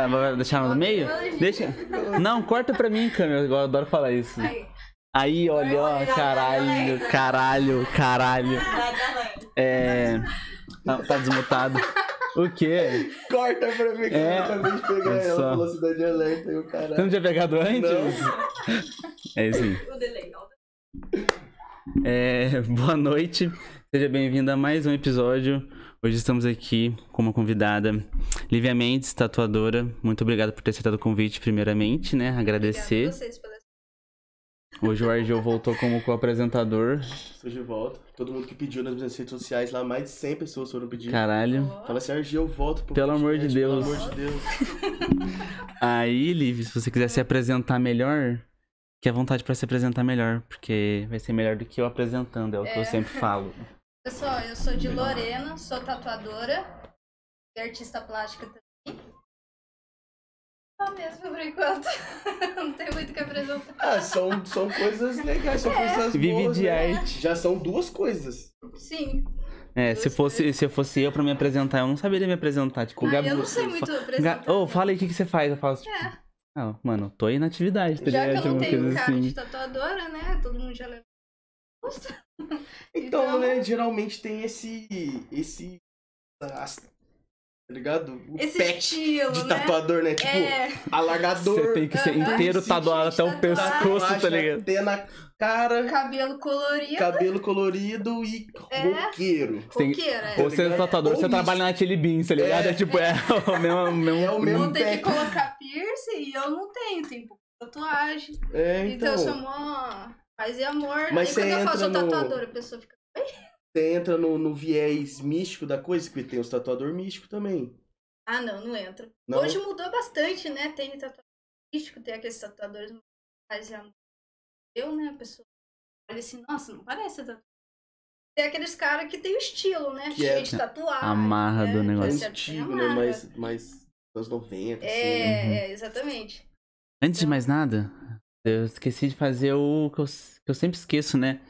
Ah, vai deixar no meio? Deixa. Não, corta pra mim, câmera. Eu adoro falar isso. Aí. Olha, ó, caralho, caralho, caralho. É. Tá, tá desmutado. O quê? Corta pra mim que É. eu acabei de pegar Olha ela, só. velocidade alerta e o Você caralho. não tinha pegado antes? É isso aí. O delay, ó. É, boa noite, seja bem-vindo a mais um episódio. Hoje estamos aqui com uma convidada, Lívia Mendes, tatuadora. Muito obrigado por ter aceitado o convite, primeiramente, né? Agradecer. Pela Hoje o Argel voltou como co-apresentador. Estou de volta. Todo mundo que pediu nas minhas redes sociais lá, mais de 100 pessoas foram pedir. Caralho. Fala assim, Argel, volta pro Pelo amor de Deus. Pelo amor de Deus. Aí, Liv, se você quiser se apresentar melhor, que à vontade pra se apresentar melhor, porque vai ser melhor do que eu apresentando, é o que eu sempre falo. Pessoal, eu sou de Lorena, sou tatuadora e artista plástica também. Só mesmo por enquanto. Não tem muito o que apresentar. Ah, são, são coisas legais, são coisas Vive boas, de né? arte. Já são duas coisas. Sim. É, se fosse, se eu fosse eu pra me apresentar, eu não saberia me apresentar. Tipo, Ah, Gabi. eu não sei muito apresentar. Ô, fala aí o que, que você faz. Eu faço, tipo, É. ah, mano, tô aí na atividade, tá Já que eu não Tipo, tenho cara assim. de tatuadora, né? Todo mundo já Então, Então- né, geralmente tem esse. esse. as- Tá ligado? O Esse pet estilo, de né? tatuador, né? Tipo, É, alargador. Você tem que ser inteiro tatuado até o pescoço, tá tatuagem ligado? Até na cara, cabelo colorido. cabelo colorido e É. roqueiro. tem- Roqueira, é. Ou você é tatuador, Ou você trabalha na Chili Beans, tá ligado? É, É. tipo, é o mesmo. mesmo- É o mesmo Não tem que colocar piercing e eu não tenho, tem pouca tatuagem. É, Então, então. eu sou mó paz e amor. Mas Aí você quando eu faço entra no- tatuador, a pessoa fica. Você entra no, no viés místico da coisa, que tem os tatuador místico também. Ah, não, não entra. Não? Hoje mudou bastante, né? Tem tatuador artístico, tem aqueles tatuadores paz e amor. Eu, né, a pessoa olha assim, nossa, não parece tatuador. Tem aqueles caras que tem o estilo, né? Que Cheio é de tatuagem. amarra né? do É negócio. Tá antigo, certo, né? Mais, mais anos 90, assim. É, né? é, exatamente. Antes de mais nada, eu esqueci de fazer o que eu, que eu sempre esqueço, né?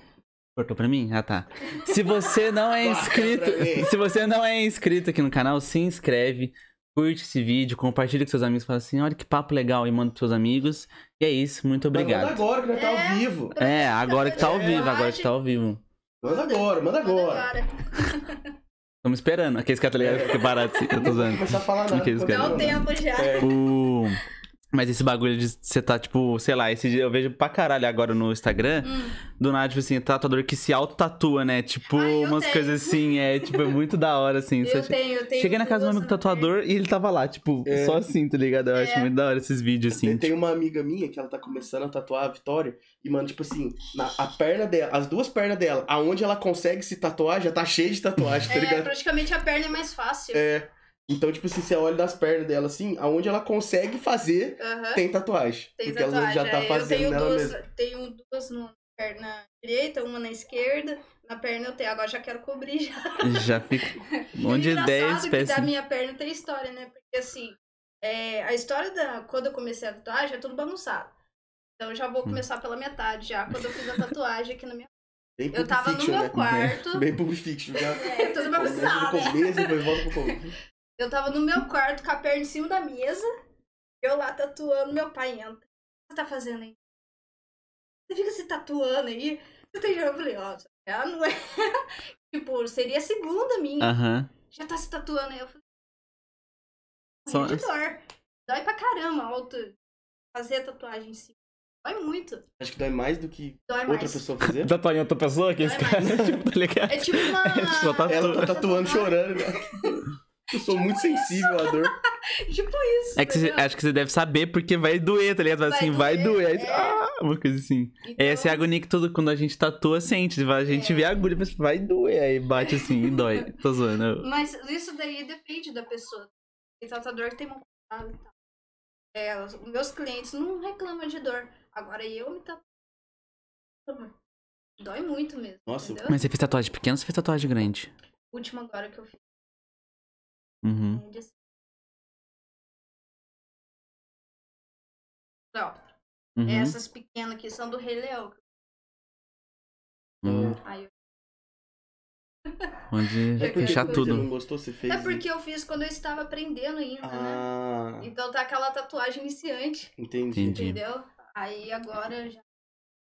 Cortou pra mim? Ah, tá. Se você não é inscrito, se você não é inscrito aqui no canal, se inscreve, curte esse vídeo, compartilha com seus amigos, fala assim, olha que papo legal e manda pros seus amigos. E é isso, muito Mas Manda obrigado. agora, que nós tá É. ao vivo. É, agora que tá ao É. vivo, agora que tá ao vivo. Manda agora, manda agora. Estamos esperando. Aqueles caras, tá ligado? Fica barato assim, eu tô Não vou usando. começar a falar nada. Caras. Dá um tempo já. É. O... Mas esse bagulho de você tá, tipo, sei lá, esse dia eu vejo pra caralho agora no Instagram, Hum. do nada, tipo assim, tatuador que se auto-tatua, né? Tipo, Ai, umas tenho. coisas assim, é, tipo, é muito da hora, assim. Eu tenho, eu tenho. Cheguei na casa do amigo tatuador e ele tava lá, tipo, É. só assim, tá ligado? Eu acho É. muito da hora esses vídeos, assim. Tem, tem uma amiga minha que ela tá começando a tatuar a Vitória. E, mano, tipo assim, na, a perna dela, as duas pernas dela, aonde ela consegue se tatuar, já tá cheia de tatuagem, tá É, ligado? praticamente a perna é mais fácil. É. Então, tipo assim, você olha das pernas dela assim, aonde ela consegue fazer, Aham. tem tatuagem. Tem porque tatuagem. ela já tá é, eu fazendo tenho nela duas, mesma. tenho duas na perna direita, uma na esquerda. Na perna eu tenho, agora já quero cobrir já. Já fica. Um E de engraçado 10 que da minha perna tem história, né? Porque assim, é, a história da. Quando eu comecei a tatuagem é tudo bagunçado. Então eu já Hum. vou começar pela metade já, quando eu fiz a tatuagem aqui na minha. Bem Eu Pulp tava no Fiction, meu né? quarto. Bem Pulp Fiction, já. É, tudo bagunçado. no começo, depois volta pro começo. Eu tava no meu quarto com a perna em cima da mesa. Eu lá tatuando, meu pai entra. O que você tá fazendo aí? Você fica se tatuando aí? Você tem Eu falei, ó, ela não é. tipo, seria a segunda minha. Aham. Já tá se tatuando aí. Eu falei. Só- de dor. Dói pra caramba alto fazer tatuagem em cima. Dói muito. Acho que dói mais do que Dói outra mais. pessoa fazer. Tatuar em outra pessoa que esse Vai cara, mais. tipo, tá ligado? É tipo uma. Só tá- Ela tá tatuando chorando. Eu sou muito sensível à dor. tipo isso. É que você, acho que você deve saber porque vai doer, tá ligado? Vai Vai assim, vai doer, doer. Aí, você- é. ah, uma coisa assim. Então, Essa é a agonia que todo, quando a gente tatua, sente. A gente É. vê a agulha, mas vai doer. Aí bate assim e dói. Tô zoando. Mas isso daí depende da pessoa. Tem tatuador que tem mão cortada e tal. É, os meus clientes não reclamam de dor. Agora eu me tatuo. Dói muito mesmo. Nossa, entendeu? Mas você fez tatuagem pequena ou você fez tatuagem grande? O último agora que eu fiz. Uhum. é Ó, uhum. essas pequenas aqui são do Rei Leão. Uhum. Aí eu... Pode É fechar você tudo. não gostou? Você fez. É porque eu fiz quando eu estava aprendendo ainda, né? Ah, Então tá aquela tatuagem iniciante, entendi. Entendeu? Aí agora já.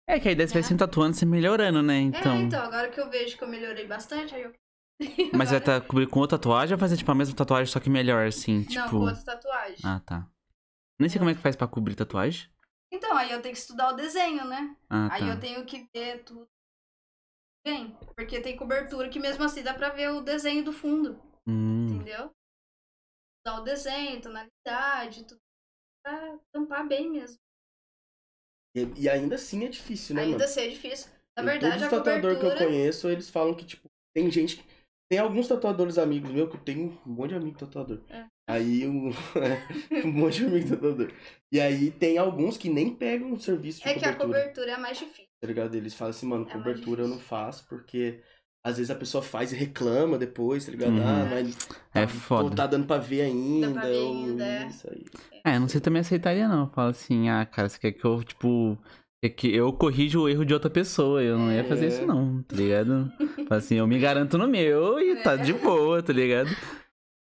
É que a ideia você vai sempre tatuando, se melhorando, né? É, Então. então, agora que eu vejo que eu melhorei bastante, aí eu. Mas vai tá, cobrir com outra tatuagem ou fazer tipo a mesma tatuagem, só que melhor, assim? Tipo. Não, com outra tatuagem. Ah, tá. Nem sei como é que faz pra cobrir tatuagem. Então, aí eu tenho que estudar o desenho, né? Ah, Aí tá. eu tenho que ver tudo bem. Porque tem cobertura que mesmo assim dá pra ver o desenho do fundo, Hum. entendeu? Estudar o desenho, tonalidade, tudo pra tampar bem mesmo. E, e ainda assim é difícil, né, Ainda mano? assim é difícil. Na verdade, Todos a os tatuadores que eu cobertura... conheço, eles falam que, tipo, tem gente. que- Tem alguns tatuadores amigos meus que eu tenho um monte de amigo tatuador. É. Aí um, um monte de amigo tatuador. E aí tem alguns que nem pegam o serviço de É que a cobertura. cobertura é mais difícil. Tá ligado? Eles falam assim, mano, É cobertura eu não faço porque às vezes a pessoa faz e reclama depois, tá ligado? Uhum. Ah, mas É tá, foda. Pô, tá dando pra ver ainda. Dá pra ver ou ainda, é. isso aí. É, eu não sei também aceitaria, não. Fala assim, ah, cara, você quer que eu, tipo. Quer que eu corrijo o erro de outra pessoa. Eu não ia fazer É. isso, não, tá ligado? Assim, eu me garanto no meu e tá É. de boa, tá ligado?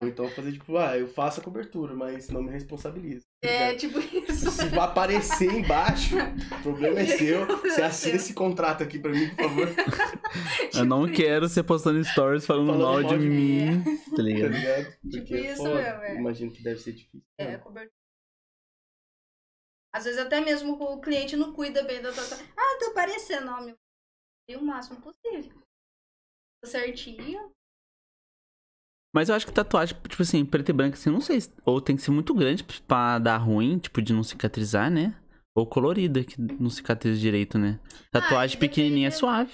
Ou então fazer tipo, ah, eu faço a cobertura, mas não me responsabilizo. tá É tipo isso. Se vai aparecer embaixo, o problema é seu. Você assina esse contrato aqui pra mim, por favor. Eu não quero ser postando stories falando, Falando mal de de mim, tá Tá ligado? ligado? Tipo Porque é isso mesmo, é. Imagino que deve ser difícil. É, cobertura. Às vezes até mesmo o cliente não cuida bem da tatuagem. Ah, tá parecendo, ó, meu. E o máximo possível. Certinho. Mas eu acho que tatuagem, tipo assim, preto e branco, assim, não sei. se- Ou tem que ser muito grande pra dar ruim, tipo, de não cicatrizar, né? Ou colorida, que não cicatriza direito, né? Tatuagem Ah, pequenininha é suave.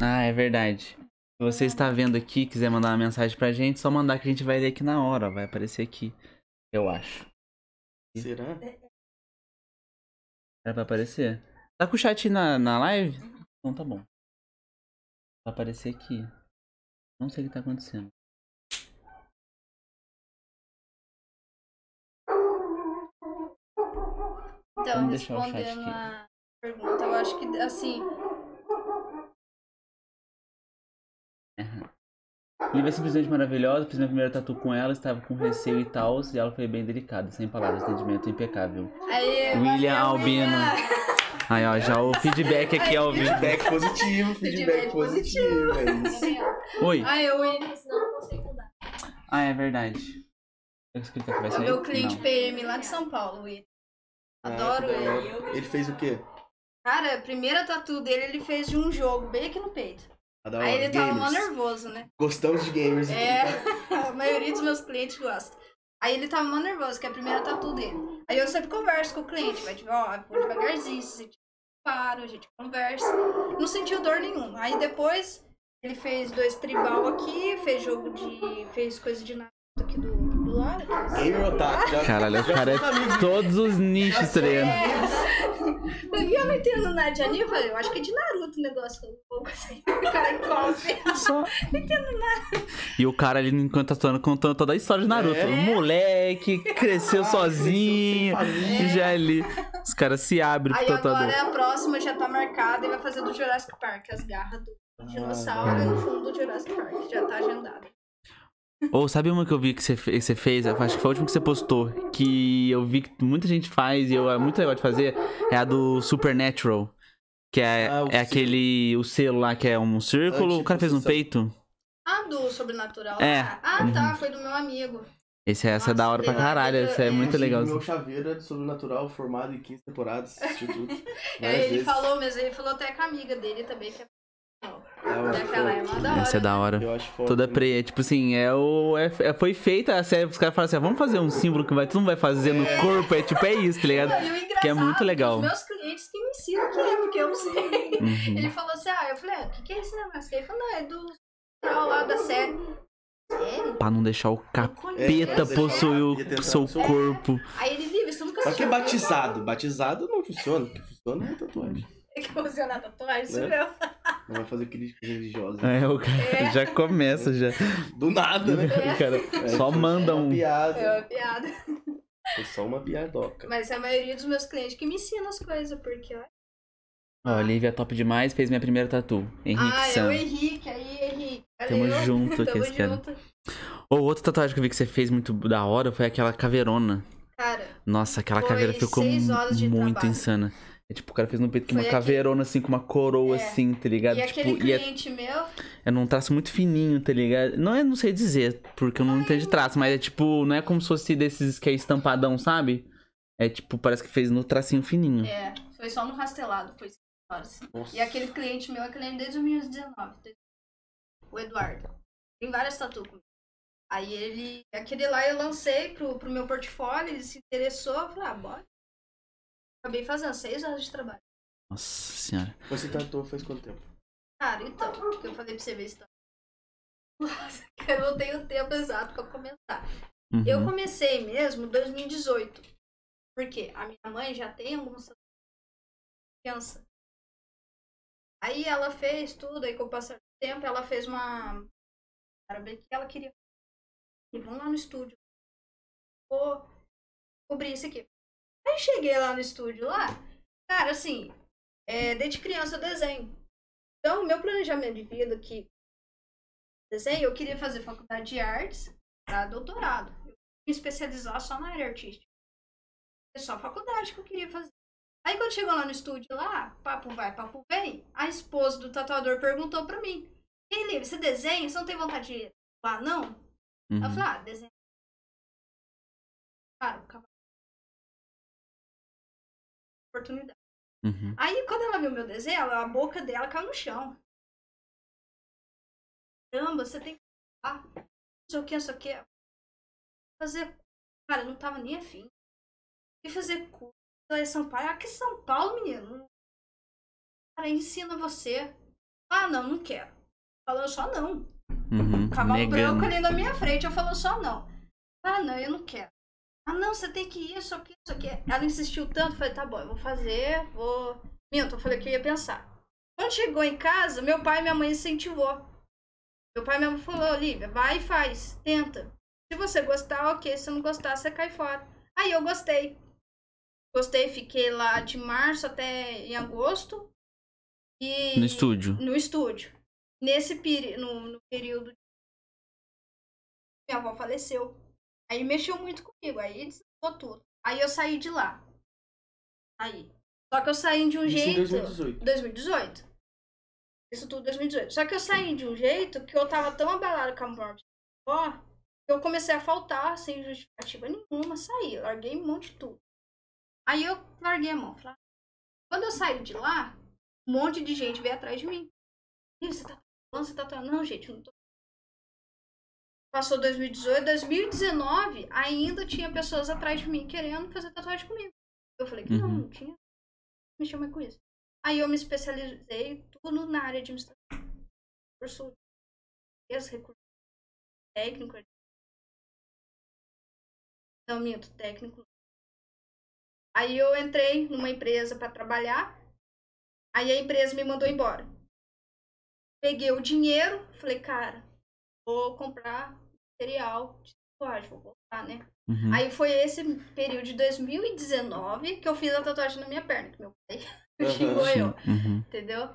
Ah, é verdade. Se você está vendo aqui, quiser mandar uma mensagem pra gente, só mandar que a gente vai ler aqui na hora, vai aparecer aqui. Eu acho. Será? Era pra aparecer? Tá com o chat na, na live? Então tá bom. Vai aparecer aqui. Não sei o que tá acontecendo. Então, Vamos deixar o chat respondendo aqui. a pergunta, eu acho que assim. Lívia é simplesmente maravilhosa, fiz minha primeira tatu com ela, estava com receio e tal, e ela foi bem delicada, sem palavras, atendimento impecável. Aí, William valeu, Albino. Aí, ó, já o feedback aqui ao vivo. Feedback positivo, feedback positivo. É isso. Oi. Aí, o William, senão eu não consigo mudar. Ah, é verdade. Eu É o meu cliente Não. PM lá de São Paulo, o William. Adoro Ah, que da ele. Ele fez o quê? Cara, a primeira tatu dele ele fez de um jogo, bem aqui no peito. Da hora. Aí ele tava mó Gamers. nervoso, né? Gostamos de gamers. É, a maioria dos meus clientes gosta. Aí ele tava mó nervoso, que é a primeira tatu dele. Aí eu sempre converso com o cliente, vai tipo, ó, vou devagarzinho, se sentir para, a gente conversa. Não sentiu dor nenhuma. Aí depois ele fez dois tribal aqui, fez jogo de. fez coisa de Naruto aqui do, do lado. Gamer Otaku. Caralho, o cara é todos os nichos, tá ligado? E eu não entendo nada de anime, eu falei, eu acho que é de Naruto o negócio, um pouco assim. O cara cobre. Só. E o cara ali, enquanto tá atuando, contando toda a história de Naruto. É. O moleque cresceu Ah, sozinho. cresceu. Já ali. Os caras se abrem pro Aí tatuador. agora a próxima já tá marcada e vai fazer do Jurassic Park, as garras do dinossauro Ah, no fundo do Jurassic Park. Já tá agendado. Ou sabe uma que eu vi que você fe- você fez? Eu Acho que foi a última que você postou. Que eu vi que muita gente faz e eu, é muito legal de fazer. É a do Supernatural. Que é, Ah, o é aquele. O selo lá que é um círculo. O cara fez no Antipossessão. peito. Ah, do Sobrenatural? É. Ah, tá, foi do meu amigo. Esse, essa é da hora pra Nossa, caralho. legal. Essa é É. muito legal. Meu chaveiro é de sobrenatural, formado em 15 temporadas. Aí Várias ele vezes. falou mesmo, ele falou até com a amiga dele também, que é. Daquela é da hora. Essa é da hora. Eu acho foda. Toda também. preta, tipo assim, é o. É, é- foi feita a série, os caras falaram assim, ah, vamos fazer um símbolo que vai, todo mundo vai fazer no corpo, é tipo, é isso, tá ligado? Não, e Que é muito legal. Os meus clientes que me ensinam o que é, porque eu não sei. Uhum. Ele falou assim, ah, eu falei, ah, o que, que é esse negócio? Ele falou, não, é do tal lá da série. Sério? Pra não deixar o capeta conheço, possuir é. o seu corpo. Aí ele vive, você nunca Só que é batizado. Batizado não funciona. O que funciona é tatuagem. É que a tatuagem, isso Né? Não vai fazer crítica religiosa. É, o cara É. já começa, já. Do nada, né? O cara É, só foi manda uma um. piada. É uma piada. Foi só uma piadoca. Mas é a maioria dos meus clientes que me ensinam as coisas, porque ó, Ó, Olivia top demais, fez minha primeira tatu. Henrique ah, é Sam. o Henrique, aí, Henrique. Tamo Valeu. junto com Tamo esse cara. junto. Ô, outra tatuagem que eu vi que você fez muito da hora foi aquela caveirona. Cara, Nossa, aquela caveira ficou seis horas de muito trabalho. insana. É tipo, o cara fez no peito com uma aquele- caveirona assim, com uma coroa É. assim, tá ligado? e tipo, aquele e é, cliente meu, é num traço muito fininho, tá ligado? Não é, não sei dizer, porque eu não entendo de traço, mas é tipo, não é como se fosse desses que é estampadão, sabe? É tipo, parece que fez no tracinho fininho. é, foi só no rastelado, foi. Nossa. E aquele cliente meu é cliente desde 2019. desde- O Eduardo. Tem várias tatu comigo. Aí ele. Aquele lá eu lancei pro, pro meu portfólio, ele se interessou, eu falei, ah, bora. Acabei fazendo seis horas de trabalho. Nossa senhora. Você tatuou faz quanto tempo? Cara, então, que eu falei pra você ver se tá. Nossa, eu não tenho tempo exato pra começar. Uhum. Eu comecei mesmo em 2018. Porque a minha mãe já tem algumas criança. Aí ela fez tudo, aí com o passar do tempo, ela fez uma. Era bem que ela queria. E vamos lá no estúdio. Vou cobrir isso aqui. Aí cheguei lá no estúdio lá, cara, assim, é, desde criança eu desenho. Então, meu planejamento de vida que desenho, eu queria fazer faculdade de artes para doutorado. Eu me especializar só na área artística. É só faculdade que eu queria fazer. Aí quando chegou lá no estúdio lá, papo vai, papo vem, a esposa do tatuador perguntou pra mim, Ei, Lívia, você desenha? Você não tem vontade de lá, não? Uhum. Eu falei, ah, desenho. Acabou. Oportunidade. Uhum. Aí, quando ela viu meu desenho, a boca dela caiu no chão. Caramba, você tem que. Ah, não sei o que, não sei o que. Fazer. Cara, eu não tava nem afim. E fazer curso em São Paulo. Ah, que São Paulo, menino. Cara, ensina você. Ah, não, não quero. Falando só não. Uhum. Cavalo Negando. branco ali na minha frente, eu falo só não. Ah, não, eu não quero. Ah, não, você tem que ir, isso aqui, isso aqui. Ela insistiu tanto, eu falei, tá bom, eu vou fazer, vou. Minto, eu falei que eu ia pensar. Quando chegou em casa, meu pai e minha mãe incentivou. Meu pai e minha mãe falou, Olivia, vai e faz, tenta. Se você gostar, ok. Se não gostar, você cai fora. Aí eu gostei. Gostei, fiquei lá de março até em agosto. E No estúdio. no estúdio. Nesse peri no, no período. Minha avó faleceu. Aí mexeu muito comigo. Aí desligou tudo. Aí eu saí de lá. Aí. Só que eu saí de um Isso em jeito. 2018. 2018. Isso tudo em 2018. Só que eu saí de um jeito que eu tava tão abalada com a morte avó que eu comecei a faltar sem justificativa nenhuma. Saí, larguei um monte de tudo. Aí eu larguei a mão. falei, Quando eu saí de lá, um monte de gente veio atrás de mim. Você tá falando, você tá falando. Não, gente, eu não tô. Passou 2018, 2019, ainda tinha pessoas atrás de mim querendo fazer tatuagem comigo. Eu falei que não, Uhum. não tinha. Me chama com isso. Aí eu me especializei tudo na área de administração. Curso de recursos técnico. Não, minto, técnico. Aí eu entrei numa empresa para trabalhar. Aí a empresa me mandou embora. Peguei o dinheiro, falei, cara, vou comprar material de tatuagem, vou voltar, né? Uhum. Aí foi esse período de 2019 que eu fiz a tatuagem na minha perna, que meu pai xingou eu, Uhum. entendeu?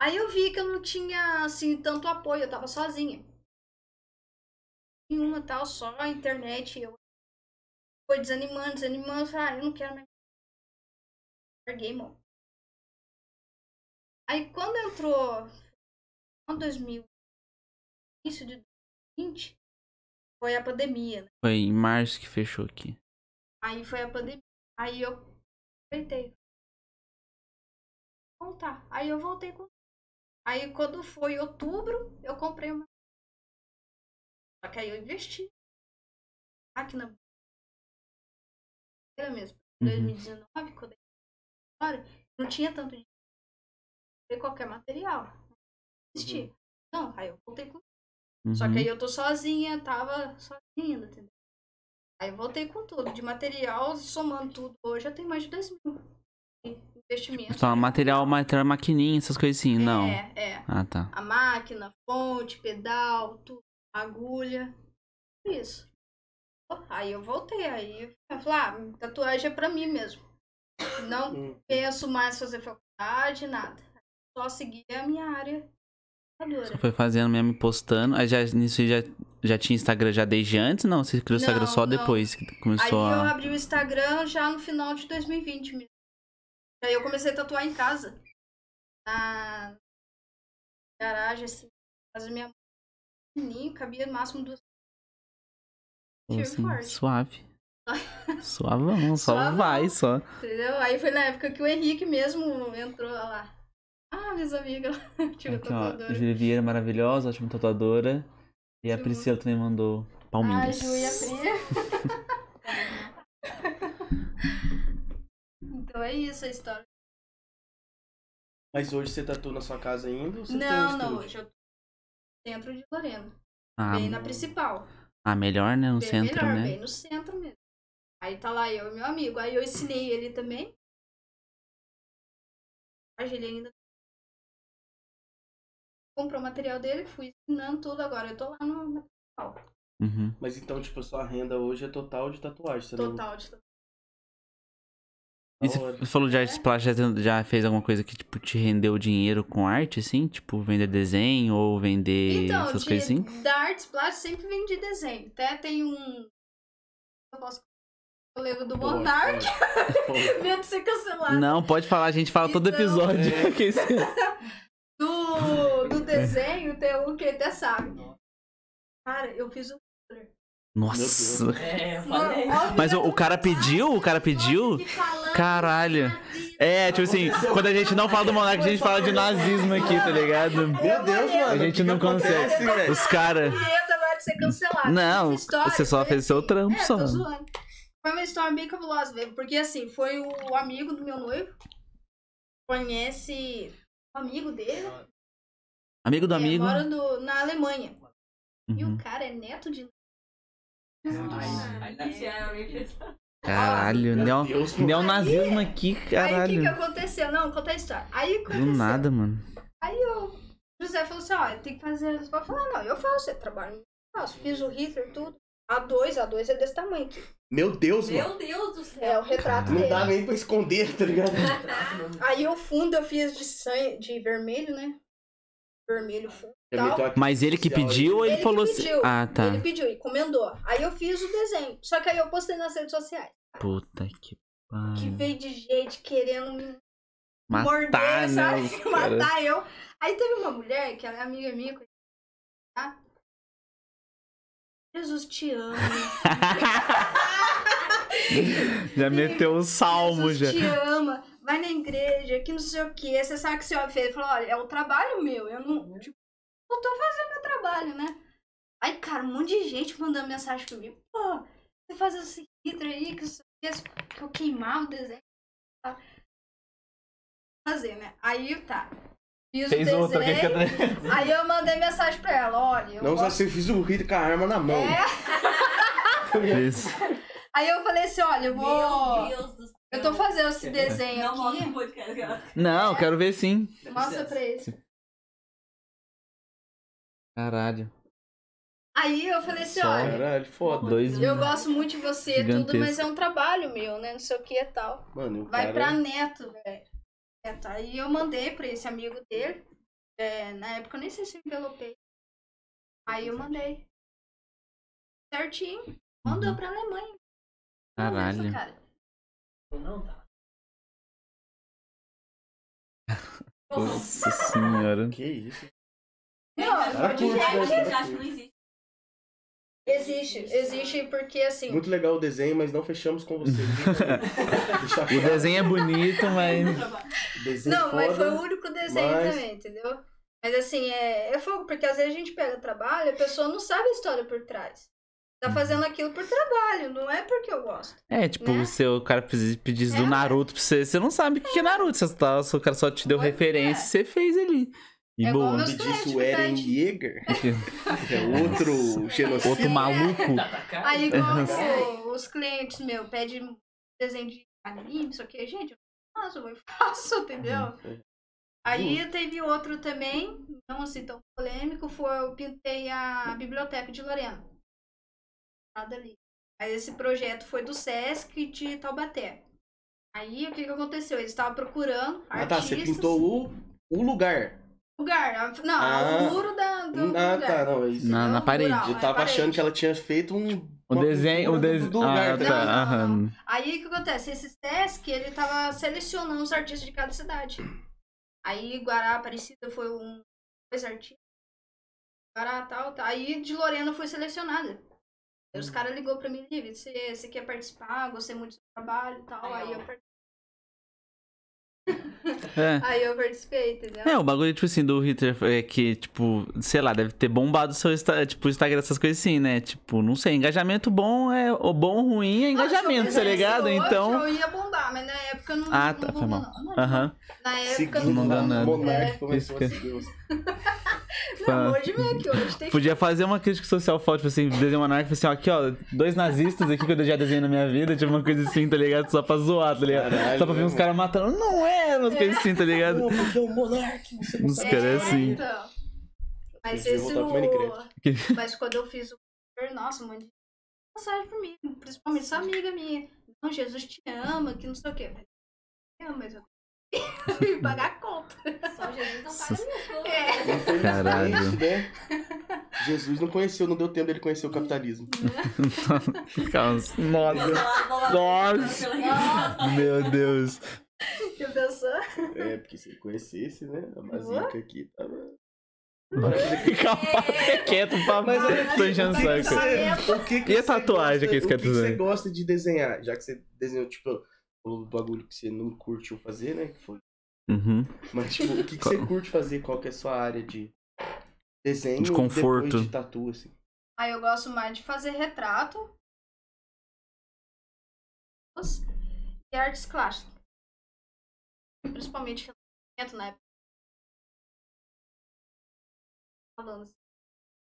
Aí eu vi que eu não tinha, assim, tanto apoio, eu tava sozinha. Nenhuma tal, só a internet, eu foi desanimando, desanimando, eu falei, ah, eu não quero mais. Larguei, mão. Aí quando entrou, em 2000, início de 2020, foi a pandemia, né? Foi em março que fechou aqui. Aí foi a pandemia. Aí eu aproveitei. Voltar. Aí eu voltei com. Aí quando foi outubro, eu comprei uma. Só que aí eu investi. Máquina. Era mesmo. Uhum. 2019, quando eu agora, não tinha tanto dinheiro. Comprei qualquer material. Investi. Não, aí eu voltei com só Uhum. que aí eu tô sozinha, tava sozinha ainda, entendeu? Aí eu voltei com tudo. De material, somando tudo, hoje eu tenho mais de 10 mil de investimento. Só material, material, maquininha, essas coisas assim, não. É, é. Ah, tá. A máquina, fonte, pedal, tudo, agulha. Isso. Aí eu voltei, aí eu falei, ah, tatuagem é pra mim mesmo. Não Hum. penso mais fazer faculdade, nada. Só seguir a minha área. Só foi fazendo mesmo postando. Aí já, nisso aí já, já tinha Instagram já desde antes? Não, você criou o Instagram Não, só não. depois que Aí começou eu a. abri o Instagram já no final de 2020 mesmo. Aí eu comecei a tatuar em casa. Na garagem, assim. na Casa da minha mãe. Cabia no máximo duas. firme assim, forte. suave. Suavão, só Suavão. vai, só. Entendeu? Aí foi na época que o Henrique mesmo entrou lá. Ah, minhas amigas. Tive Aqui, ó. tatuadora. Júlia Vieira, maravilhosa, ótima tatuadora. E a Ju. Priscila também mandou Ah, palminhas. Ju e a Pri. então é isso a história. Mas hoje você tatua na sua casa ainda ou você tem um Não, não, hoje eu tô no centro de Lorena. Ah, Bem na principal. ah, melhor, né? No bem centro, melhor, né? bem no centro mesmo. Aí tá lá eu e meu amigo. Aí eu ensinei ele também. Hoje ele ainda comprou o material dele, fui ensinando tudo. Agora eu tô lá no. Uhum. Mas então, tipo, a sua renda hoje é total de tatuagem. Você não- Total de E Da hora. você falou de artes plásticas, já, fez alguma coisa que, tipo, te rendeu dinheiro com arte, assim? Tipo, vender desenho ou vender Então, essas de, coisas assim? da artes plásticas sempre vem de desenho. Até tem um. Eu posso. Lembro do Monark, medo de ser cancelado. Não, pode falar, a gente fala todo Então, episódio. é. Do, do desenho tem um que até sabe. Cara, eu fiz o. Nossa. É, Mas o, o cara pediu? O cara pediu? Caralho. É, tipo assim, quando a gente não fala do monarca, a gente fala de nazismo aqui, tá ligado? Meu Deus, mano. A gente não consegue. velho? Os caras. Não, você só foi fez seu assim. trampo, é, só. Tô zoando. Foi uma história bem cabulosa, velho. Porque assim, foi o amigo do meu noivo. Conhece amigo dele. Amigo do é, amigo. mora no- na Alemanha. E Uhum. o cara é neto de. Ai, é, fez- Caralho, neo, neonazismo aqui, Aí o que, que caralho. aconteceu? Não, conta a história. Aí Do aconteceu. nada, mano. Aí o José falou assim: ó, tem que fazer. Você pode falar, não, eu faço, eu trabalho. Eu faço. Fiz o Hitler, tudo. A2, A2 é desse tamanho aqui. Meu Deus, mano. Meu Deus do céu. É o retrato Não dele. dá nem pra esconder, tá ligado? Aí o fundo eu fiz de sangue, de vermelho, né? Vermelho fundo. tal. Mas ele que pediu ou ele, Ele que falou assim? pediu. Ah, tá. Ele pediu e encomendou. Aí eu fiz o desenho. Só que aí eu postei nas redes sociais. Puta que Que pariu. veio de gente querendo me Matar, morder, né? sabe? cara. Matar eu. Aí teve uma mulher, que ela é amiga minha, tá? Jesus te ama. já meteu o salmo já. Jesus te ama. Vai na igreja, que não sei o que. Você sabe que você fez. Ele falou, olha, é o trabalho meu. Eu não. Tipo, eu tô fazendo meu trabalho, né? Aí, cara, um monte de gente mandando mensagem pra mim. Pô, você faz esse Hitler aí, que, que eu queimar o desenho. tá? Fazer, né? Aí tá. Fiz Fez o outra que desenho. fica Aí eu mandei mensagem pra ela, olha, eu Não, gosto- você fez o Rito com a arma na mão. É. Isso. Aí eu falei assim, olha, eu vou. Meu Deus do céu. Eu tô fazendo esse desenho Não aqui. o podcast, cara. Não, quero ver sim. Mostra pra ele. Caralho. Aí eu falei assim, olha, Caralho, foda. Dois eu gosto muito de você e tudo, mas é um trabalho meu, né? Não sei o que e tal. Mano, o Vai cara... pra neto, velho. Neto. Aí eu mandei pra esse amigo dele. É, na época eu nem sei se eu envelopei. Aí eu mandei. Certinho. Mandou pra Alemanha. Caralho. Nossa, cara. Não, tá. Nossa senhora. Que isso? Não, gente acha que não existe. Existe, existe porque assim. Muito legal o desenho, mas não fechamos com você. Deixa O desenho é bonito, mas. Desenho Não, mas foi foda. o único desenho mas- também, entendeu? Mas assim, é, é fogo, porque às vezes a gente pega trabalho e a pessoa não sabe a história por trás. Uhum. Tá fazendo aquilo por trabalho, não é porque eu gosto. É, tipo, Né? se o cara pedisse pedisse do É. Naruto pra você, você não sabe o que que é Naruto. Você tá, se o cara só te deu Pois é. referência, você fez ali. E É Que clientes disse que o Eren. Yeager. É outro genocida. Outro maluco. Aí igual os clientes meu pedem desenho de anime, isso aqui, gente, eu faço, eu faço, entendeu? Aí teve outro também, não assim tão polêmico, foi eu pintei a biblioteca de Lorena. Nada ali. Aí esse projeto foi do Sesc de Taubaté. Aí o que que aconteceu? Eles estavam procurando Ah, tá. Você artistas. pintou o, o lugar. Lugar. a- Não, Ah. o muro da, do ah, lugar. tá. Não, é isso. Na, na parede. mural. Eu é tava parede. achando que ela tinha feito um. O desenho. O desenho. do lugar, Ah, tá Não, tá. não, não. Aí o que acontece? Esse Sesc, ele tava selecionando os artistas de cada cidade. Aí Guará Aparecida foi um dois artistas. Guará tal, tal. Aí de Lorena foi selecionada. Aí os caras ligou pra mim, Liv, você, você quer participar? Gostei muito do seu trabalho e tal. Aí eu, par- É. aí eu participei, entendeu? É, o bagulho, tipo assim, do Hitler é que, tipo, sei lá, deve ter bombado o seu tipo, Instagram, essas coisas assim, né? Tipo, não sei, engajamento bom é. O bom ou ruim é Não, engajamento, tá ligado? hoje, Então. Eu ia bombar, mas na época não. Ah, não tá, foi bombou, mal. não. Não, Aham. Na época Segundo Não dá nada. o Monark É. começou Isso a que- seguir os- Não, hoje vem aqui, hoje tem Podia fazer uma crítica social forte, tipo assim, desenho anarco, assim, ó, aqui, ó, dois nazistas aqui que eu já desenhei na minha vida, tipo uma coisa assim, tá ligado? Só pra zoar, tá ligado? Caralho, Só pra ver uns né, caras matando. Não é, umas coisas assim, tá ligado? Não, porque é Monark, você não Os sabe. caras é assim. Então. Mas esse o... Mas quando eu fiz o nossa, mano, mensagem pra mim, principalmente essa amiga minha. Não, Jesus te ama, que não sei o quê. Mas eu vim pagar a conta. Só Jesus não paga minhas contas. É. Caralho. né? Jesus não conheceu, não deu tempo dele conhecer o capitalismo. Nossa. Nossa. Meu Deus. Que pessoa. É, porque se ele conhecesse, né? A basica aqui tava. Calma, fica quieto, papo. Mas olha aqui, Tô enchendo o saco. você- o que que E a tatuagem que gosta- você quer O que que dizer? você gosta de desenhar? Já que você desenhou, tipo, o bagulho que você não curtiu fazer, né? Que foi. Uhum. Mas, tipo, o que, que você curte fazer? Qual que é a sua área de desenho De conforto. depois de tatu, assim? Aí eu gosto mais de fazer retrato. E artes clássicas. Principalmente relacionamento na época. Falando assim.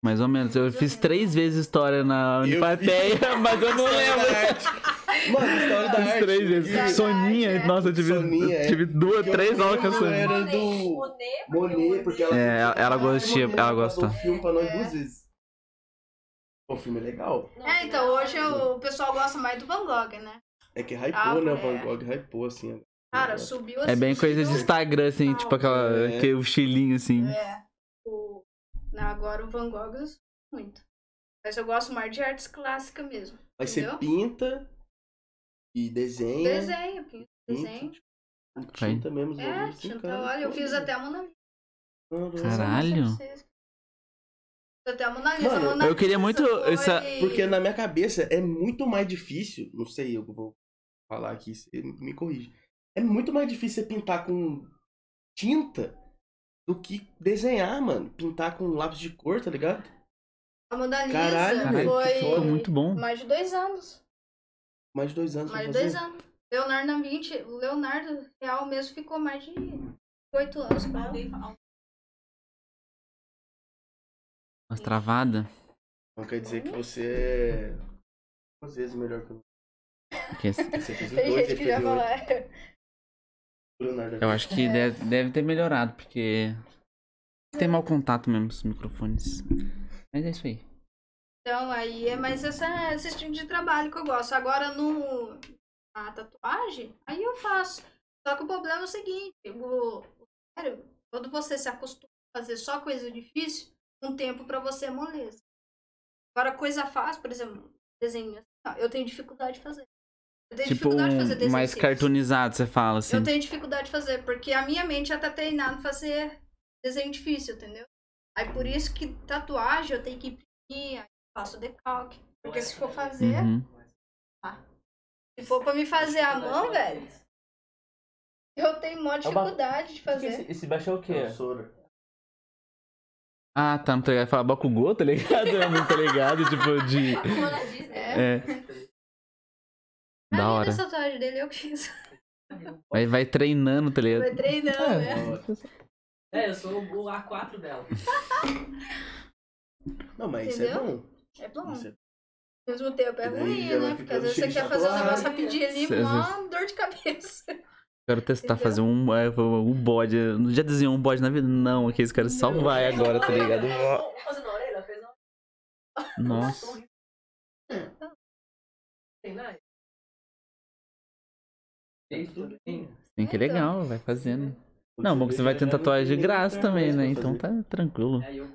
Mais ou menos. Eu fiz três vezes história na Unipateia, mas eu não lembro. Mano, história da Fiz arte. três vezes. Soninha, é. nossa, eu tive, Soninha, é. tive duas, Que eu três aulas com a Soninha. era do- Monet, Monet, porque ela. É, ela- ela gostia- ela gosta. o filme pra nós É. duas vezes. O filme é legal. É, então hoje o pessoal gosta mais do Van Gogh, né? É que hypou, Ah, né? O é. Van Gogh hypou, assim. Cara, subiu assim. É bem coisa de Instagram, assim, tipo aquela. É. Que, o estilinho, assim. É. Não, agora o Van Gogh eu muito. Mas eu gosto mais de artes clássicas mesmo. Mas você Entendeu? pinta e desenha. Desenho, pinto, pinta, desenho. tinta mesmo. É, tinta, cara, olha, eu fiz até a Mona Lisa. Caralho. Fiz até a Mona Lisa. Mano, a Mona eu queria Lisa muito foi- essa- Porque na minha cabeça é muito mais difícil. Não sei, eu vou falar aqui, você me corrige. É muito mais difícil você pintar com tinta do que desenhar, mano. Pintar com lápis de cor, tá ligado? A Mona Lisa Caralho, Caralho, foi que muito bom. mais de dois anos. Mais de dois anos Mais de pra dois fazer. anos. Leonardo da Vinci, o Leonardo Real mesmo ficou mais de oito anos. Alguém fala- Umas travadas. Não quer dizer que você é duas vezes melhor que eu. Que Você fez Tem dois, gente ele que fez já o oito. Eu da acho que deve, deve ter melhorado, porque. Tem mau contato mesmo os microfones. Mas é isso aí. Então, aí é mais essa, esse tipo de trabalho que eu gosto. Agora, no a tatuagem, aí eu faço. Só que o problema é o seguinte, o, sério, quando você se acostuma a fazer só coisa difícil, um tempo pra você é moleza. Agora, coisa fácil, por exemplo, desenho, assim, ó, eu tenho dificuldade de fazer. Eu tenho Tipo, dificuldade de fazer um desenho mais simples. cartoonizado, você fala, assim. Eu tenho dificuldade de fazer, porque a minha mente já tá treinada a fazer desenho difícil, entendeu? Aí por isso que tatuagem eu tenho que imprimir, aí eu faço decalque. Porque se for fazer, Uhum. se for pra me fazer a mão, velho, eu tenho maior É dificuldade de fazer. esse baixo é o É o Sora. Ah, tá, não tá ligado? Fala Bakugou, tá ligado? Eu não tô ligado, tipo, de... Disney. É. É, da linha hora. dessa tatuagem dele eu fiz. Vai, vai treinando, tá ligado? Vai treinando, É. né? É, eu sou o A4 dela. Não, mas isso é Entendeu? bom. É bom. Isso é- Ao mesmo tempo é E ruim, né? Porque às vezes você quer fazer um negócio rapidinho ali, Cê- uma dor de cabeça. Quero testar, Entendeu? fazer um, é, um bode. Já desenhou um bode na vida? Não, aqui esse cara só vai agora, tá ligado? Orelha? Fez Nossa. Tem nada. Fez tudo que Então. legal, vai fazendo. Não, bom que você vai ter tatuagem de graça também, né? Então tá tranquilo. Aí eu.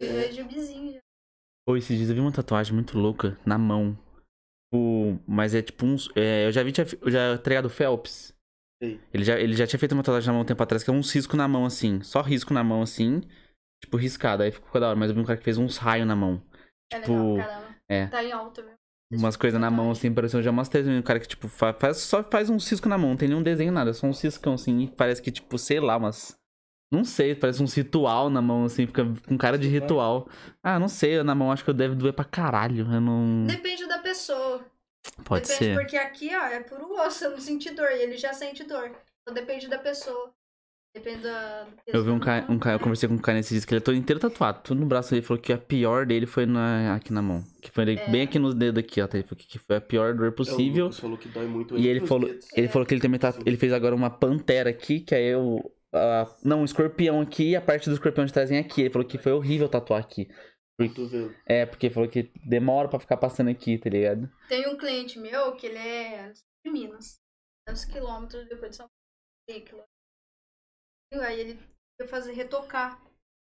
É. Pô, esses dias eu vi uma tatuagem muito louca na mão. Tipo, mas é tipo uns. é, eu já vi, eu já tá ligado o Phelps. Ele já, ele já tinha feito uma tatuagem na mão um tempo atrás, que é uns riscos na mão assim. Só risco na mão assim. Tipo, riscado. Aí ficou da hora. Mas eu vi um cara que fez uns raios na mão. É Tipo, legal, caramba. é. Tá em alta mesmo. Umas coisas na mão assim, pareceu já mostrei um cara que, tipo, fa- faz, só faz um cisco na mão, não tem nenhum desenho, nada, só um ciscão assim, e parece que, tipo, sei lá, mas. Não sei, parece um ritual na mão, assim, fica com cara de ritual. Ah, não sei, na mão acho que eu deve doer pra caralho. Eu não. Depende da pessoa. Pode depende, ser. porque aqui, ó, é puro osso, eu não senti dor. E ele já sente dor. Então depende da pessoa. Depende da. Eu vi um cara, um cara, eu conversei com um cara nesses dias que ele é todo inteiro tatuado, tudo no braço dele, falou que a pior dele foi na, aqui na mão. Que foi ele- É. bem aqui nos dedos aqui, ó. Ele falou que foi a pior dor possível. É, O Lucas falou que dói muito E ele falou, dedos. ele falou que ele também tá, ele fez agora uma pantera aqui, que aí eu ah, não, um escorpião aqui e a parte do escorpião de trás vem aqui. Ele falou que foi horrível tatuar aqui. Cotovelo. É, porque ele falou que demora pra ficar passando aqui, tá ligado? Tem um cliente meu que ele é de Minas. Tantos quilômetros depois de São Paulo. Aí ele foi fazer retocar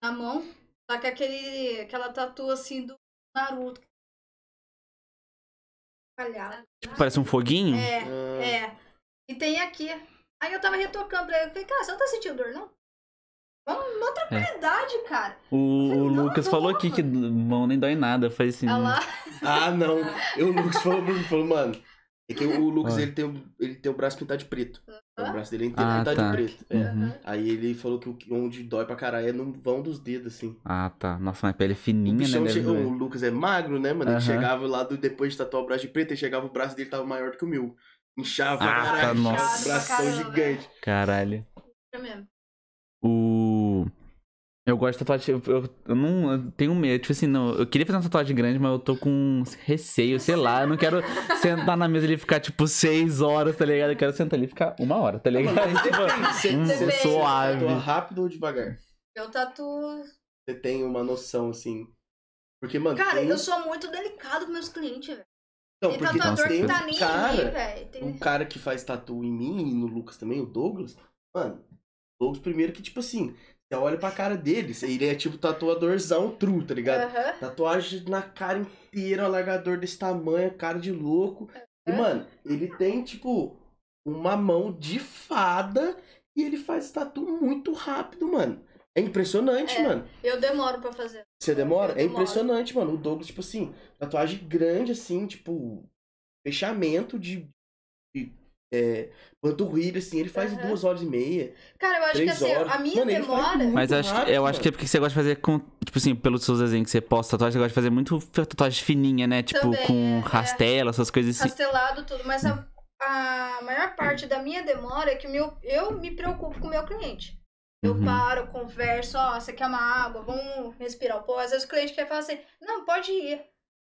na mão. Só que aquele, aquela tatu assim do Naruto. Tipo, parece um foguinho. É, Ah, é. E tem aqui. Aí eu tava retocando pra ele. Eu falei, cara, você não tá sentindo dor, não? Uma, uma tranquilidade, cara. O, o Não, Lucas não falou aqui que mão nem dói nada. Eu falei assim. Lá. Ah, não. Eu, o Lucas falou pra mim, falou, mano. É que o Lucas, Olha. ele tem, o- ele tem o braço pintado de preto. O braço dele é inteiro Ah, pintado tá. de preto. É. Uhum. Aí ele falou que o onde dói pra caralho é no vão dos dedos, assim. Ah, tá. Nossa, mas a pele é O, fininha, né? bichão chegou- doer. o Lucas é magro, né, mano? Ele Aham. chegava lá do, depois de tatuar o braço de preto, ele chegava, o braço dele tava maior do que o meu. Inchava, Ah, caralho. tá, nossa. bração Caramba. gigante. Caralho. É mesmo. O. Eu gosto de tatuagem. Eu, eu, eu não eu tenho medo. Tipo assim, não. Eu queria fazer uma tatuagem grande, mas eu tô com receio, sei lá. Eu não quero sentar na mesa ali e ficar, tipo, seis horas, tá ligado? Eu quero sentar ali e ficar uma hora, tá ligado? Tipo, hum, suave. rápido ou devagar? Eu tatuo. Você tem uma noção, assim. Porque, mano, Cara, tem, eu sou muito delicado com meus clientes, velho. Não, Tem porque tatuador que tá nem aí, cara, velho. Tem- um cara que faz tatu em mim e no Lucas também, o Douglas. Mano, Douglas primeiro que, tipo assim, você olha pra cara dele, ele é tipo tatuadorzão true, tá ligado? Tatuagem na cara inteira, alargador desse tamanho, cara de louco. E, mano, ele tem, tipo, uma mão de fada e ele faz tatu muito rápido, mano. É impressionante, É. mano. Eu demoro pra fazer. Você demora? Eu É demoro. impressionante, mano. O Douglas, tipo assim, tatuagem grande, assim, tipo, fechamento de, de é, panturrilha, assim, ele faz Aham. duas horas e meia. Cara, eu acho Três que assim, horas. a minha Mano, demora. Mas acho, rápido, eu acho que é porque você gosta de fazer com. Tipo assim, pelos seus desenhos que você posta tatuagem, você gosta de fazer muito tatuagem fininha, né? Tipo, Também, com é. rastela, essas coisas assim. Rastelado, tudo. Mas a, a maior parte da minha demora é que o meu, eu me preocupo com o meu cliente. Eu Uhum. paro, converso, ó, você quer uma água, vamos respirar um pouco. Às vezes o cliente quer falar assim, não, pode ir.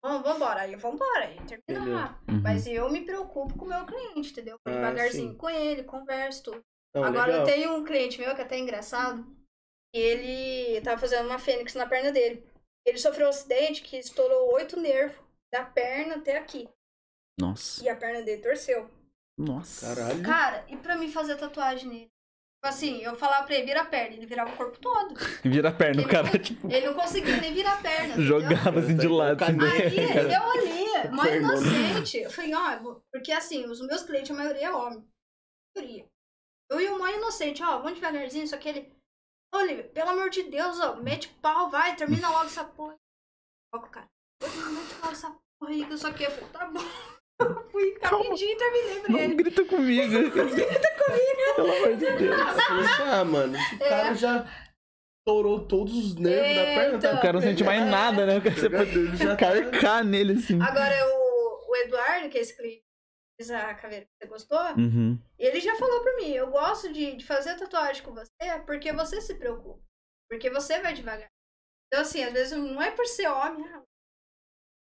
Vamos, vambora. Aí vambora, aí termina Entendeu? lá. Uhum. Mas eu me preocupo com o meu cliente, entendeu? Vou Ah, devagarzinho sim. com ele, converso tudo. Não, Agora legal. eu tenho um cliente meu que é até engraçado. E ele tava fazendo uma fênix na perna dele. Ele sofreu um acidente que estourou oito nervos da perna até aqui. Nossa. E a perna dele torceu. Nossa. Caralho. Cara, e pra mim fazer tatuagem nele? Tipo assim, eu falava pra ele vira a perna, ele virava o corpo todo. Vira a perna, o cara, tipo, Ele não conseguia nem virar a perna. entendeu? jogava assim de lado. Assim, Aí, né? eu ali, mãe Perna. inocente. Eu falei, ó, vou- porque assim, os meus clientes, a maioria é homem. A maioria. Eu e o mãe inocente, ó, vamos devagarzinho, só que ele. Olha, pelo amor de Deus, ó, mete pau, vai, termina logo essa porra. Ó, cara, mete logo essa porra aí, que eu só que eu falei, tá bom. Fui rapidinho e terminei pra Não ele. grita comigo. Pelo amor de Deus. Eu falei ah, mano, o cara já estourou todos os nervos da É, perna. então. tá O cara não sente mais nada, né? O cara, você Jogador, pode ele já tá- carcar nele, assim. Agora, o, o Eduardo, que é esse cliente, que fez a caveira que você gostou, Uhum. ele já falou pra mim, eu gosto de, de fazer tatuagem com você porque você se preocupa. Porque você vai devagar. Então, assim, às vezes não é por ser homem, ah,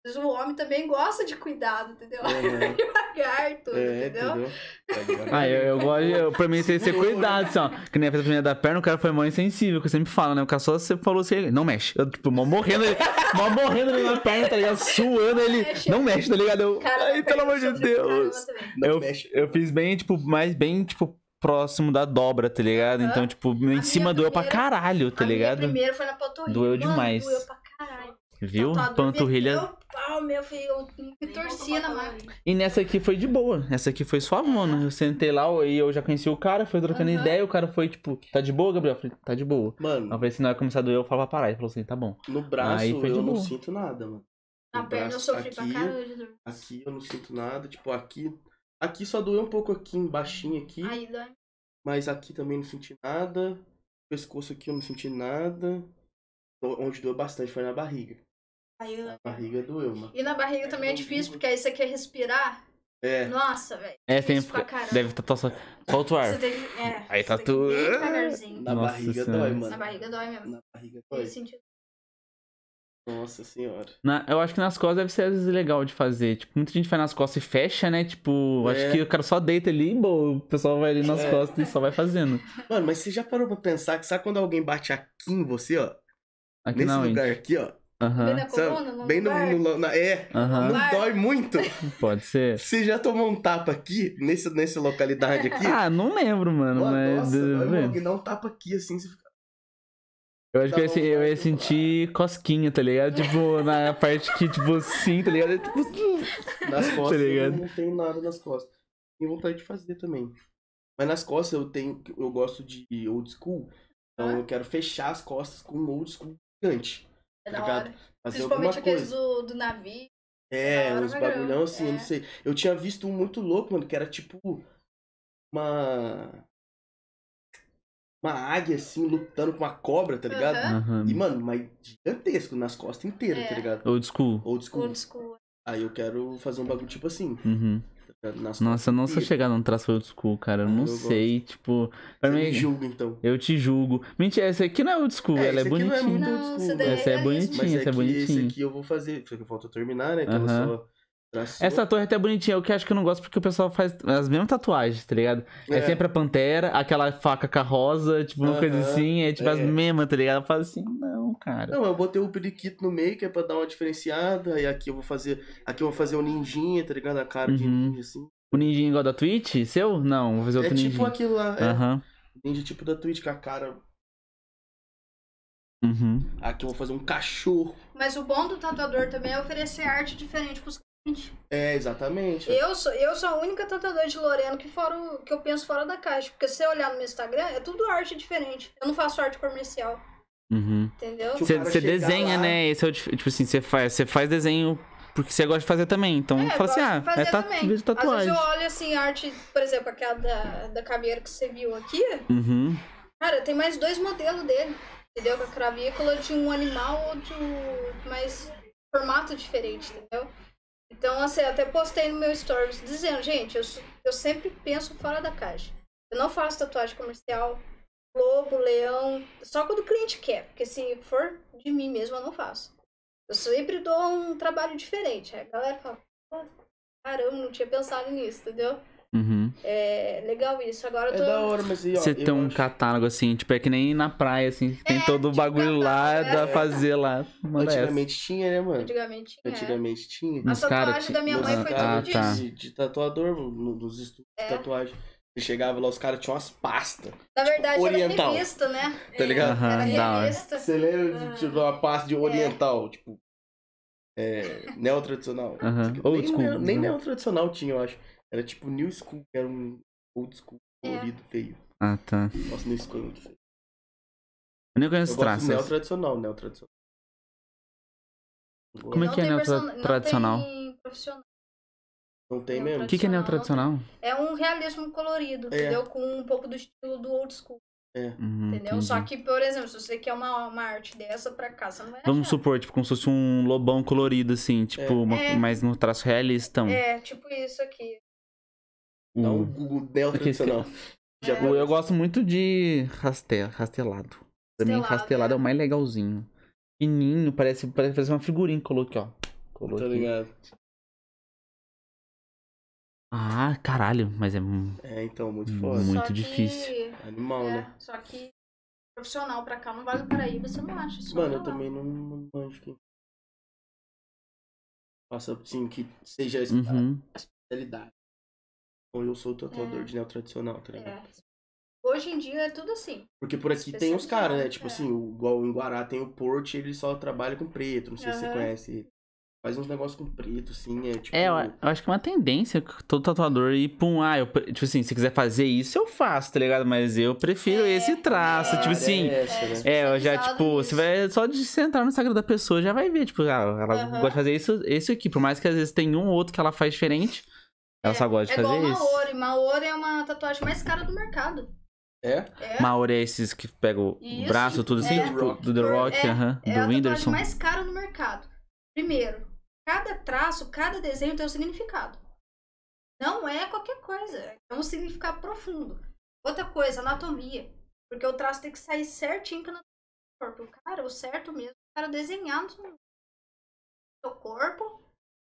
Mas o homem também gosta de cuidado, entendeu? Aham. Devagar, tudo, É, entendeu? entendeu? É, devagar. Ah, eu, eu gosto, eu, pra mim, tem que ser cuidado, assim, ó. Que nem a primeira da perna, o cara foi mó insensível, que eu sempre falo, né? O cara só você falou assim, não mexe. Eu, tipo, mó morrendo, ele, mó morrendo ali na perna, tá ligado? Suando, ele, Mexe. não mexe, tá ligado? Eu, Cara, ai, pelo amor de Deus. eu, mexe. eu fiz bem, tipo, mais bem, tipo, próximo da dobra, tá ligado? Então, tipo, em cima doeu pra caralho, tá a minha ligado? primeira foi na panturrilha. Doeu Mano, demais. Doeu pra caralho. Viu? Tatuador Panturrilha. Pau, meu filho, eu me torcia na máquina. E nessa aqui foi de boa. Essa aqui foi suavona. Eu sentei lá e eu já conheci o cara, foi trocando Aham. ideia. O cara foi tipo, tá de boa, Gabriel? Eu falei, tá de boa. Aí eu Mano, falei, se não vai começar a doer, eu falo pra parar. Ele falou assim, tá bom. no braço Aí foi de eu não sinto nada, mano. Na No perna eu sofri pra aqui, caralho de dor. Aqui eu não sinto nada. Tipo, aqui. Aqui só doeu um pouco aqui embaixo aqui. Aí dói. Mas aqui também não senti nada. Pescoço aqui eu não senti nada. Onde doeu bastante foi na barriga. Aí. A barriga doeu, mano. E na barriga também é difícil, porque aí você quer respirar. É. Nossa, velho. É, tem. pra caramba. Deve estar só. Solta o ar. Que- é, Aí tá tudo-. Na Nossa barriga Senhora. dói, Na mano. barriga dói mesmo. Na barriga dói. sentido. Nossa senhora. Na- eu acho que nas costas deve ser às vezes legal de fazer. Tipo, muita gente faz nas costas e fecha, né? Tipo, É. acho que o cara só deita ali e boa, o pessoal vai ali nas É. costas e só vai fazendo. Mano, mas você já parou pra pensar que sabe quando alguém bate aqui em você, ó? Aqui nesse não, lugar hein? aqui, ó. Bem na coluna, no Bem no, no- na- É. Não dói muito. Pode ser. Você já tomou um tapa aqui, nesse, nessa localidade aqui? Ah, não lembro, mano. Pô, mas. nossa, dói, mano, alguém dá um tapa aqui assim, você fica. Eu acho que eu ia, Dá se- eu ia sentir cosquinha, tá ligado? Tipo, na parte que, tipo, sim, tá ligado? Tipo, Nas costas Tá ligado? eu não tenho nada nas costas. Tenho vontade de fazer também. Mas nas costas eu tenho. Eu gosto de old school. Então Ah. eu quero fechar as costas com um old school gigante. É da Ligado? Fazer Principalmente aqueles do, do navio. É, uns bagulhão assim, eu É. não sei. Eu tinha visto um muito louco, mano, que era tipo uma. Uma águia assim, lutando com uma cobra, tá ligado? Aham. E, mano, mas gigantesco nas costas inteiras, É. tá ligado? Old school. Old school. Old school. Aí eu quero fazer um bagulho tipo assim. Uhum. Nas Nossa, eu não sou chegar num traço old school, cara. Eu Ah, não eu sei, tipo. Pra Você mim. me julga, então. Eu te julgo. Mentira, essa aqui não é old school, É, ela é aqui não é bonitinha. muito Não, old school, essa daí né? Essa é realista. bonitinha, essa é é que esse bonitinha. aqui eu vou fazer. Só que falta terminar, né? Que ela Aham. só traçou. Essa torre até é bonitinha, o que acho que eu não gosto porque o pessoal faz as mesmas tatuagens, tá ligado? É, É. sempre a pantera, aquela faca com a rosa, tipo, uma coisa Aham, assim, é tipo as é. mesmas, tá ligado? Eu falo assim, não, cara. Não, eu botei o periquito no meio, que é pra dar uma diferenciada. Aí aqui eu vou fazer. Aqui eu vou fazer o ninjinha, tá ligado? A cara de Uhum. ninja, assim. O ninjinha igual da Twitch, seu? Não, vou fazer É outro tipo ninjinha. aquilo lá. É, Aham. ninja tipo da Twitch, com a cara. Uhum. Aqui eu vou fazer um cachorro. Mas o bom do tatuador também é oferecer arte diferente pros. É, exatamente. Eu sou, eu sou a única tatuadora de Lorena que, fora o- que eu penso fora da caixa. Porque se você olhar no meu Instagram, é tudo arte diferente. Eu não faço arte comercial, Uhum. entendeu? Tipo, Você chegar desenha, lá- né? Esse é o tipo assim, você faz, você faz desenho porque você gosta de fazer também. Então É, fala assim, ah, é ta- também. de Às tatuagem. vezes eu olho assim, arte, por exemplo, aquela da, da caveira que você viu aqui. Uhum. Cara, tem mais dois modelos dele. Entendeu? Com a cravícula de um animal ou de um mais formato diferente, entendeu? Então, assim, até postei no meu stories dizendo, gente, eu, eu sempre penso fora da caixa. Eu não faço tatuagem comercial, lobo, leão, só quando o cliente quer, porque se for de mim mesmo, eu não faço. Eu sempre dou um trabalho diferente. Aí a galera fala, "Pô, caramba, não tinha pensado nisso, entendeu? Uhum. É legal isso. Agora eu É tô. da hora, mas aí, ó, Você tem um acho- catálogo assim, tipo, é que nem na praia, assim, tem É, todo o tipo bagulho lá, dá é. pra fazer lá. Essa. Antigamente tinha, né, mano? Antigamente tinha. é. Antigamente tinha. A tatuagem da minha mãe foi Ah, tudo tá. disso. de, de tatuador, no- nos estudos É. de tatuagem. Você chegava lá, os caras tinham umas pastas, Na verdade, oriental. era revista, né? tá ligado? Aham, Era revista. Você lembra de tipo, uma pasta É. de oriental, tipo. É. Neo-tradicional. Old Nem, school, nem neo-tradicional tinha, eu acho. Era tipo new school, que era um old school É. colorido feio. Ah, tá. Nossa, new school é muito feio. Eu nem conheço Eu os gosto traços. do neo-tradicional, neo-tradicional. Eu Como é que é neo person- não tradicional? tem profissional. Não tem Neo mesmo? O que, que é neo tradicional? É um realismo colorido, É. entendeu? Com um pouco do estilo do old school, Uhum, entendeu? entendi. Só que, por exemplo, se você quer uma, uma arte dessa pra cá, você não vai Vamos achar. supor, tipo, como se fosse um lobão colorido, assim, tipo, É. uma- É. mas no traço realista. Um, É, tipo isso aqui. Dá um o- Google neo-tradicional. Já É. eu gosto muito de rastel, rastelado. Pra mim, Rastelado, é. é. o mais legalzinho. Fininho, parece, parece uma figurinha que coloquei, ó. Colou Tá aqui. ligado? Ah, caralho, mas é É, então, muito Hum, foda. muito Só que- difícil. Animal, é, né? Só que profissional pra cá no Vale do Paraíba você não acha isso. Mano, eu não. também não, não manjo que. Faça assim, que seja a Uhum. especialidade. Ou eu sou tatuador É. de neo tradicional, tá ligado? É. Hoje em dia é tudo assim. Porque por aqui tem os caras, né? Tipo é. assim, igual em Guará tem o Porte, ele só trabalha com preto. Não sei se você conhece. Faz uns negócios com preto, assim, é tipo. É, eu, eu acho que é uma tendência todo tatuador ir pra um, ah, eu, tipo assim, se quiser fazer isso, eu faço, tá ligado? Mas eu prefiro É, esse traço, é, tipo assim. é essa, né? É, eu já, tipo, nisso. você vai só de você entrar no Instagram da pessoa, já vai ver, tipo, ah, ela Aham. gosta de fazer isso, esse aqui. Por mais que às vezes tem um ou outro que ela faz diferente, ela É, só gosta de é fazer igual isso. Maori. Maori é uma tatuagem mais cara do mercado. É? É. Maori é esses que pegam o Isso, braço, tudo assim, é. tipo, do The Por- Rock, é, aham, É a do tatuagem Whindersson. mais cara no mercado. Primeiro, cada traço, cada desenho tem um significado. Não é qualquer coisa. É um significado profundo. Outra coisa, anatomia. Porque o traço tem que sair certinho com a anatomia do corpo. Cara, o certo mesmo é o cara desenhar no seu seu corpo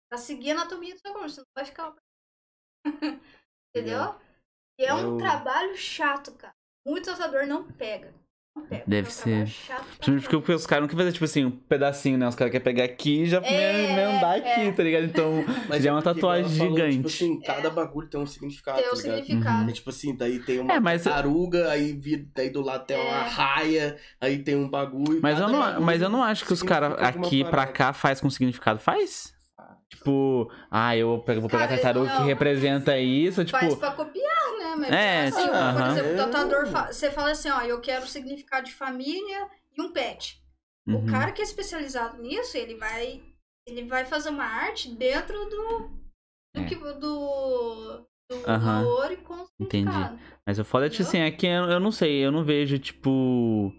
pra seguir a anatomia do seu corpo. Senão vai ficar. Entendeu? E é um Eu- trabalho chato, cara. Muito tatuador não pega. Não pega. Deve é um trabalho ser. chato pra Principalmente porque os caras não querem fazer, tipo assim, um pedacinho, né? Os caras querem pegar aqui e já É, emendar aqui, é. tá ligado? Então, já é uma porque igual tatuagem falou, gigante. Tipo assim, cada bagulho tem um significado, Tem o tá ligado? significado. É tipo assim, daí tem uma É, mas- taruga, aí vira, daí do lado tem uma É. raia, aí tem um bagulho. Mas eu, cada não, bagulho mas eu não acho que os caras significa alguma aqui pra parada. cá faz com significado. Faz? Tipo, ah, eu vou pegar, vou pegar a Cara, tartaruga que representa isso, tipo. Faz pra copiar, né? Mas É, assim, tipo, por aham. exemplo, o tatuador, fa- você fala assim, ó, eu quero significado de família e um pet. uhum. O cara que é especializado nisso, ele vai ele vai fazer uma arte dentro do do É. que do do Aham. Maori com Entendi. significado. Mas o foda é, tipo assim, é que eu, eu não sei, eu não vejo, tipo.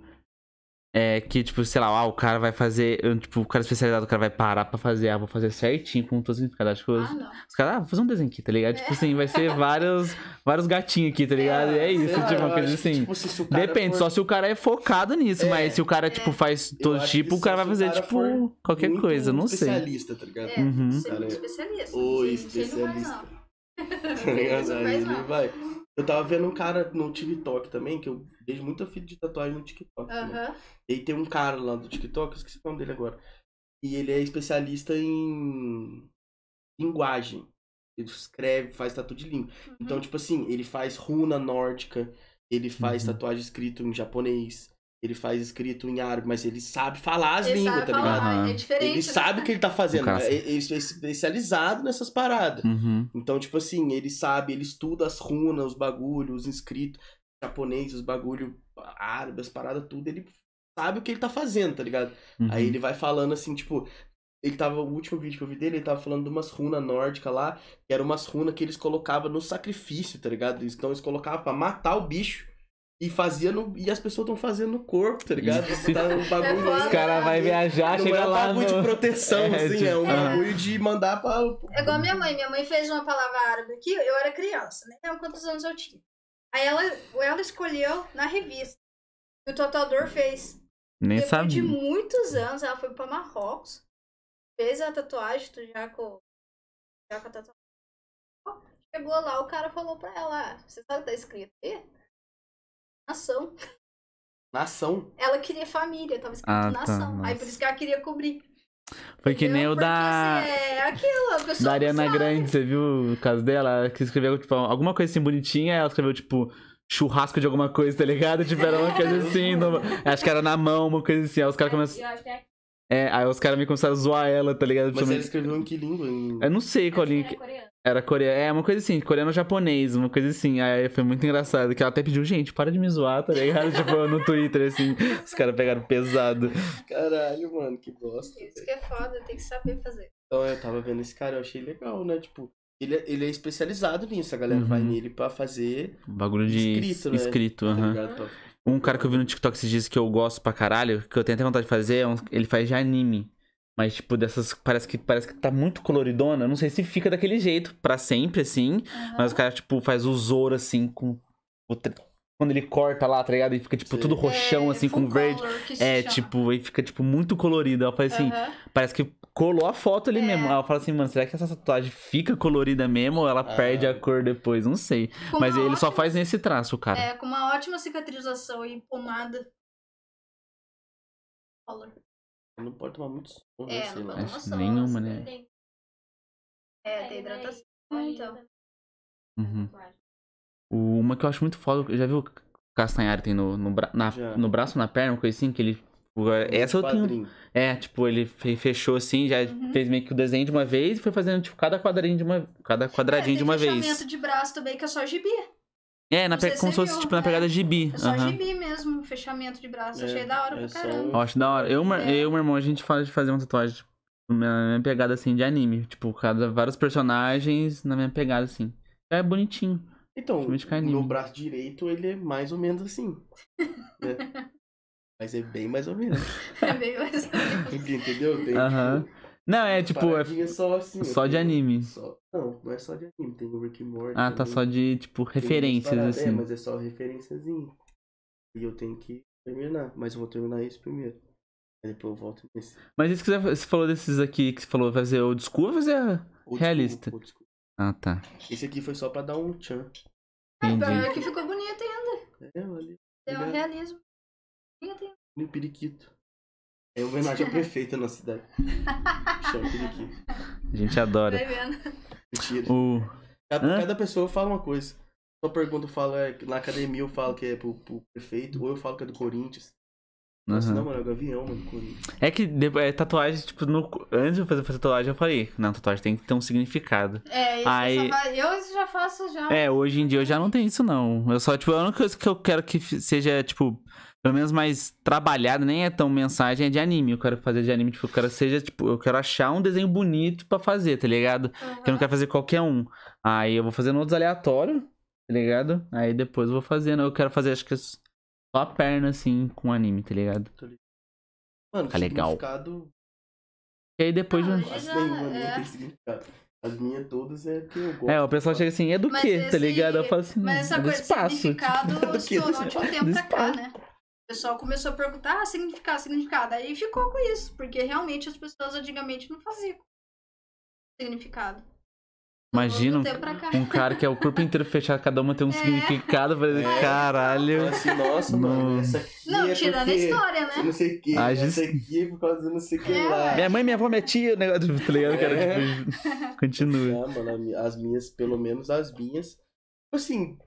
É que, tipo, sei lá, ah, o cara vai fazer. eu, Tipo, o cara especializado, o cara vai parar pra fazer, ah, vou fazer certinho com todo significado. Acho que os, Ah, não. os caras, ah, vou fazer um desenho aqui, tá ligado? Tipo assim, vai ser vários, vários gatinhos aqui, tá ligado? E é Sei isso, lá, tipo, uma coisa assim. tipo, se- Depende, for só se o cara é focado nisso, É, mas se o cara, tipo, faz todo tipo, o cara vai fazer, cara tipo, qualquer muito coisa, não sei. especialista, tá ligado? É, Uhum. é muito especialista. O Você- você não faz, especialista. Tá ligado? Aí ele vai. Eu tava vendo um cara no TikTok também, que eu vejo muita fita de tatuagem no TikTok. também. Aham. E tem um cara lá do TikTok, eu esqueci o nome dele agora. E ele é especialista em linguagem. Ele escreve, faz tatu de língua. Uhum. Então, tipo assim, ele faz runa nórdica, ele faz Uhum. tatuagem escrito em japonês, ele faz escrito em árabe, mas ele sabe falar as Ele línguas, sabe tá ligado? falar, Aham. é diferente. Ele né? sabe o que ele tá fazendo. Cara é-. Ele é especializado nessas paradas. Uhum. Então, tipo assim, ele sabe, ele estuda as runas, os bagulhos, os inscritos japonês, os bagulhos árabes, as paradas, tudo. Ele sabe o que ele tá fazendo, tá ligado? uhum. Aí ele vai falando assim, tipo. Ele tava, o último vídeo que eu vi dele, ele tava falando de umas runas nórdicas lá, que eram umas runas que eles colocavam no sacrifício, tá ligado? Então eles colocavam pra matar o bicho e fazia no. E as pessoas estão fazendo no corpo, tá ligado? Isso. Tá um bagulho foda. Os caras vão viajar, não chega é um lá bagulho no... de proteção, É, assim, tipo, é um bagulho de mandar pra. É igual a minha mãe. Minha mãe fez uma palavra árabe aqui, eu era criança, nem lembro quantos anos eu tinha. Aí ela, ela escolheu na revista. E o tatuador fez. Nem Depois sabia. de muitos anos, ela foi pra Marrocos, fez a tatuagem do já com, já com a tatuagem. Chegou lá, o cara falou pra ela: ah, Você sabe o que tá escrito aí? Nação. Nação. Ela queria família, tava escrito Ah, tá, nação. Aí nossa. por isso que ela queria cobrir. Foi que nem Entendeu? o da... assim, é aquilo, a pessoa Da Ariana. Grande, você viu o caso dela? Ela que escreveu, tipo, alguma coisa assim bonitinha, ela escreveu, tipo, churrasco de alguma coisa, tá ligado? Tipo, era uma coisa assim, no- acho que era na mão, uma coisa assim. Aí os caras acho que é É, aí os caras me começaram a zoar ela, tá ligado? Mas ele Principalmente- escreveu em que língua? Em... Eu não sei qual link. Era coreano. É, uma coisa assim, coreano ou japonês, uma coisa assim. Aí foi muito engraçado, que ela até pediu, gente, para de me zoar, tá ligado? tipo, no Twitter, assim. Os caras pegaram pesado. Caralho, mano, que bosta. Isso que é foda, tem que saber fazer. Então eu tava vendo esse cara, eu achei legal, né? Tipo, ele, é- ele é especializado nisso, a galera vai Uhum. nele pra fazer Bagulho de Escrito, escrito, né? aham. tá ligado? Pra- Um cara que eu vi no TikTok esses dias que eu gosto pra caralho, que eu tenho até vontade de fazer, é ele faz de anime. Mas, tipo, dessas. Parece que, parece que tá muito coloridona. Eu não sei se fica daquele jeito, pra sempre, assim. Mas o cara, tipo, faz o Zoro, assim, com. o tre- Quando ele corta lá, tá ligado? E fica, tipo, Sei. tudo roxão, É, assim, com verde. É, chama. tipo, aí fica, tipo, muito colorido. Ela faz assim. Aham. Parece que colou a foto ali É. mesmo. Eu falo assim, mano, será que essa tatuagem fica colorida mesmo ou ela Ah. perde a cor depois? Não sei. Com Mas ele só ótima- faz nesse traço, cara. É, com uma ótima cicatrização e pomada. Color. Não pode tomar muito som, né? É, Sei não lá. Acho tomar nenhuma, sol, né? É, tem hidratação, então. Uhum. O- Uma que eu acho muito foda, já viu o que o Castanhari tem no, no, bra- na- no braço, na perna, uma coisa assim, que ele. Essa eu tenho. É, tipo, ele fe- fechou assim, já Uhum. fez meio que o desenho de uma vez e foi fazendo, tipo, cada quadradinho de uma. Cada quadradinho é, de uma tem vez. fechamento de braço também, que é só gibi. É, na pe... como se fosse, tipo, na é. pegada gibi. É só aham. gibi mesmo, fechamento de braço. É, Achei da hora é pra só caramba. Eu acho da hora. Eu, É. eu e meu irmão, a gente fala de fazer uma tatuagem, tipo, na minha pegada, assim, de anime. Tipo, cada, vários personagens na minha pegada, assim. É bonitinho. Então, no braço direito ele é mais ou menos assim. né? Mas é bem mais ou menos. É bem mais... Entendeu? Tem, Aham. tipo, Não, é tipo, é paradinha só assim. só de anime. só- Não, não é só de anime. Tem o Rick and Morty. Ah, tá só de, tipo, referências, paradas, É, assim. mas é só referenciazinha. E eu tenho que terminar. Mas eu vou terminar esse primeiro. Aí depois eu volto nesse. Mas isso que você você falou desses aqui, que você falou fazer old school ou fazer... Old Realista. school, old school. Ah, tá. Esse aqui foi só pra dar um tchan. Entendi. Agora que ficou bonito ainda. É, olha. Deu um realismo. Bonito ainda. No periquito. É homenagem à prefeita na cidade. Chama periquito. A gente adora. Vendo. Mentira. O... Cada, Hã? cada pessoa fala uma coisa. Só pergunta, eu falo, é, na academia eu falo que é pro, pro prefeito, ou eu falo que é do Corinthians. Nossa, Aham. não, mano, é o Gavião, mano. É que é, tatuagem, tipo, no... antes de eu fazer fazer tatuagem, eu falei, não, tatuagem tem que ter um significado. É, isso Aí- eu, só fa- eu já faço já. É, hoje em dia eu já não tenho isso, não. Eu só, tipo, a única coisa que eu quero que seja, tipo, pelo menos mais trabalhada, nem é tão mensagem, é de anime. Eu quero fazer de anime, tipo, eu quero que seja, tipo, eu quero achar um desenho bonito pra fazer, tá ligado? Que eu não quero fazer qualquer um. Aí eu vou fazendo outros aleatórios, tá ligado? Aí depois eu vou fazendo. Eu quero fazer, acho que só a perna, assim, com anime, tá ligado? Mano, Tá legal. significado, E aí depois. Ah, já- quase Já, nenhuma é. tem significado. As minhas todas é que eu gosto. É, o pessoal chega assim, é do quê, tá esse- ligado? Eu falo assim, Mas essa é coisa espaço. significado Do quê? se tornou de um tempo pra cá, né? O pessoal começou a perguntar, ah, significado, significado. Aí ficou com isso, porque realmente as pessoas antigamente não faziam significado. Imagina pra cá. um cara que é o corpo inteiro fechado, cada uma tem um É. significado. Falei, É. caralho. Assim, nossa, mano, Não. essa aqui Não, é tirando a porque... história, né? Não sei o que. Ah, essa just- aqui é por causa do não sei o que É, lá. Minha mãe, minha avó, minha tia, o negócio, tá ligado? Cara, É. tipo, continua. Ah, mano, a as minhas, pelo menos as minhas. Tipo assim,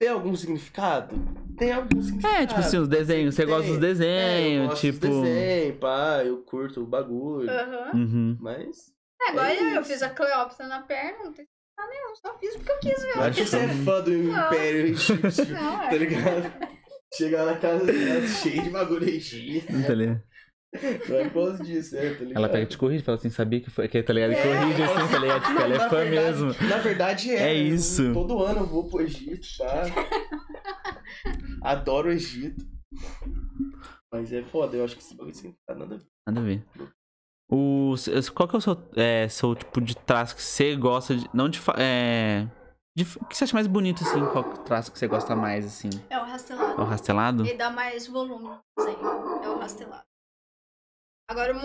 tem algum significado? Tem algum significado. É, tipo assim, os desenhos, você Tem. gosta dos É, eu desenhos, gosto tipo. dos desenhos, pá, eu curto o bagulho. Aham. Uhum. Mas. É, igual É eu, isso. fiz a Cleópatra na perna, não tem significado nenhum, só fiz porque eu quis ver. Eu acho que você é fã do Império Egípcio, Não, tá é. ligado? Chegar na casa dela cheio de bagulho egípcio. Tá ligado? Não é por causa disso, é, tá? Ela pega e te corrige, fala assim, sabia que foi, que, tá ligado? E É. corrige assim, tá ligado? Tipo, Não, ela é fã verdade- mesmo. Na verdade é. É isso. Eu- todo ano eu vou pro Egito, tá? Adoro o Egito. Mas é foda, eu acho que esse bagulho sem nada a ver. Nada a ver. O, qual que é o seu, é, seu tipo de traço que você gosta de. Não de. É, de o que você acha mais bonito, assim? Qual que é o traço que você gosta mais, assim? É o rastelado. É o rastelado? Ele dá mais volume no desenho. É o rastelado. Agora,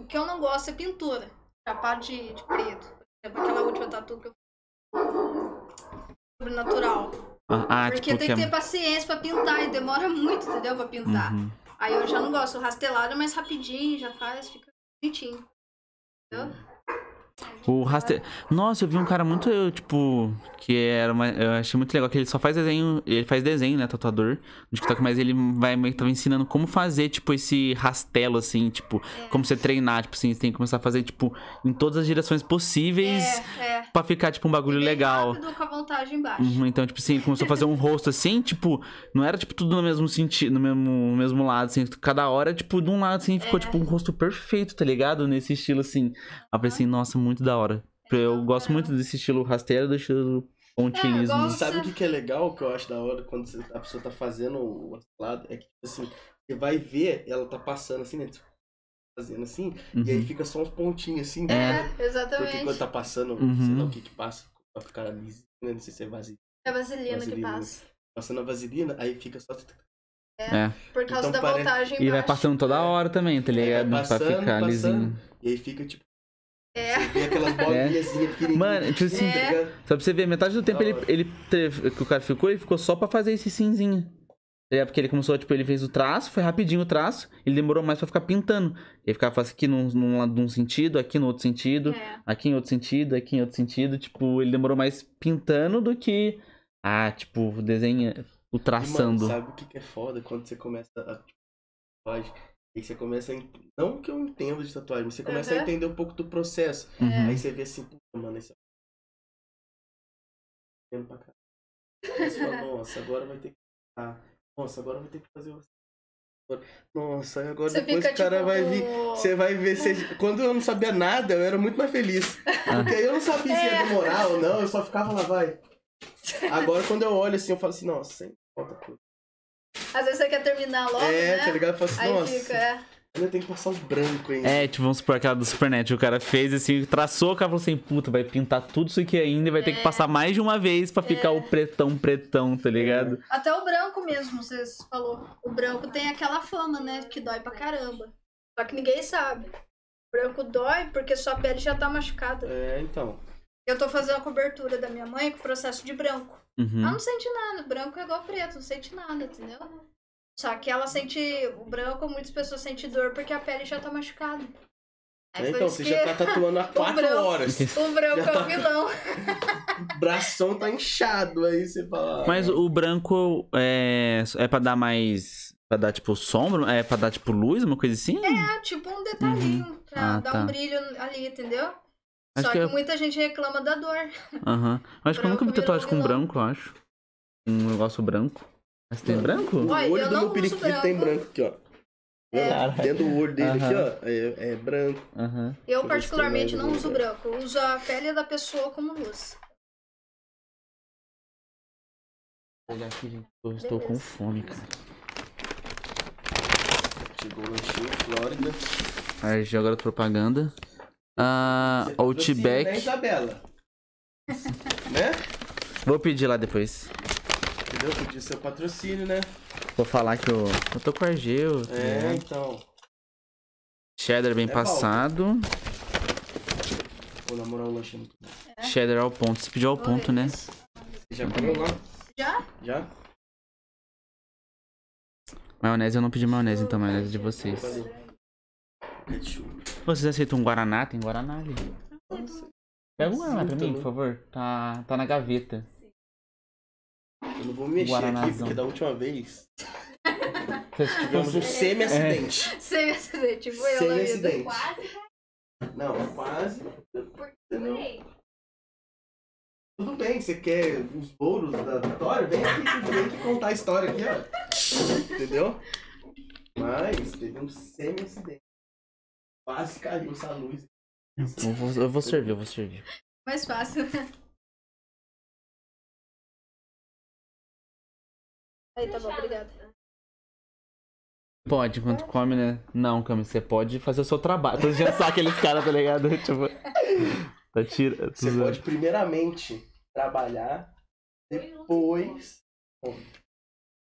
o que eu não gosto é pintura. Chapado de, de preto. Por exemplo, aquela última tatu que eu fiz. Sobrenatural. Ah, ah, Porque tipo, tem que é- ter paciência pra pintar e demora muito, entendeu? Pra pintar. Uhum. Aí eu já não gosto. O rastelado é mais rapidinho, já faz, fica bonitinho. Entendeu? O raste... Nossa, eu vi um cara muito, eu, tipo, que era uma... Eu achei muito legal que ele só faz desenho, ele faz desenho, né, tatuador, no TikTok, mas ele vai meio que tava ensinando como fazer, tipo, esse rastelo, assim, tipo, É. como você treinar, tipo assim, você tem que começar a fazer, tipo, em todas as direções possíveis É, é. pra ficar, tipo, um bagulho Bem legal. rápido com a voltagem baixa. Uhum, então, tipo assim, começou a fazer um rosto assim, tipo, não era, tipo, tudo no mesmo sentido, no mesmo, no mesmo lado, assim, cada hora, tipo, de um lado, assim, ficou, É. tipo, um rosto perfeito, tá ligado? Nesse estilo, assim. Aí eu falei assim, nossa, muito da hora. Eu gosto muito desse estilo rasteiro, do estilo pontilismo. É, gosto. Sabe o que, que é legal, que eu acho da hora, quando a pessoa tá fazendo o lado? É que, tipo assim, você vai ver, ela tá passando assim, né? tipo, Fazendo assim, e aí Uhum. fica só uns pontinhos assim. É, né? Porque exatamente. quando tá passando, Uhum. sei lá o que que passa, pra ficar lisinho, né? Não sei se é vasilina. É a vaselina, que Vaselina. passa. Passando a vaselina, aí fica só. É. Por causa Então da parece- voltagem E vai passando toda hora também, tá ligado? É, passando, pra ficar passando. lisinho. E aí fica, tipo, É. Você vê aquelas bolinhas pequenininhas. Mano, tipo assim, tá ligado? Só pra você ver, metade do tempo ele, ele teve, que o cara ficou, ele ficou só pra fazer esse cinzinho. É porque ele começou, tipo, ele fez o traço, foi rapidinho o traço, ele demorou mais pra ficar pintando. Ele ficava fazendo aqui num, num, lado- num sentido, aqui no outro sentido, É. aqui em outro sentido, aqui em outro sentido. Tipo, ele demorou mais pintando do que. Ah, tipo, desenha. O E, mano, traçando. sabe o que, que é foda quando você começa a tipo, E você começa a. Não que eu entendo de tatuagem, mas você começa a Aham. entender um pouco do processo. Uhum. Aí você vê assim, puta, mano, esse. Vendo pra cá. Aí você fala, nossa, agora vai ter que. Ah, nossa, agora vai ter que fazer o. Nossa, aí agora Você depois fica o cara tipo. vai vir. Você vai ver. Você... Quando eu não sabia nada, eu era muito mais feliz. Porque aí eu não sabia se ia É. demorar ou não, eu só ficava lá, vai. Agora quando eu olho assim, eu falo assim, nossa, falta coisa. Às vezes você quer terminar logo, É, né? tá ligado? Eu falo assim, Aí nossa, fica, é. ainda tem que passar o branco ainda. É, tipo, vamos supor aquela do Supernet. O cara fez assim, traçou, o cara falou assim, puta, vai pintar tudo isso aqui ainda e vai ter que passar mais de uma vez pra ficar o pretão, pretão, tá ligado? Até o branco mesmo, vocês falou. O branco tem aquela fama, né? Que dói pra caramba. Só que ninguém sabe. O branco dói porque sua pele já tá machucada. É, então. Eu tô fazendo a cobertura da minha mãe com processo de branco. Ela Uhum. não sente nada. Branco é igual preto, não sente nada, entendeu? Só que ela sente. O branco, muitas pessoas sentem dor porque a pele já tá machucada. Aí É, então, você que já tá tatuando há quatro branco- horas. o branco já é tá- o vilão. O bração tá inchado, aí você fala. ah, Mas o branco é, é pra dar mais. Pra dar tipo sombra? É pra dar tipo luz, uma coisa assim? É tipo um detalhinho pra Ah, dar tá. um brilho ali, entendeu? Acho Só que que, é- muita gente reclama da dor. Aham. Acho que eu nunca vi tatuagem com branco, eu acho. Um negócio branco. Mas tem branco? O Olha, olho eu do não meu periquito tem branco. aqui, ó. É. Dentro do olho dele aqui, ó, é, é branco. Aham. Eu, eu particularmente, não uso branco. Eu uso a pele da pessoa como luz. Vou olhar aqui, gente. Eu estou com fome, cara. Chegou o lanchinho, Flórida. Aí joga a propaganda. Ah, Você Né, Outback. Isabela? né? Vou pedir lá depois. Entendeu? Podia ser o patrocínio, né? Vou falar que eu, eu tô com argel. tá É, ligado? então. Cheddar bem É passado. Pô, na moral, o lanche é muito bom. Cheddar ao ponto. Você pediu ao Vou ponto, né? Você já comeu lá? Já? Já? Maionese eu não pedi maionese, então maionese de vocês. Vocês aceitam um Guaraná? Tem Guaraná ali. Pega um Guaraná pra mim, por favor. Tá, tá na gaveta. eu não vou mexer aqui, Guaranazão. porque da última vez tivemos um semi-acidente. Sem acidente, tipo eu na vida. Semi-acidente. Quase. Não, quase. Entendeu? Ei, Tudo bem, você quer os boulos da vitória? Vem aqui, vem aqui contar a história aqui, ó. Entendeu? Mas teve um semi-acidente. Quase caiu essa luz. Eu vou, eu vou servir, eu vou servir. Mais fácil, né? Aí, tá bom, obrigada. Pode, enquanto come, né? Não, Cami, você pode fazer o seu trabalho. Tô já sabe aqueles caras, tá ligado? Tipo. Tá tira. Você pode primeiramente trabalhar, depois.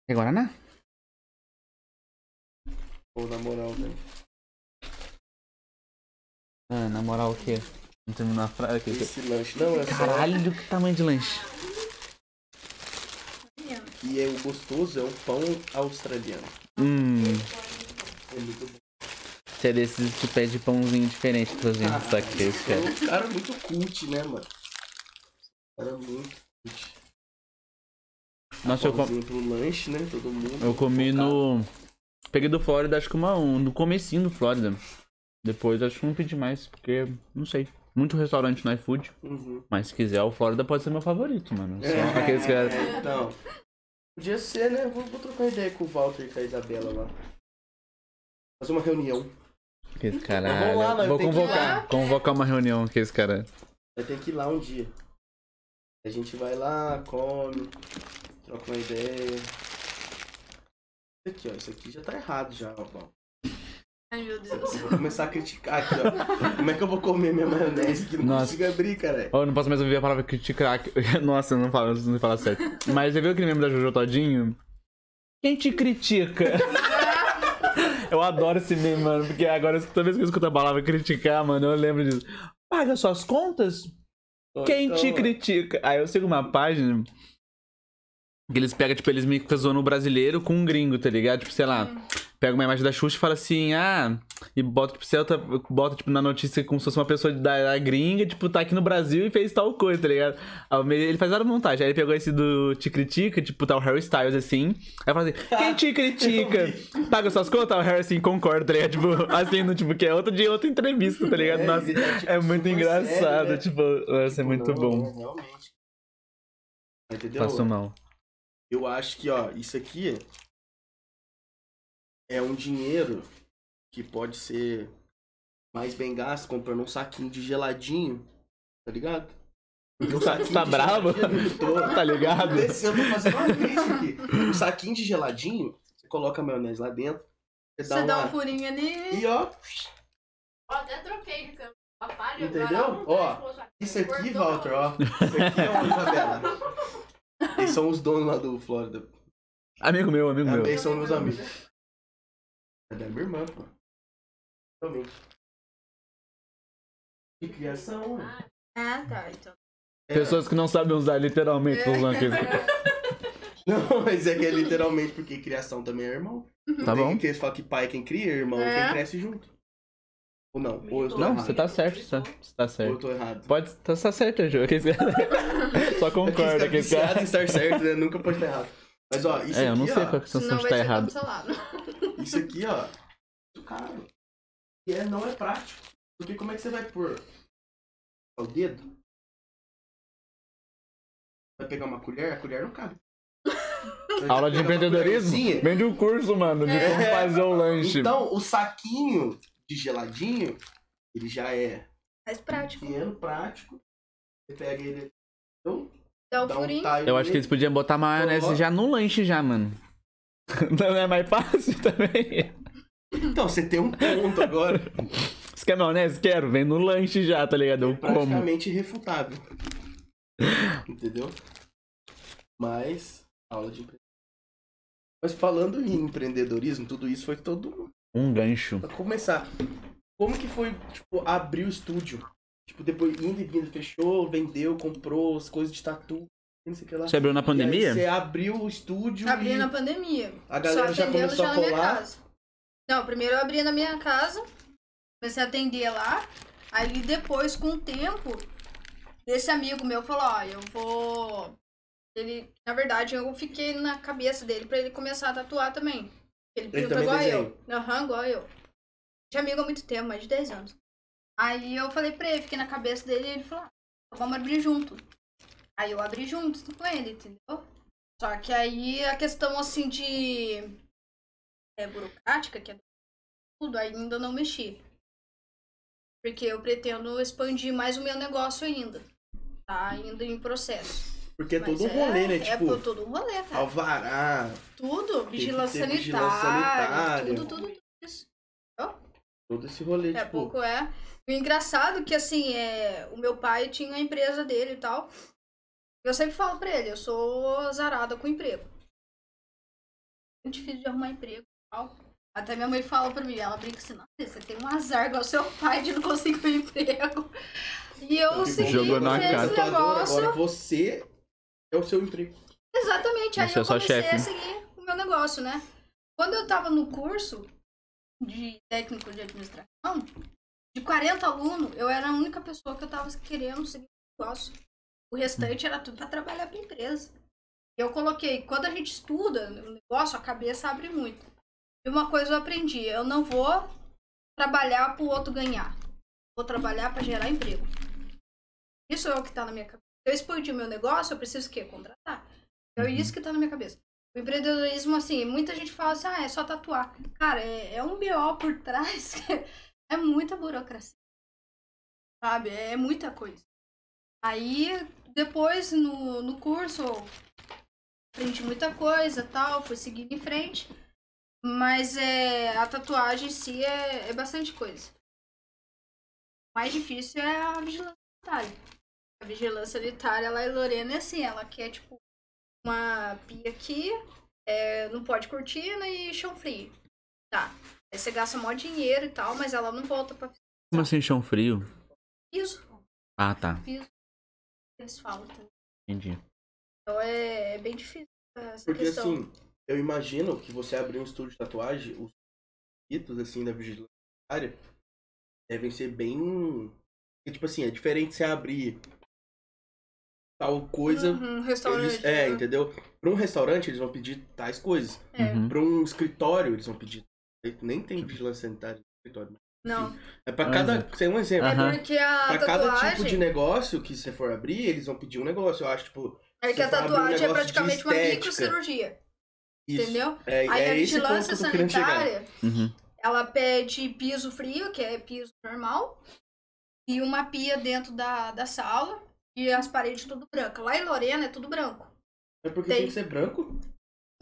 Quer Guaraná? Pô, na moral, velho. Ah, na moral, o quê? Não terminou a frase aqui. Esse lanche não é só. Caralho, que tamanho de lanche. E é o gostoso, é um pão australiano. Hum, É muito bom. você é desses que pede pãozinho diferente pra gente. Só que esse É cara. um cara muito cult, né, mano? Um cara muito cult. Nossa, eu, com- Pãozinho pro lanche, né? Todo mundo. eu comi focado. no. Peguei do Flórida, acho que uma, um, no comecinho do Flórida. Depois acho que não pedi mais, porque, não sei. Muito restaurante no iFood. Uhum. Mas se quiser, o Flórida pode ser meu favorito, mano. Só É, aqueles que. Então. Podia ser, né? Vou, vou trocar ideia com o Walter e com a Isabela lá. Fazer uma reunião. Aqueles cara. Mas vamos lá, nós Vou que ir convocar. Convocar uma reunião com esse cara. Vai ter que ir lá um dia. A gente vai lá, come, troca uma ideia. Isso aqui, ó. Isso aqui já tá errado já, ó. Ai, meu Deus. Eu vou começar a criticar aqui, ó. Como é que eu vou comer minha maionese que não Nossa. consigo abrir, cara? Oh, eu não posso mais ouvir a palavra criticar. Nossa, eu não falo, não falo certo. Mas você viu aquele meme da Jojo Todinho? Quem te critica? eu adoro esse meme, mano, porque agora toda vez que eu escuto a palavra criticar, mano, eu lembro disso. paga suas contas? Quem te Então, critica? Aí eu sigo uma página que eles pegam, tipo, eles meio que ficam zoando o brasileiro com um gringo, tá ligado? Tipo, sei lá, pega uma imagem da Xuxa e fala assim, ah, e bota, tipo, você bota, tipo, na notícia como se fosse uma pessoa da, da gringa, tipo, tá aqui no Brasil e fez tal coisa, tá ligado? Aí ele faz várias montagens. Aí ele pegou esse do Te Critica, tipo, tá o Harry Styles assim. Aí fala assim, quem te critica? Paga suas contas? O Harry assim, concorda, tá ligado? Tipo, assim, no, tipo, que é outra de outra entrevista, tá ligado? É, Nossa, ele tá, tipo, é muito engraçado, sério, né? tipo, nossa, é Tipo, muito não, bom. é, realmente. Entendeu? Passo mal. Eu acho que, ó, isso aqui é um dinheiro que pode ser mais bem gasto comprando um saquinho de geladinho, tá ligado? Porque o Tá- saquinho tá de bravo? geladinho, eu tô- Tá ligado? Eu tô fazendo uma crise aqui. Um saquinho de geladinho, você coloca a maionese lá dentro, você dá Você uma... dá um furinho ali. E ó, Ó, até troquei de. Rapaz, Entendeu? Ó, isso aqui. Walter, ó. Isso aqui é uma Isabela. Eles são os donos lá do Flórida. Amigo meu, amigo meu. Também são meus amigos. É da minha irmã, pô. Também. De criação. Ah, tá. Então. É. Pessoas que não sabem usar literalmente, tô usando aqui. Não, mas é que é literalmente porque criação também é irmão. Tá Tem bom? Que eles falam que pai é quem cria, irmão é É. quem cresce junto. Ou não? Ou eu tô Não, errado? você tá certo, você tá, você tá Ou eu certo. tô errado? Pode, tá, tá certo, Ju. Só concorda que esse cara. estar certo, né? Nunca pode estar errado. Mas ó, isso É, eu não aqui, sei ó, qual que é a sensação de estar errado. cancelado. Isso aqui, ó, muito caro. E é, não é prático. Porque como é que você vai pôr o dedo? Vai pegar uma colher? A colher não cabe. Aula de empreendedorismo? colherzinha. Vende um curso, mano, de como É. fazer o lanche. Então, o saquinho de geladinho, ele já é Mais prático. pequeno, prático. Você pega ele, então, Dá o dá um furinho. Eu acho que eles podiam botar maionese Coloca. já no lanche já, mano. Não é mais fácil também. Então, você tem um ponto agora. Você quer maionese? Quero. Vem no lanche já, tá ligado? Eu como. praticamente irrefutável. Entendeu? Mas, aula de empreendedorismo. Mas falando em empreendedorismo, tudo isso foi todo Um gancho. pra começar. Como que foi, tipo, abrir o estúdio? Tipo, depois indo e vindo, fechou, vendeu, comprou as coisas de tatu, não sei o que lá. Você abriu na pandemia? você abriu o estúdio Abri e na pandemia. a galera Só já atendendo começou já a na minha colar. casa. Não, primeiro eu abri na minha casa, comecei a atender lá. Aí depois, com o tempo, esse amigo meu falou, ó, eu vou. Ele, na verdade, eu fiquei na cabeça dele pra ele começar a tatuar também. Ele também igual desenha? eu. Aham, igual eu. De amigo há muito tempo, mais de 10 anos. Aí eu falei pra ele, fiquei na cabeça dele e ele falou, ah, vamos abrir junto. Aí eu abri junto com ele, entendeu? Só que aí a questão assim de é, burocrática, que é tudo, ainda não mexi. Porque eu pretendo expandir mais o meu negócio ainda. Tá ainda em processo. Porque é todo um rolê, né? É Tipo, por todo um rolê, cara. alvará, Tudo. Vigilância sanitária. sanitária. Tudo, tudo, tudo isso. todo esse rolê, É tipo. pouco, é. E o engraçado é que, assim, é, o meu pai tinha a empresa dele e tal. Eu sempre falo pra ele, eu sou azarada com emprego. Muito difícil de arrumar emprego e tal. Até minha mãe fala pra mim, ela brinca assim, nossa, você tem um azar igual seu pai de não conseguir um emprego. E eu Porque segui Jogou na esse cara. negócio. Agora você é o seu emprego. Exatamente, aí Você é eu só comecei chefe. a seguir o meu negócio, né? Quando eu tava no curso de técnico de administração, de 40 alunos, eu era a única pessoa que eu tava querendo seguir o negócio. O restante era tudo pra trabalhar pra empresa. Eu coloquei, quando a gente estuda o negócio, a cabeça abre muito. E uma coisa eu aprendi, eu não vou trabalhar pro outro ganhar. Vou trabalhar pra gerar emprego. Isso é o que tá na minha cabeça. Eu expandir meu negócio, eu preciso o quê? Contratar. É Uhum. isso que tá na minha cabeça. O empreendedorismo, assim, muita gente fala assim, ah, é só tatuar. Cara, é, é um BO por trás, é muita burocracia. Sabe? É muita coisa. Aí, depois, no, no curso, aprendi muita coisa tal, fui seguindo em frente. Mas é, a tatuagem em si é, é bastante coisa. O mais difícil é a vigilância sanitária. A vigilância sanitária lá em Lorena é assim, ela quer, tipo, uma pia aqui, é, não pode cortina e chão frio. Tá. Aí você gasta maior dinheiro e tal, mas ela não volta pra. Como assim, chão frio? piso, Ah, tá. eles falam. entendeu? Entendi. Então é, é bem difícil essa Porque questão. assim, eu imagino que você abrir um estúdio de tatuagem, os ritos assim da vigilância sanitária devem ser bem. porque, Tipo assim, é diferente você abrir tal coisa. Uhum, restaurante. Eles, é, né? entendeu? Pra um restaurante eles vão pedir tais coisas. É. Uhum. Pra um escritório eles vão pedir. Nem tem vigilância sanitária no escritório. Não, É pra Um cada. Tem um exemplo. é porque a Pra cada tatuagem. tipo de negócio que você for abrir, eles vão pedir um negócio. Eu acho, tipo. É que a abrir um tatuagem é praticamente uma microcirurgia, Isso. entendeu? É, Aí é a esse ponto vigilância sanitária, Uhum. ela pede piso frio, que é piso normal, e uma pia dentro da, da sala, e as paredes tudo branco. Lá em Lorena é tudo branco. É porque Tem. tem que ser branco.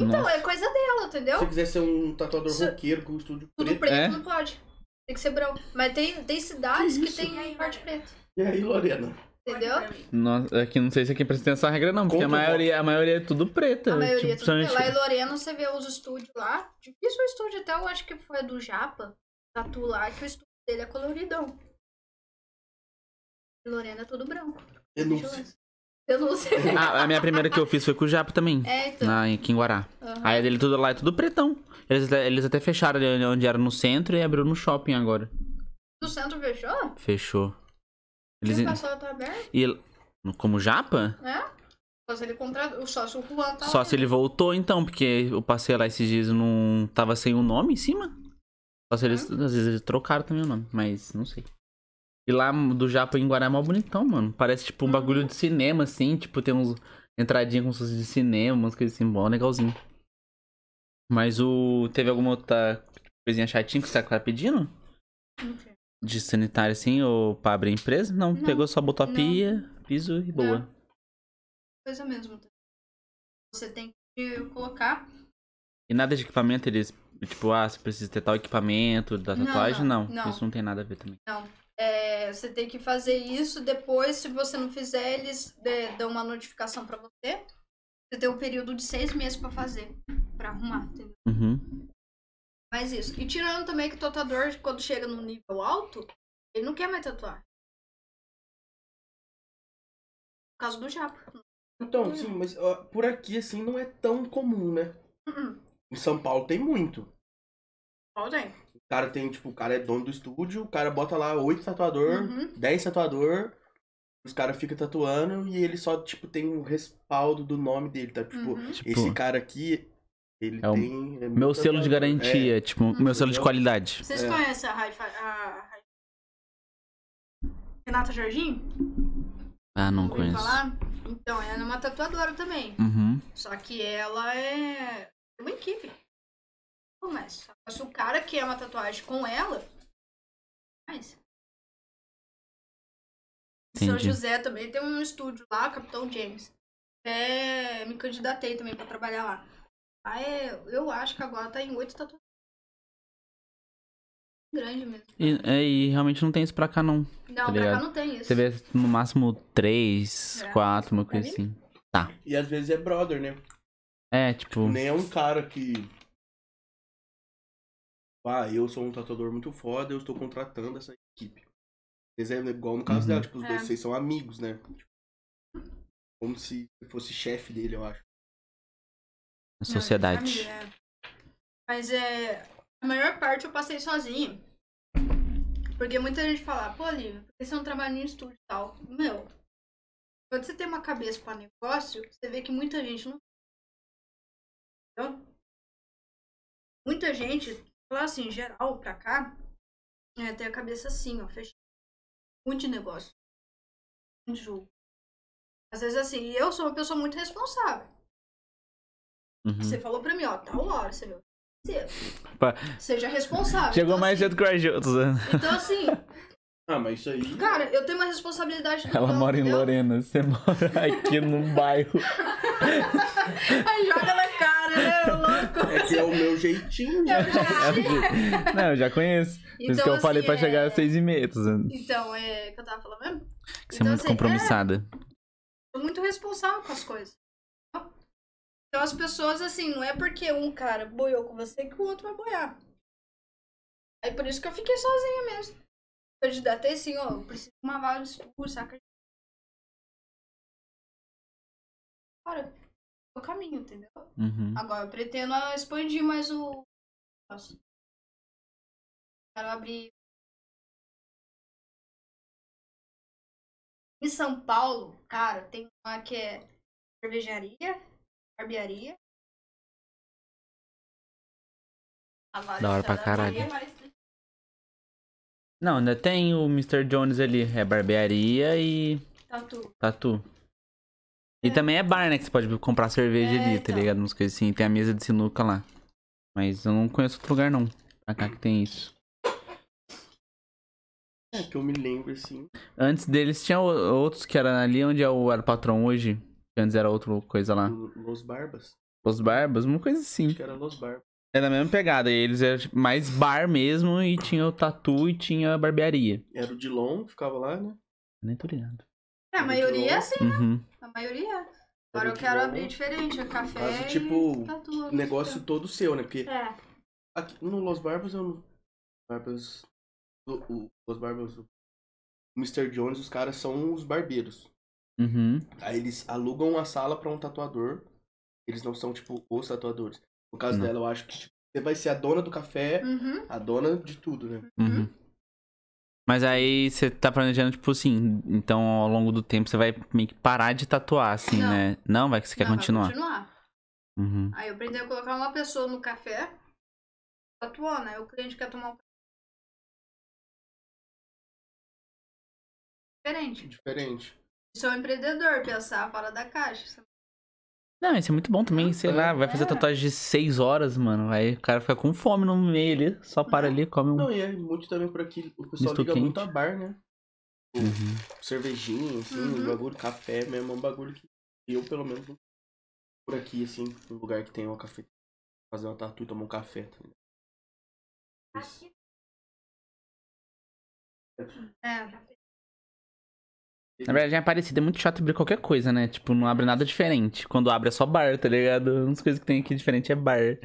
Então, Nossa. é coisa dela, entendeu? Se você quiser ser um tatuador Se- roqueiro com o estúdio Tudo preto. preto É? não pode. Tem que ser branco. Mas tem, tem cidades Que que, tem parte preta, E aí, Lorena? entendeu? Nossa, aqui não sei se aqui precisa ter essa regra, não, porque a Conta maioria, a maioria é tudo preta. A maioria tipo, é tudo preto. principalmente- Lá em Lorena você vê os estúdios lá. Difícil o estúdio, até eu acho que foi do Japa, tatu lá, que o estúdio dele é coloridão. Em Lorena é tudo branco. Denúncia. Denúncia. Ah, a minha primeira que eu fiz foi com o Japo também. É, então. Na, aqui em Guará. Aham. Aí a dele tudo lá é tudo pretão. Eles até, eles até fecharam ali onde era no centro e abriu no shopping agora. No centro fechou? Fechou. Eles, E pessoal tá aberto? e, como japa? É? Só se ele contratou. O sócio Juan tá Só se ele voltou então, porque eu passei lá esses dias e não tava sem o nome em cima. Só se eles, às vezes eles trocaram também o nome, mas não sei. E lá do Japa em Guará é mó bonitão, mano. Parece tipo um bagulho de cinema, assim. Tipo, tem uns entradinhas como se de cinema, umas coisas assim, bom, legalzinho. Mas o. Teve alguma outra coisinha chatinha que você tá pedindo? Não sei. De sanitário assim, ou pra abrir empresa? Não, Não, pegou só, botou a não. pia, piso e boa. Coisa mesmo. Você tem que colocar. E nada de equipamento, eles. Tipo, ah, você precisa ter tal equipamento da Não, tatuagem? não, Não, não. Isso não tem nada a ver também. É, você tem que fazer isso. Depois, se você não fizer, eles é, dão uma notificação pra você. Você tem um período de seis meses pra fazer. Pra arrumar, entendeu? Uhum. Mas isso. E tirando também que o tatuador, quando chega num nível alto, ele não quer mais tatuar. Por causa do japa. Então, sim, mas ó, por aqui, assim, não é tão comum, né? Uh-uh. Em São Paulo tem muito. O cara tem, tipo, o cara é dono do estúdio, o cara bota lá oito tatuador, Uhum. dez tatuador, os caras ficam tatuando e ele só, tipo, tem um respaldo do nome dele, tá? Tipo, Uhum. Tipo, esse cara aqui, ele É o tem... é meu selo de garantia, tipo, meu selo de qualidade. Vocês É. conhecem a Raifa, a Renata Jardim? Ah, não conheço. falar? Então, ela é uma tatuadora também. Uhum. Só que ela é uma equipe. Começa. Se o cara quer uma tatuagem com ela, faz. São. José também tem um estúdio lá, Capitão James. É, me candidatei também pra trabalhar lá. Aí eu acho que agora tá em oito tatuagens. Grande mesmo. E, é, e realmente não tem isso pra cá, não. Não, Tá pra cá não tem isso. Você vê no máximo três, É. quatro, uma coisa Deve- assim. E às vezes é brother, né? É, tipo. Nem é um cara que... Ah, eu sou um tatuador muito foda, eu estou contratando essa equipe. Vezes é igual no caso Uhum. dela, tipo, os dois, É. vocês são amigos, né? Como se fosse chefe dele, eu acho. A Não, sociedade. família, é. Mas é. A maior parte eu passei sozinha. Porque muita gente fala, pô, Lívia, por que você não trabalha em estúdio e tal? Meu, quando você tem uma cabeça pra negócio, você vê que muita gente não. Entendeu? Muita gente, falar assim, geral, pra cá, é, tem a cabeça assim, ó, fechada. Muito de negócio. Muito de jogo. Às vezes, assim, eu sou uma pessoa muito responsável. Uhum. Você falou pra mim, ó, tal hora, você viu? Seja responsável. Chegou Então, mais assim, cedo que os outros. né? Então, assim, Ah, mas isso aí... cara, eu tenho uma responsabilidade Ela mora em entendeu? Lorena, você mora aqui num bairro. Aí joga na É que é o meu jeitinho, né? Eu já- Não, eu já conheço. Por isso Então, que eu falei assim, pra chegar é- às seis e meia. Então, é que eu tava falando mesmo? Que você é Então, muito assim, compromissada. Sou muito responsável com as coisas. Então as pessoas, assim, não é porque um cara boiou com você que o outro vai boiar. Aí por isso que eu fiquei sozinha mesmo. candidatei assim, ó, eu preciso de uma vaga de estudo, saca? Cara, é o caminho, entendeu? Uhum. Agora eu pretendo expandir mais o. Nossa. Quero abrir. Em São Paulo, cara, tem uma que é cervejaria, barbearia. Da hora pra cada caralho. Não, ainda tem o Mr. Jones ali. É barbearia e Tatu. tatu. E também é bar, né? Que você pode comprar cerveja É, ali, tá então. ligado? Umas coisas assim. Tem a mesa de sinuca lá. Mas eu não conheço outro lugar, não. Pra cá que tem isso. É, que eu me lembro, assim. Antes deles tinha outros que eram ali onde é o era o patrão hoje. Que antes era outra coisa lá. Los Barbas. Os Barbas, uma coisa assim. Acho que era Los Barbas. É da mesma pegada. E eles eram mais bar mesmo e tinha o tatu e tinha a barbearia. Era o Dilon que ficava lá, né? Nem tô ligado. É, a maioria é assim, Uhum. A maioria. é. Agora eu quero abrir diferente, é café Mas, e tipo, tatu. Negócio todo seu, né? Porque É. aqui no Los Barbas eu não. Barbas. O, o- Los Barbas. O Mr. Jones, os caras são os barbeiros. Uhum. Aí eles alugam uma sala pra um tatuador. Eles não são, tipo, os tatuadores. No caso Não. dela, eu acho que tipo, você vai ser a dona do café, Uhum. a dona de tudo, né? Uhum. Mas aí você tá planejando, tipo assim, então ao longo do tempo você vai meio que parar de tatuar, assim, Não. né? Não, vai que você quer Não, vai continuar. continuar. Uhum. Aí eu pretendo colocar uma pessoa no café, tatuando. Aí o cliente quer tomar um diferente. Diferente. Isso é um empreendedor, pensar fora da caixa. Não, isso é muito bom também, sei lá, vai fazer É. tatuagem de 6 horas, mano. Aí o cara fica com fome no meio ali, só para Não. ali, come um. Não, e é muito também por aqui. O pessoal Misto liga quente. muito a bar, né? Uhum. Cervejinha, assim, Uhum. um bagulho, café mesmo, é um bagulho que eu, pelo menos, por aqui, assim, um lugar que tem uma café. Fazer uma tatu e tomar um café, tá ligado? Isso. É. Na verdade, é parecido, é muito chato abrir qualquer coisa, né? Tipo, não abre nada diferente. Quando abre é só bar, tá ligado? Umas coisas que tem aqui diferente é bar.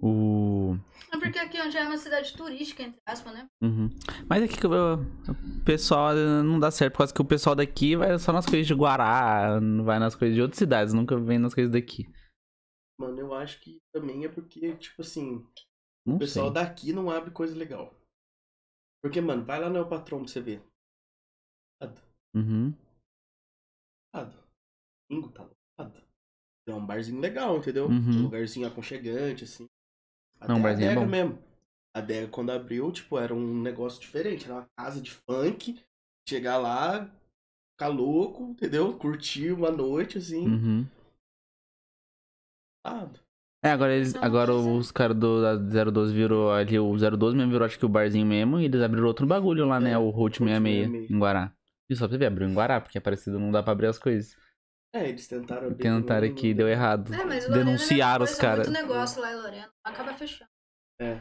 O. É porque aqui já é uma cidade turística, entre aspas, né? Uhum. Mas aqui que eu- o pessoal eh, não dá certo, por causa que o pessoal daqui vai só nas coisas de Guará, não vai nas coisas de outras cidades, nunca vem nas coisas daqui. Mano, eu acho que também é porque, tipo assim, Não o pessoal sei. daqui não abre coisa legal. Porque, mano, vai lá no El Patrão pra você ver. Lotado. Uhum. Lotado. Domingo tá lotado. É um barzinho legal, entendeu? Uhum. Um lugarzinho aconchegante, assim. Não, um Até barzinho a é adega bom. mesmo. A adega, quando abriu, tipo, era um negócio diferente. Era uma casa de funk. Chegar lá, ficar louco, entendeu? Curtir uma noite, assim. Uhum. Lotado. É, agora, eles, agora quiser. os caras do da 012 virou ali, o 012 mesmo virou acho que o barzinho mesmo, e eles abriram outro bagulho lá, né? É, O Route Route 66, 66. em Guará. E só pra você ver, abriu em Guará, porque é parecido, não dá pra abrir as coisas. É, eles tentaram abrir. Tentaram não- aqui, deu errado. É, mas Lorena Denunciaram é os caras. muito negócio lá em Lorena. Acaba fechando. É.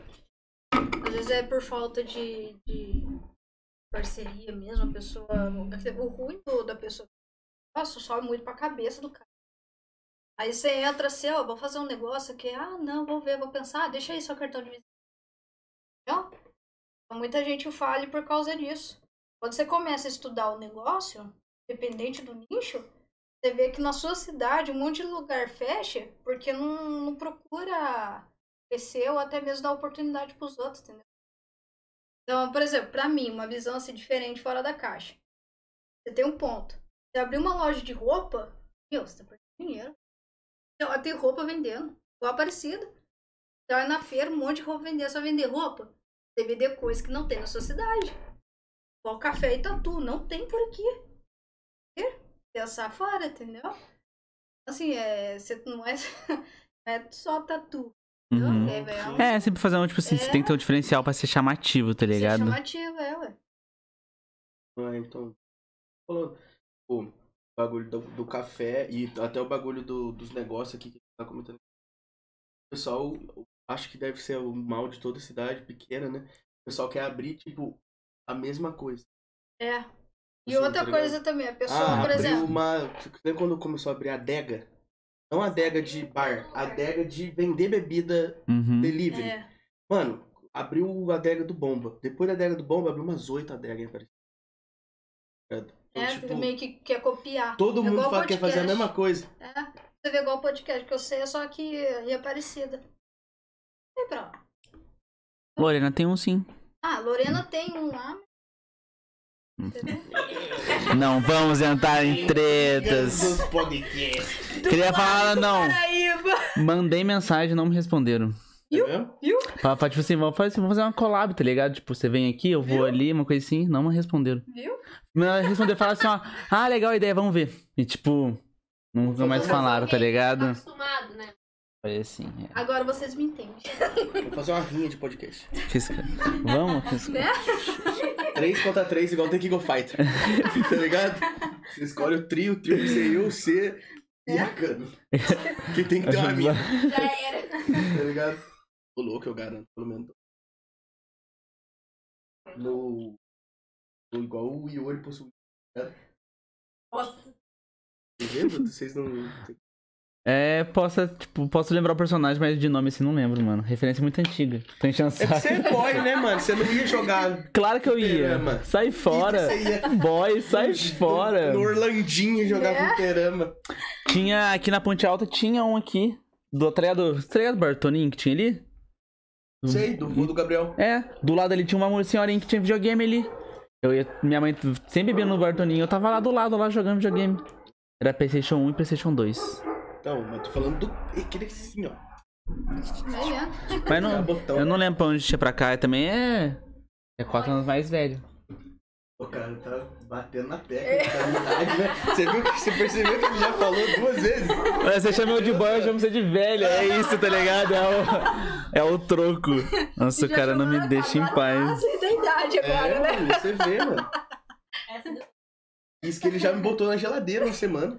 Às vezes é por falta de, de parceria mesmo, a pessoa. O ruim do- da pessoa. Nossa, sobe muito pra cabeça do cara. Aí você entra assim, ó, vou fazer um negócio aqui. Ah, não, vou ver, vou pensar. Ah, deixa aí seu cartão de visita. Entendeu? Então, muita gente fale por causa disso. Quando você começa a estudar o negócio, dependente do nicho, você vê que na sua cidade um monte de lugar fecha porque não, não procura crescer ou até mesmo dar oportunidade para os outros, entendeu? Então, por exemplo, para mim, uma visão assim diferente fora da caixa. Você tem um ponto. Você abrir uma loja de roupa, meu, você tá perdendo dinheiro. Então, tem roupa vendendo, igual Aparecida. Você vai na feira, um monte de roupa vendendo, só vender roupa. Você vender coisa que não tem na sua cidade. Igual café e tatu, não tem por aqui. Pensar fora, entendeu? Assim, é, você não é, não é só tatu. entendeu? Uhum. É, é, um- É, sempre fazer um, tipo assim, você tem que ter um diferencial pra ser chamativo, tá ser ligado? chamativo, é, ué. Ah, então. Falando, o bagulho do, do café e até o bagulho do- dos negócios aqui que tá comentando. O pessoal, acho que deve ser o mal de toda cidade pequena, né? O pessoal quer abrir, tipo, a mesma coisa. É. E Assim, outra tá coisa também, a pessoa, Ah, por abriu exemplo. uma. Nem quando começou a abrir a adega. Não a adega de bar, a adega de vender bebida Uhum. delivery. É, Mano, abriu a adega do Bomba. Depois da adega do Bomba, abriu umas oito adegas em Aparecida. Então, É, tipo, meio que quer copiar. todo É mundo fala que quer fazer a mesma coisa. É, você vê igual o podcast que eu sei, é só que é parecida. E pronto. Lorena tem um sim. Ah, Lorena tem um lá. Entendeu? Não vamos entrar em tretas. Queria falar, não. Mandei mensagem, não me responderam. Tá vendo? Pra, pra, tipo assim, vamos fazer, vamos fazer uma collab, tá ligado? Tipo, você vem aqui, eu vou ali, uma coisa assim. Não me responderam. Viu? Não, responder falaram assim, ó. Ah, legal a ideia, vamos ver. E tipo, nunca mais falaram, tá ligado? acostumado, né? Foi assim. É. Agora vocês me entendem. Vou fazer uma rinha de podcast. Fisca. Vamos, fisca. Né? 3 contra 3, igual The King of Fighter. tá ligado? Você escolhe o trio, o trio vai ser eu, você e a Cano. Que tem que ter uma mina, Já era. tá ligado? Ô louco, eu garanto, pelo menos. No. no igual o Iori possui. Nossa. Lembra? Vocês não. É, posso, tipo, posso lembrar o personagem, mas de nome assim não lembro, mano. Referência muito antiga. Tô o É você é boy, né, mano? Você não ia jogar. Claro que eu ia. Sai fora. Ia Boy, sai no- fora. No Orlandinho jogar É? fliperama. Tinha aqui na Ponte Alta, tinha um aqui. Do tá ligado? Tá ligado o Bartoninho que tinha ali? Sei, do vô do Gabriel. É, do lado ali tinha uma senhorinha que tinha videogame ali. Eu ia, minha mãe sempre bebia no Bartoninho, eu tava lá do lado, lá jogando videogame. Era Playstation 1 e Playstation 2. Então, mas tô falando do. Aquele assim, ó. É. Mas não, botão. eu não lembro pra onde tinha pra cá, também é. É 4 anos mais velho. O cara tá batendo na tecla. tá né? Você, viu, que- você percebeu que ele já falou duas vezes? Mas Você chamou de boy, eu chamo você de velho. É isso, tá ligado? É o, é o troco. Nossa, o cara não me deixa em paz. Nossa, da idade agora, É, né? mano, você vê, mano. Isso que ele já me botou na geladeira uma semana.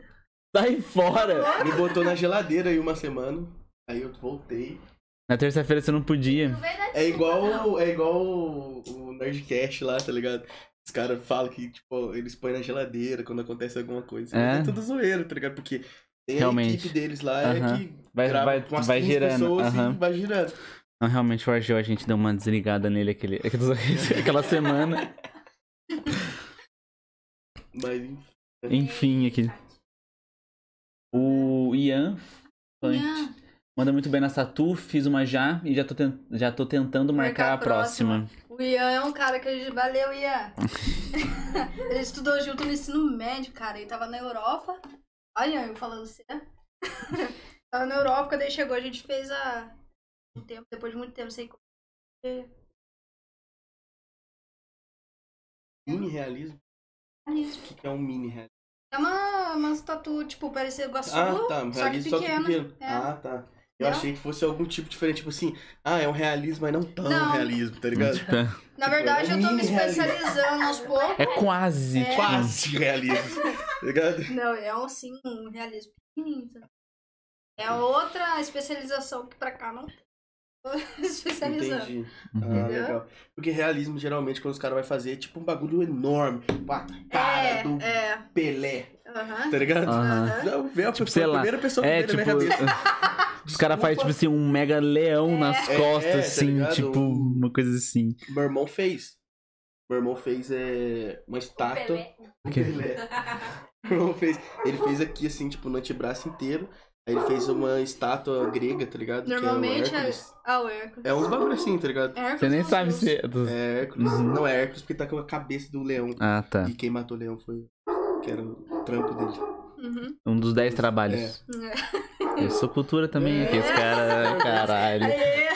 Sai fora! Me botou na geladeira aí uma semana. Aí eu voltei. Na terça-feira você não podia. É igual, é igual o, o Nerdcast lá, tá ligado? Os caras falam que, tipo, eles põem na geladeira quando acontece alguma coisa. É. Mas é tudo zoeiro, tá ligado? Porque tem a Realmente. equipe deles lá Aham. é que Vai- grava vai- vai 15 girando, pessoas aham. e vai girando. Não, realmente o Argel a gente deu uma desligada nele aquele, aquela semana. Mas Enfim, aqui. O Ian Ian. manda muito bem na Tatu, fiz uma já e já tô, já tô tentando marcar, Marcar a próxima. próxima. O Ian é um cara que a gente. Valeu, Ian! ele estudou junto no ensino médio, cara. Ele tava na Europa. Olha, eu falando você. tava na Europa, quando ele chegou, a gente fez a. Um tempo, depois de muito tempo sem. mini realismo? Isso. O que que é um mini realismo? É uma, uma tatu, tipo, parecida com a sua, Ah, tá. só que só que pequeno. É. Ah, tá. Eu Não? achei que fosse algum tipo diferente, tipo assim, ah, é um realismo, mas não tão Não. realismo, tá ligado? Tipo, é- Na verdade, eu tô me especializando aos poucos. é quase. É. tipo, Quase realismo, tá ligado? Não, é um, sim, um realismo pequenininho. sabe? É outra especialização que pra cá não tem. Especializando. Entendi. Uhum. Ah, legal. Porque realismo, geralmente, quando os caras vão fazer, é tipo um bagulho enorme. Tipo, a cara É, do é. Pelé, Aham. tá ligado? Aham. Não, veio a, Tipo, pessoa, sei a lá. primeira pessoa que É, veio tipo. na minha cabeça. Os caras fazem, tipo assim, um mega leão nas É, costas, tá assim, ligado? tipo, uma coisa assim. Meu irmão fez. Meu irmão fez é, uma estátua. Pelé. Que- Pelé. Meu irmão fez. Ele fez aqui, assim, tipo, no antebraço inteiro. Aí ele fez uma estátua grega, tá ligado? Normalmente que é o é. Hércules. Ah, o Hércules. É uns bagulho assim, tá ligado? Hércules Você nem é um sabe deus. se. É Hércules. Uhum. Não é Hércules porque tá com a cabeça do leão. Ah, tá. E quem matou o leão foi. Que era o trampo dele. Uhum. Um dos dez trabalhos. Eu sou cultura também, É. aqueles caras. Caralho. Aê!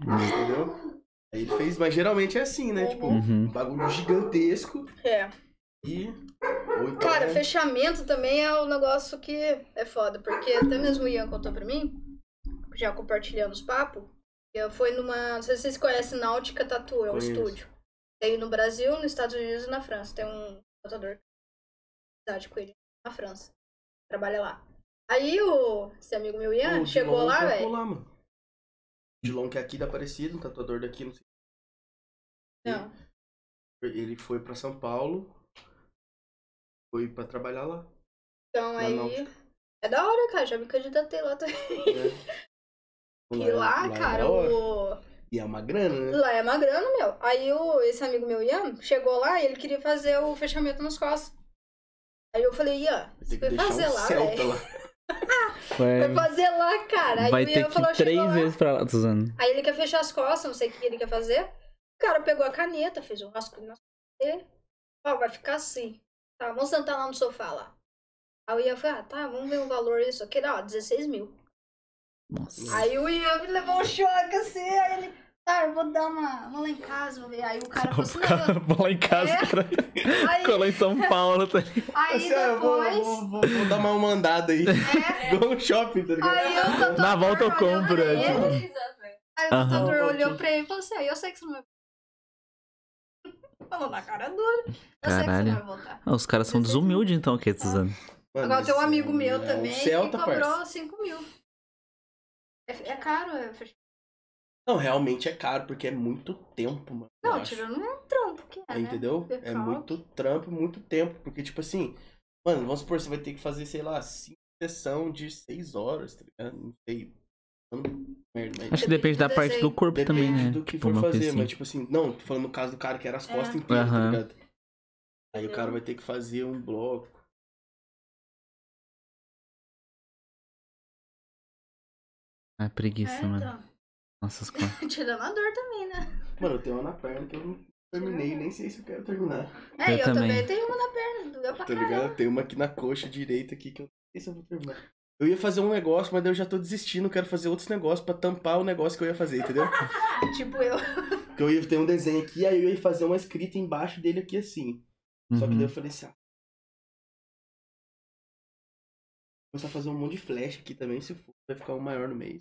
Entendeu? Aí ele fez, mas geralmente é assim, né? Tipo, um Uhum. bagulho gigantesco É. e. Então, Cara, fechamento também é um negócio que é foda, porque até mesmo o Ian contou pra mim, já compartilhando os papos, eu fui numa. Não sei se vocês conhecem Náutica Tatu, é um Conheço. estúdio. Tem no Brasil, nos Estados Unidos e na França. Tem um tatuador que com ele na França. Trabalha lá. Aí o esse amigo meu Ian o chegou Dilon lá, velho. mano. O Dilon que é aqui da Aparecida, um tatuador daqui, não sei. Não. Ele foi pra São Paulo. Foi pra trabalhar lá. Então Na aí. Náutica. É da hora, cara. Já me candidatei lá também. né? E lá, é cara, da hora. o. E é uma grana, né? Lá é uma grana, meu. Aí o, esse amigo meu, Ian, chegou lá e ele queria fazer o fechamento nas costas. Aí eu falei, Ian, você vai fazer um lá, Celta velho. lá. Vai, fazer lá, cara. Aí vai o ter Ian falou, três chegou lá. vezes pra lá, usando. Aí ele quer fechar as costas, não sei o que ele quer fazer. O cara pegou a caneta, fez um rascunho na. Ó, vai ficar assim. Tá, vamos sentar lá no sofá lá. Aí o Ian falou, ah, tá, vamos ver o valor disso aqui. Ó, 16 mil. Nossa. Aí o Ian me levou um choque assim, aí ele, tá, eu vou dar uma, vou lá em casa, vou ver. Aí o cara falou assim, vou lá em casa, É. cara. Aí- Colou em São Paulo, tá ligado? aí Assim, ó, eu vou, depois... vou, vou, vou dar uma mandada aí. É, Igual um shopping, tá ligado? aí o Na volta eu compro, é, tipo. Aí o tatuador olhou pra ele e falou assim, ah, eu sei que você não vai Falou na cara dura. Eu sei que você Caralho. não vai voltar. Ah, os caras são desumildes, então, que, Suzano? Mano, Agora tem um amigo é meu um também Celta, que cobrou parça. 5 mil. É, é caro, é Não, realmente é caro, porque é muito tempo, mano. Não, tirando um trampo que é, né? Entendeu? É muito trampo, muito tempo. Porque, tipo assim, mano, vamos supor, você vai ter que fazer, sei lá, cinco sessão de seis horas, tá ligado? Não sei. Mas Acho que Depende depende da parte do corpo depende também, né? do que Tipo, for fazer, assim. mas tipo assim, não, tô falando no caso do cara que era as É. costas inteiras, tá Aham. ligado? Aí o cara vai ter que fazer um bloco. Ah, preguiça, É, mano. então. Nossa, as costas. Tirando a dor também, né? Mano, eu tenho uma na perna que eu não terminei, nem sei se eu quero terminar. É, Eu eu, também. também. tenho uma na perna, doeu pra Tá ligado? Tem uma aqui na coxa direita aqui que eu não sei se eu vou terminar. Eu ia fazer um negócio, mas daí eu já tô desistindo, quero fazer outros negócios pra tampar o negócio que eu ia fazer, entendeu? Tipo eu. Porque eu ia ter um desenho aqui, aí eu ia fazer uma escrita embaixo dele aqui assim. Só que daí Uhum. eu falei assim, ah. Vou começar a fazer um monte de flash aqui também, se for, vai ficar um maior no mês.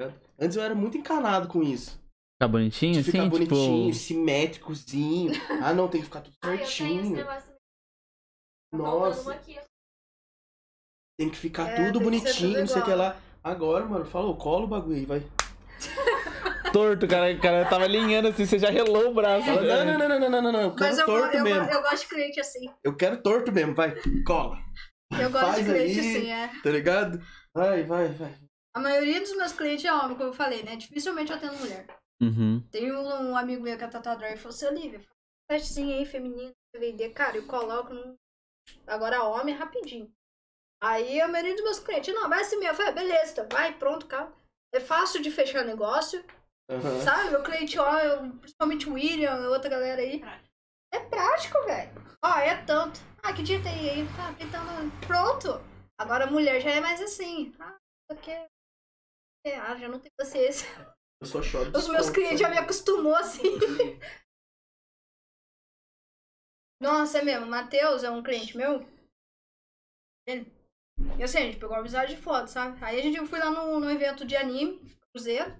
Tá? Antes eu era muito encanado com isso. Ficar bonitinho, De assim? ficar bonitinho, Tipo. simétricozinho. Ah, não, tem que ficar tudo Ah, eu tenho esse certinho. negócio. Tá Nossa, aqui. Tem que ficar É, tudo bonitinho, tudo não sei o que lá. Agora, mano, falou, cola o bagulho aí, vai. Torto, o cara, o cara tava alinhando assim, você já relou o braço. Não, não, não, não, não, não, não, eu quero Mas eu, torto eu, mesmo. eu gosto de cliente assim. Eu quero torto mesmo, vai, cola. Eu gosto Faz de cliente aí. assim, é. Tá ligado? Vai, vai, vai. A maioria dos meus clientes é homem, como eu falei, né? Dificilmente eu atendo mulher. Uhum. Tem um, um amigo meu que é tatuador e falou assim, Olivia, faz assim aí, feminino, vender. Cara, eu coloco no... Agora homem é rapidinho. Aí a maioria dos meus clientes, não, vai assim mesmo. Eu falei, beleza, então vai, pronto, calma. É fácil de fechar negócio, Aham. sabe? Meu cliente, ó, eu- principalmente o William, outra galera aí. É prático, velho. Ó, é tanto. Ah, que dia tem aí? Tá, então, pronto. Agora a mulher já é mais assim. Ah, porque... É, ah, já não tem paciência. Eu só choro. Os meus clientes já me acostumou assim. Nossa, é mesmo. O Matheus é um cliente meu. Ele. E assim, a gente pegou uma amizade de foto, sabe? Aí a gente foi lá no, no evento de anime, Cruzeiro.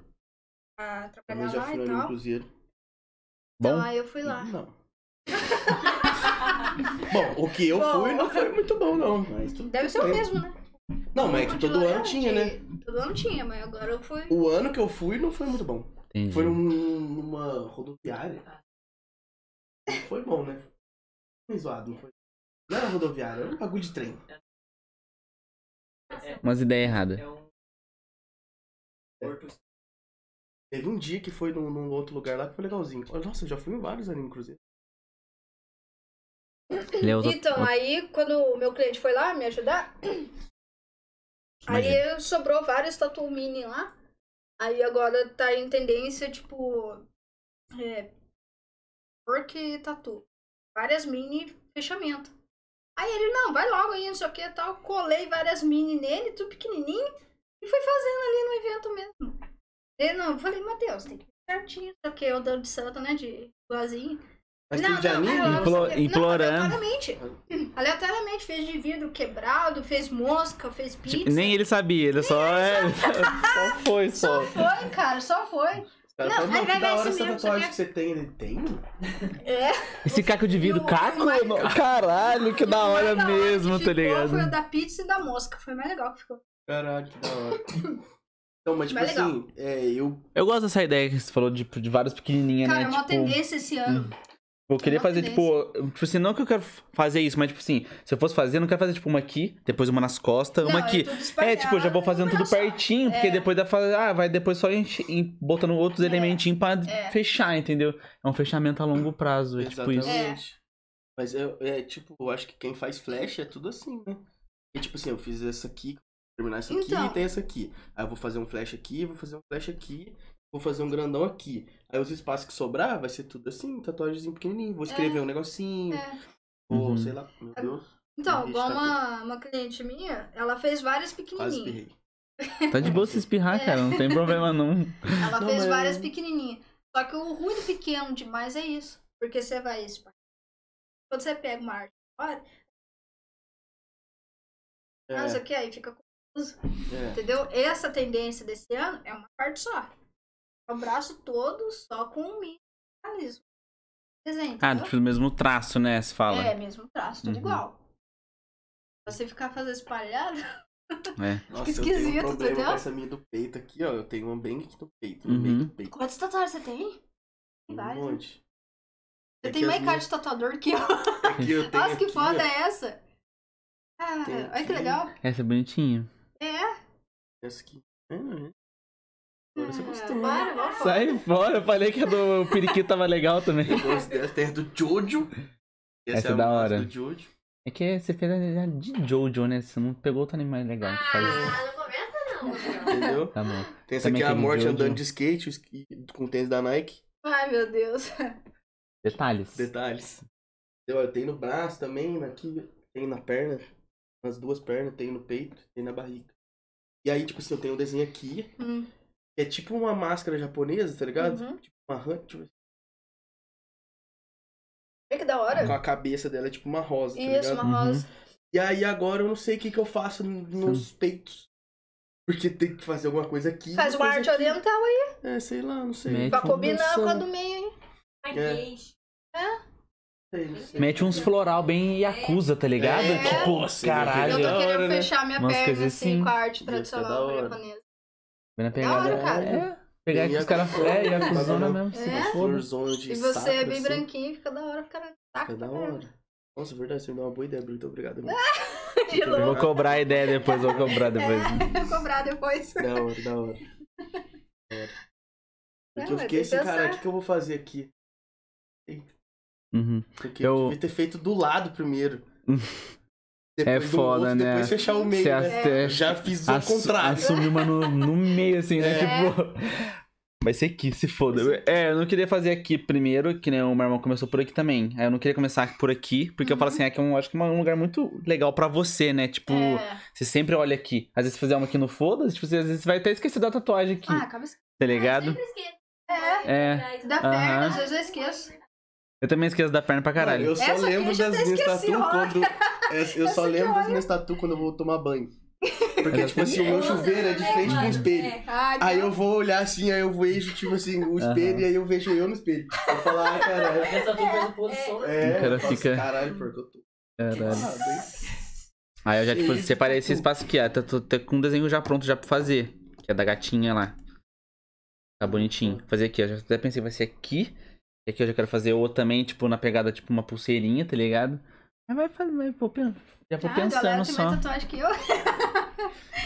Pra trabalhar já lá fui e tal. Cruzeiro. Então Bom? aí eu fui lá. Não. Bom, o que eu Bom. fui não foi muito bom, não. Mas tudo Deve ser o mesmo, né? Não, mas é que todo ano tinha, né? Todo ano tinha, mas agora eu fui. O ano que eu fui não foi muito bom. Entendi. Foi num- numa rodoviária. Não foi bom, né? Foi zoado, não foi? Não era rodoviária, era um bagulho de trem. Umas ideias erradas. É Teve um dia que foi num, num outro lugar lá que foi legalzinho. Nossa, eu já fui em vários anime cruzeiro. Ele é Então, aí quando o meu cliente foi lá me ajudar, Imagina. aí sobrou vários tatu mini lá. Aí agora tá em tendência, tipo, é, work e tatu. Várias mini fechamento. Aí ele, não, vai logo aí, não sei o que tal. Colei várias mini nele, tudo pequenininho. E fui fazendo ali no evento mesmo. Ele, não, eu falei, Matheus, tem que ir certinho, o que, eu dando de santo, né, de igualzinho. Mas Não, tudo de não, anime? eu Implo- sabia. Não, implorando. aleatoriamente. Aleatoriamente, fez de vidro quebrado, fez mosca, fez pizza. Tipo, nem ele sabia, ele só é. Só foi, só. Só foi, cara, só foi. Os caras Não, vai, que da hora essa tatuagem você que você tem. Ele tem? É. Esse caco de vidro, o- caco? mais- Caralho, que da hora hora mesmo, que tá ligado? Foi o da pizza e da mosca. Foi mais legal que ficou. Caralho, que da hora. Então, mas tipo Mas legal. assim, é, eu. Eu gosto dessa ideia que você falou de, de vários pequenininhos, Cara, né? é uma Tipo, tendência esse ano. Eu queria fazer, tipo, tipo assim, não que eu quero fazer isso, mas, tipo assim, se eu fosse fazer, eu não quero fazer, tipo, uma aqui, depois uma nas costas, uma Não, aqui. É, tipo, eu já vou é fazendo tudo só. pertinho, porque É. depois dá pra fazer, ah, vai depois só enche- em- botando outros É. elementinhos pra É. fechar, entendeu? É um fechamento a longo prazo, é tipo isso. Exatamente. Mas é, é tipo, eu acho que quem faz flash é tudo assim, né? E tipo assim, eu fiz essa aqui, terminar essa aqui Então. e tem essa aqui. Aí eu vou fazer um flash aqui, vou fazer um flash aqui, vou fazer um grandão aqui. Aí os espaços que sobrar vai ser tudo assim, tatuagemzinho pequenininho. Vou escrever um negocinho, É. ou Uhum. sei lá, meu Deus, Então, igual tá uma, uma cliente minha, ela fez várias pequenininhas. espirrei. Tá de boa se espirrar, cara, não tem problema não. Ela Não, fez mas- várias pequenininhas. Só que o ruim do pequeno demais é isso. Porque você vai espalhar. Quando você pega uma arte fora, É, ah, isso aqui aí fica confuso. é. Entendeu? Essa tendência desse ano é uma parte só. É o braço todo só com um minimalismo. Desenho, Ah, tipo, o mesmo traço, né, se fala. É, mesmo traço, tudo Uhum. igual. Você ficar fazendo espalhado, É. Nossa, eu tenho esquisito, um problema entendeu? com essa minha do peito aqui, ó. Eu tenho uma bem aqui no peito, no Uhum. meio do peito. quantas tatuagens você tem? Tem Um várias. né? monte. Você Aqui tem mais cara minhas- de tatuador que eu. Aqui eu tenho Nossa, que aqui, foda ó. é essa? Ah, olha que legal. Essa é bonitinha. É. Essa aqui. É, né? Agora você Ah, gostou. para, vamos fora. Sai fora, eu falei que a do periquito tava legal também. Eu gosto dessa. Tem a do Jojo. Essa é a da hora. Do Jojo. É que você fez a de Jojo, né? Você não pegou outro animal legal que faz isso. Ah, não começa não. Entendeu? Tá bom. Tem essa Também aqui, a aquele morte Jojo. andando de skate com o tênis da Nike. Ai, meu Deus. Detalhes. Detalhes. Eu, eu tenho no braço também, aqui, tem na perna. Nas duas pernas, tem no peito, tem na barriga. E aí, tipo assim, eu tenho um desenho aqui, Hum. É tipo uma máscara japonesa, tá ligado? Uhum. Tipo uma rã, tipo, Olha que da hora. com a cabeça dela é tipo uma rosa, tá Isso, ligado? uma Uhum. rosa. E aí agora eu não sei o que, que eu faço nos peitos. Porque tem que fazer alguma coisa aqui. Faz uma arte aqui. oriental aí. É, sei lá, não sei. Mete Pra combinar com a do meio. Ai, É. não sei. Mete uns floral bem Yakuza, tá ligado? É. Tipo, Nossa, caralho. Eu tô querendo hora, né? fechar minha Umas perna assim, assim. com a arte ser da tradicional japonesa. Bem na Da pegada. hora, cara. É. Pegar que os caras. É, Yakuzona Bagulho. mesmo. se É. foda. Florzona de E você é bem assim. branquinho, fica da hora pro cara. Taca Fica da hora. Nossa, verdade, você me deu uma boa ideia, Bruno. Muito obrigado. amigo. De Eu vou cobrar a ideia depois, vou cobrar depois. É, vou cobrar depois. Da hora, da hora. Da hora. Porque Não, eu fiquei assim, cara, o que, que eu vou fazer aqui? Uhum. Porque eu Eu- devia ter feito do lado primeiro. É Depois do foda, outro, né? Depois fechar o meio, Você né? até Já fiz o contrário. Assumir uma no, no meio, assim, né? É. Tipo. Vai ser aqui, se foda. Ser É, eu não queria fazer aqui primeiro, que nem o meu irmão começou por aqui também. Aí eu não queria começar por aqui, porque eu falo assim, é que eu acho que é um lugar muito legal pra você, né? Tipo, É. você sempre olha aqui. Às vezes se fizer uma aqui no foda, tipo, você, às vezes você vai até esquecer da tatuagem aqui, Ah, acaba esquecendo. tá ligado? Sempre esqueço. É, É. da Aham. perna, às vezes eu esqueço. Eu também esqueço da perna pra caralho. Mano, eu só Essa lembro das minhas tatu quando. É, Eu só lembro das minhas tatu quando eu vou tomar banho. Porque, tipo assim, o meu chuveiro é de frente com o espelho. Ah, Aí eu vou olhar assim, aí eu vejo, tipo assim, o espelho, e aí eu vejo eu no espelho. Eu falo, ah, caralho. Essa fez posição. É, O cara eu falo, fica- Caralho, porque eu tô. Caralho. hein? Aí eu já, tipo, separei esse tatu. espaço aqui, ó. Tá, com um desenho já pronto já pra fazer. Que é da gatinha lá. Tá bonitinho. Fazer aqui, ó. Já até pensei, vai ser aqui. E aqui eu já quero fazer outro também, tipo, na pegada, tipo, uma pulseirinha, tá ligado? Mas vai fazer, vai, vou, já vou Ah, galera pensando tem só. mais tatuagem que eu.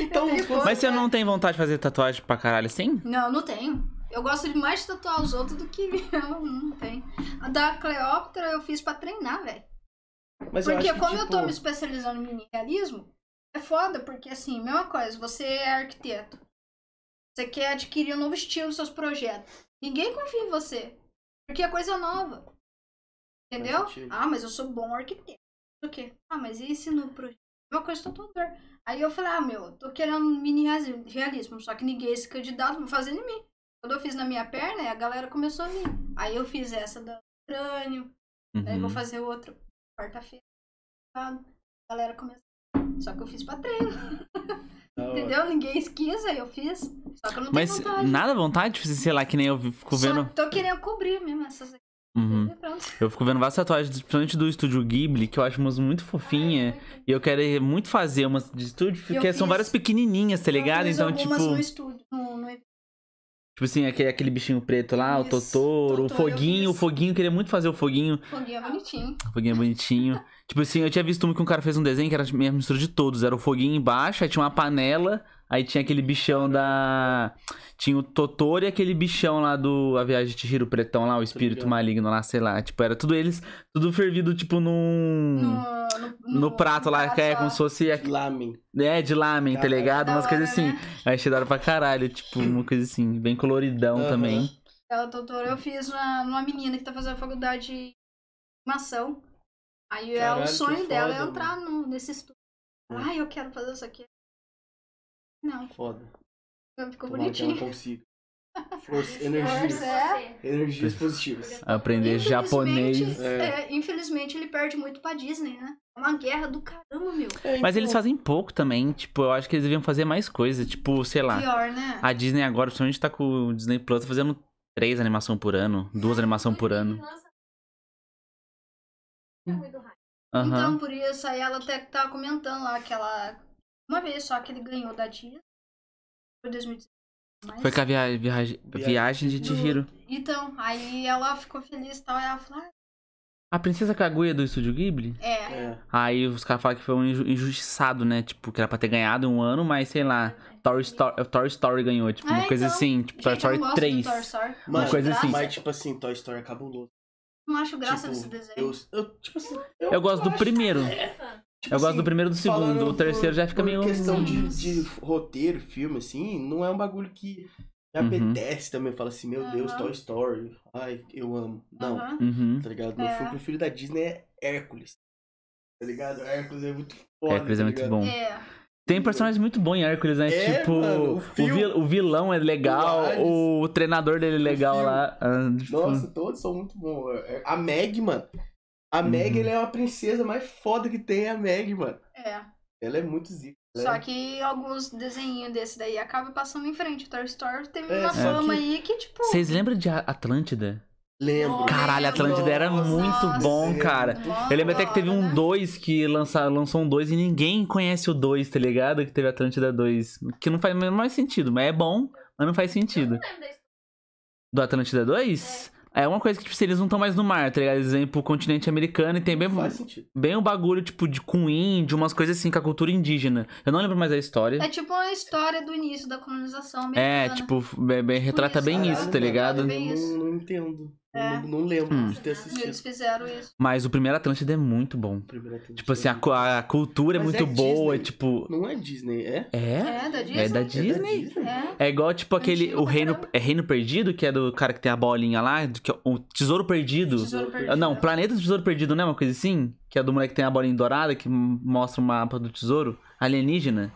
Então, Eu tenho Mas você não tem vontade de fazer tatuagem pra caralho assim? Não, não tenho. Eu gosto de mais de tatuar os outros do que eu. Não tem. A da Cleópatra eu fiz pra treinar, velho. mas eu Porque acho que, como eu tô tipo, me especializando em mini-realismo, é foda, porque assim, mesma coisa, você é arquiteto. Você quer adquirir um novo estilo nos seus projetos. Ninguém confia em você. Porque é coisa nova. Entendeu? Ah, mas eu sou bom arquiteto. Por quê? Ah, mas e esse novo projeto? Mesma coisa tatuador. Aí eu falei, ah, meu, eu tô querendo mini realismo, só que ninguém se candidato vai fazer em mim. Quando eu fiz na minha perna, a galera começou a vir. Aí eu fiz essa do crânio, Daí Uhum. vou fazer outro quarta-feira. A galera começou. Só que eu fiz pra treino. entendeu? Ninguém quis, aí eu fiz. Só que eu não Mas tenho vontade. nada à vontade, tipo, sei lá, que nem eu fico Só vendo. tô querendo cobrir mesmo essas aqui. Uhum. Pronto. Eu fico vendo várias tatuagens, principalmente do estúdio Ghibli, que eu acho umas muito fofinha. E eu quero muito fazer umas de estúdio, porque são várias pequenininhas, tá ligado? Então, tipo. no estúdio. No, no... Tipo assim, aquele, aquele bichinho preto lá, o Isso, Totoro, o Totoro, eu Foguinho, o Foguinho, eu queria muito fazer o Foguinho. Foguinho é bonitinho. O Foguinho é bonitinho. tipo assim, eu tinha visto um que um cara fez um desenho que era a mistura de todos. Era o Foguinho embaixo, aí tinha uma panela, aí tinha aquele bichão da. Tinha o Totoro e aquele bichão lá do A Viagem de Chihiro, o pretão lá, o espírito maligno lá, sei lá. Tipo, era tudo eles, tudo fervido, tipo, num. No, no, No, prato lá, que é como se fosse. Lamen. É, de lamen, tá ligado? Umas coisas assim. né? Aí achei da hora pra caralho, tipo, uma coisa assim, bem coloridão Aham. também. Ela, Totoro, eu fiz na, numa menina que tá fazendo faculdade de animação. Aí é, Caralho, o que sonho dela é foda, entrar no, nesse estúdio. Hum. Ai, eu quero fazer isso aqui. Não, Foda. ficou Tomara que ela bonitinho. consiga. Força, energias. Força, é. Energias positivas. Aprender japonês. Infelizmente, É. é, infelizmente ele perde muito pra Disney, né? É uma guerra do caramba, meu. É, Mas então, eles fazem pouco também, tipo, eu acho que eles deviam fazer mais coisa, tipo, sei lá. Pior, né? A Disney agora, principalmente tá com o Disney Plus fazendo três animação por ano, duas animação por ano. Aham. Então, por isso, aí ela até tava comentando lá que ela. Uma vez só que ele ganhou da Disney. Foi 2019. mas- Foi com a via viagem, viagem de do- Chihiro. Então, aí ela ficou feliz e tal. E ela falou: A Princesa Kaguya do Estúdio Ghibli? ah, é. É. Aí os caras falam que foi um inju- injustiçado, né? Tipo, que era pra ter ganhado um ano, mas sei lá. Toy Story, Toy Story ganhou, tipo, uma Ah, coisa então. assim, tipo, Toy Gente, eu Story gosto 3. do Toy Story. Não Mano, acho coisa assim. Mas, tipo assim, Toy Story é cabuloso. Não acho graça tipo, desse desenho. eu, eu, tipo assim, Eu gosto do primeiro. Tipo Eu gosto assim, do primeiro e do segundo. falando O terceiro por- já fica meio. questão de, de roteiro, filme, assim, não é um bagulho que me Uhum. apetece também. Fala assim, meu Deus, Aham. Toy Story. Ai, eu amo. Não. Uhum. tá ligado? Meu É. filme preferido da Disney é Hércules. Tá ligado? Hércules é muito foda. Hércules é tá muito ligado? bom. É. Tem personagens muito bons em Hércules, né? É, tipo, mano, o o, fio- vil- o vilão é legal, o o, treinador dele é legal lá. ah, tipo, Nossa, todos são muito bons. A Meg, mano. A Meg, Uhum. ela é uma princesa mais foda que tem, a Meg, mano. É. Ela é muito zica. Só é- que alguns desenhinhos desse daí acabam passando em frente. Toy Story teve É, uma só fama que- aí que, tipo. Vocês lembram de A- Atlântida? Lembro. Caralho, Atlântida era muito Nossa, bom, cara. Nossa, Eu lembro até que teve um né? 2 que lança, lançou um 2 e ninguém conhece o 2, tá ligado? Que teve Atlântida 2. Que não faz mais sentido, mas é bom, mas não faz sentido. Do Atlântida 2? É uma coisa que, tipo, se eles não estão mais no mar, tá ligado? Eles vêm pro continente americano e tem bem, bem um bagulho, tipo, de com índio, umas coisas assim, com a cultura indígena. Eu não lembro mais a história. É tipo uma história do início da colonização É, americana. tipo, bem, bem- retrata isso. bem Caralho, isso, tá ligado? Eu Bem isso. não, não entendo. Eu É. Não, não lembro Hum. de ter E assistido. eles fizeram isso. Mas o primeiro Atlântida é muito bom. Tipo assim, a, cu- a cultura é Mas muito é boa, Disney. tipo. Não é Disney, é? É? É, da Disney? É da É da Disney? É. É igual, tipo, aquele. Antigo O reino, é Reino Perdido, que é do cara que tem a bolinha lá. do que é o Tesouro Perdido. Tesouro Perdido. Não, Planeta do Tesouro Perdido, não é uma coisa assim? Que é do moleque que tem a bolinha dourada, que mostra o mapa do tesouro. Alienígena.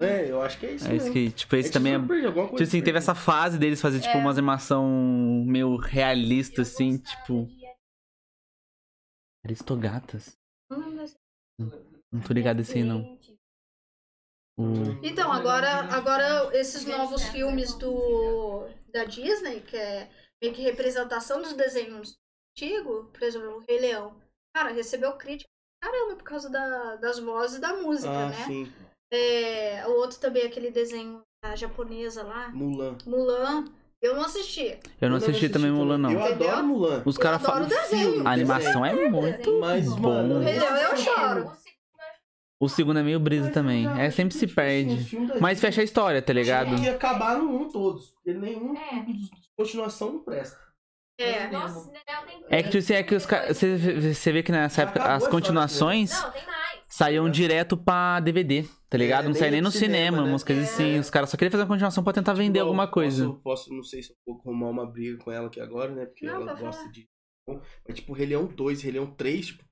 É, eu acho que é isso É isso que, tipo, esse também é. Tesouro Perdido, alguma Tipo assim, teve essa fase deles fazer, tipo, É. umas animação meio realista, assim, tipo. Aristogatas? Não tô ligado esse aí, não. O... Então, agora, agora esses novos filmes do da Disney, que é meio que representação dos desenhos antigos, por exemplo, o Rei Leão. Cara, recebeu crítica caramba por causa da- das vozes e da música, Ah, né? sim. É, o outro também, aquele desenho da japonesa lá, Mulan. Mulan. Eu não assisti. Eu não assisti também Mulan, não. Eu Entendeu? adoro Mulan. Os caras adoro falam. o desenho. A animação é muito Mas, bom. mano, eu choro. O segundo é meio brisa também. É, sempre se perde. Mas fecha a história, tá ligado? Tinha que acabar no um todos. Porque nenhum É. continuação não presta. É. Nossa. É que, tipo assim, é que os caras. Você, vê que nessa época Acabou as história continuações Não, tem mais. Saíam direto pra DVD, tá ligado? É, não saía nem no cinema, cinema, né? umas coisas É. assim. Os caras só queriam fazer uma continuação pra tentar vender Igual, alguma coisa. Posso, posso, não sei se eu vou arrumar uma briga com ela aqui agora, né? Porque Não, ela gosta falar. de. Mas, tipo, Rei Leão 2, Rei Leão 3, tipo,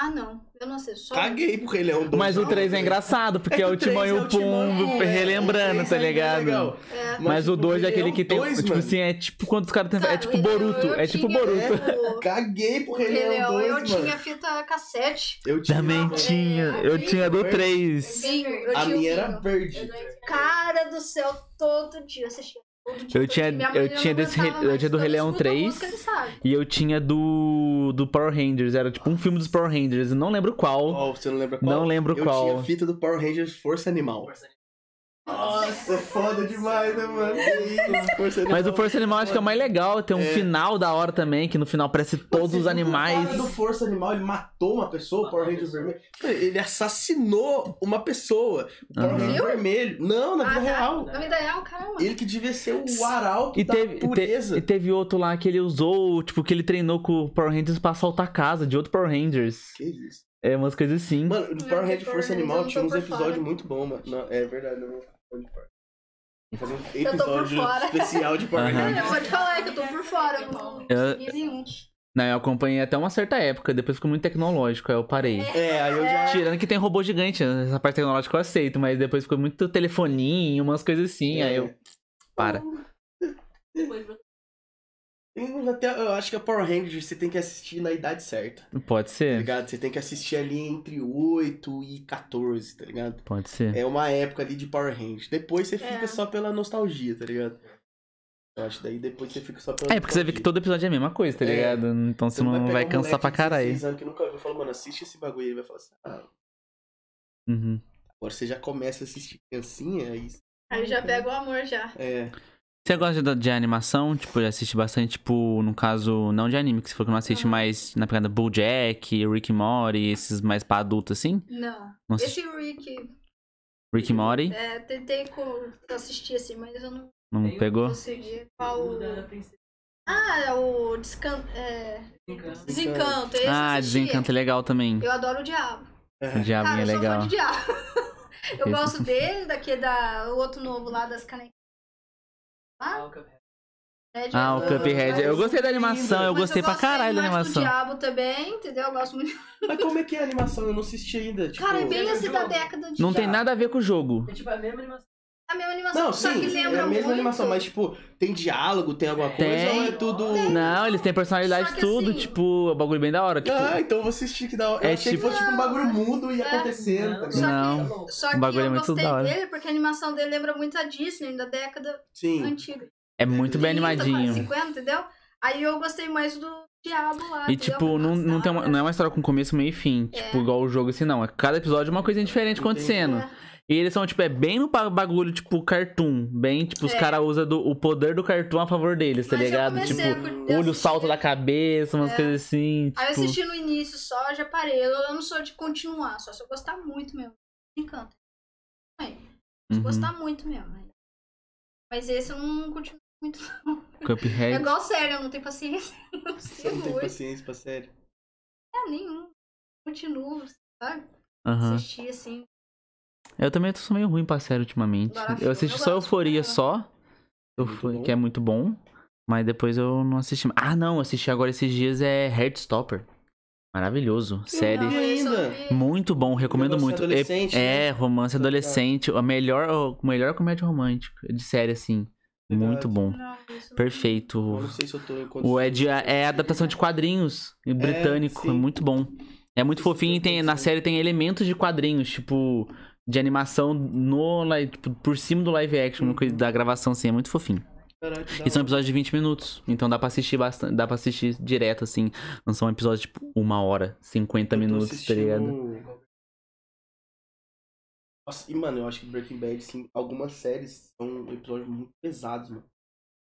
Ah, não. Eu não assisto. Só... caguei pro Rei Leão 2. Mas o não, 3 é velho. engraçado, porque É é, o três Timão e é o Pumbo é, relembrando, três tá é ligado? legal. É. Mas, o tipo, 2 é Rei aquele que tem. 2, tipo mano. assim, é tipo quando os caras tentam. É tipo Boruto. É tipo Boruto. Caguei pro Rei Leão Leão 2, eu mano. tinha fita cassete. Eu tinha. Também tinha. Eu tinha do 3. Vinho, eu A minha era verde. Cara do céu, todo dia assistia. Eu todo tinha- eu tinha desse eu tinha do Rei Leão escuta a 3. música, ele sabe. E eu tinha do. do Power Rangers. Era tipo um filme dos Power Rangers. Eu não lembro qual. Qual? Você não lembra qual? Não lembro eu qual. tinha fita do Power Rangers Força Animal. Nossa, é foda demais, né, mano? Que isso, Força Mas o Força Animal acho que é o mais legal. Tem um É. final da hora também, que no final aparece todos os Você viu que O animais. cara do Força Animal, ele matou uma pessoa, o Power Ranger vermelho. Ele assassinou uma pessoa. O Power. Ranger vermelho. Não, na vida Ah, real. Na vida real, caramba. Ele que devia ser o arauto E da teve, e te- pureza. e teve outro lá que ele usou, tipo, que ele treinou com o Power Rangers pra assaltar a casa de outro Power Rangers. Que isso. É umas coisas assim. Mano, no Não, Power do Ranger Power Força Rangers Animal tinha uns episódios muito bons, mano. Não, é verdade, não de Power. Vou fazer um Eu tô por episódio fora. especial de Power Aham. Ranger. É, pode falar que eu tô por fora. Eu não Eu- nenhum. Não, eu acompanhei até uma certa época, depois ficou muito tecnológico, aí eu parei. É, aí eu já. Tirando que tem robô gigante, essa parte tecnológica eu aceito, mas depois ficou muito telefoninho, umas coisas assim, aí eu. Para. Depois até, eu acho que a Power Ranger você tem que assistir na idade certa, Pode tá ser. ligado? Você tem que assistir ali entre 8 e 14, tá ligado? Pode ser. É uma época ali de Power Ranger. Depois você fica É. só pela nostalgia, tá ligado? Eu acho que daí depois você fica só pela É, porque você vê que todo epepisódio é a mesma coisa, tá É. ligado? Então você não pegar vai um cansar pra caralho. 16 anos que nunca viu, fala, mano, assiste esse bagulho. Ele vai falar assim, ah, Uhum. agora você já começa a assistir criancinha, aí... Aí já pega o amor já. É, Você gosta de, de animação? Tipo, já assiste bastante, tipo, no caso, não de anime, que você falou que não assiste, Aham. mas na pegada Bojack, Rick e Morty, esses mais pra adulto assim? Não. Não Esse Rick, Rick e Morty? é, tentei assistir assim, mas eu não Não um- pegou? consegui. Qual. o da princesa. Ah, é o Descan... é, Desencanto. Desencanto. Esse eu Ah. Desencanto é legal também. Eu adoro o Diabo. O diabinho Cara, é eu sou legal. fã de Diabo. eu Esse- gosto dele, daquele da. O outro novo lá das canequinhas. Ah, o Cuphead. Ah, o Cuphead. Eu gostei da animação, eu gostei pra gostei caralho da animação. do Diabo também, entendeu? Eu gosto muito. Mas como é que é a animação? Eu não assisti ainda. Tipo... Cara, é bem Você assim da década de. Não tem nada a ver com o jogo. É tipo a mesma animação. A mesma animação, Não, só sim, que é lembra a mesma muito. animação, mas tipo, tem diálogo, tem alguma coisa Tem. ou é tudo... Não, eles têm personalidade Só que tudo, assim- tipo, é um bagulho bem da hora. Tipo, Ah, então eu vou assistir que da hora. Eu É achei tipo- que fosse tipo um bagulho mudo e É. acontecendo, tá Só ligado? Não. que, só O que bagulho é eu muito gostei da hora. dele porque a animação dele lembra muito a Disney, da década Sim. antiga. é muito bem 30, animadinho. 50, entendeu? Aí eu gostei mais do Diabo lá. E entendeu? tipo, não, não, tem uma- não é uma história com começo, meio e fim. Tipo, igual o jogo assim, não. É cada episódio é uma coisinha diferente acontecendo. É. E eles são, tipo, é bem no ba- bagulho, tipo, cartoon. Bem, tipo, os É. caras usam do- o poder do cartoon a favor deles, tá Mas ligado? Tipo, a olho assistir. salta da cabeça, umas É. coisas assim. Aí eu Tipo, assisti no início só, já parei. Eu, eu não sou de continuar, só se eu gostar muito mesmo. Me encanta. É, se uhum. gostar muito mesmo. aí. Mas esse eu não continuo muito. não. É Cuphead. igual sério, eu não tenho paciência. Não Você sei não tem paciência pra série. É, nenhum. Continuo, sabe? Aham. Assistir assim. Eu também tô meio ruim pra série ultimamente. Agora, eu assisti eu só Euforia né? só. Que é muito bom. Mas depois eu não assisti. Ah, não, assisti agora esses dias é Heartstopper. Maravilhoso. Série. Esse eu ainda. Muito bom, recomendo Romance muito. adolescente, é, né? romance Tá adolescente. A melhor, a melhor comédia romântica de série, assim. Verdade. Muito bom. Não, Perfeito. não sei se eu tô O é, de, é adaptação de quadrinhos britânico, é, sim. muito bom. É muito fofinho e tem, na série tem elementos de quadrinhos, tipo, de animação no, li- tipo, por cima do live action, coisa da gravação, assim, é muito fofinho. Caralho, E são episódios de 20 minutos, então dá pra assistir bastante, dá pra assistir direto, assim. Não são episódios, tipo, uma hora, 50 Eu tô minutos, tá assistindo- ligado? Nossa, e mano, eu acho que Breaking Bad, sim, algumas séries são episódios muito pesados, mano.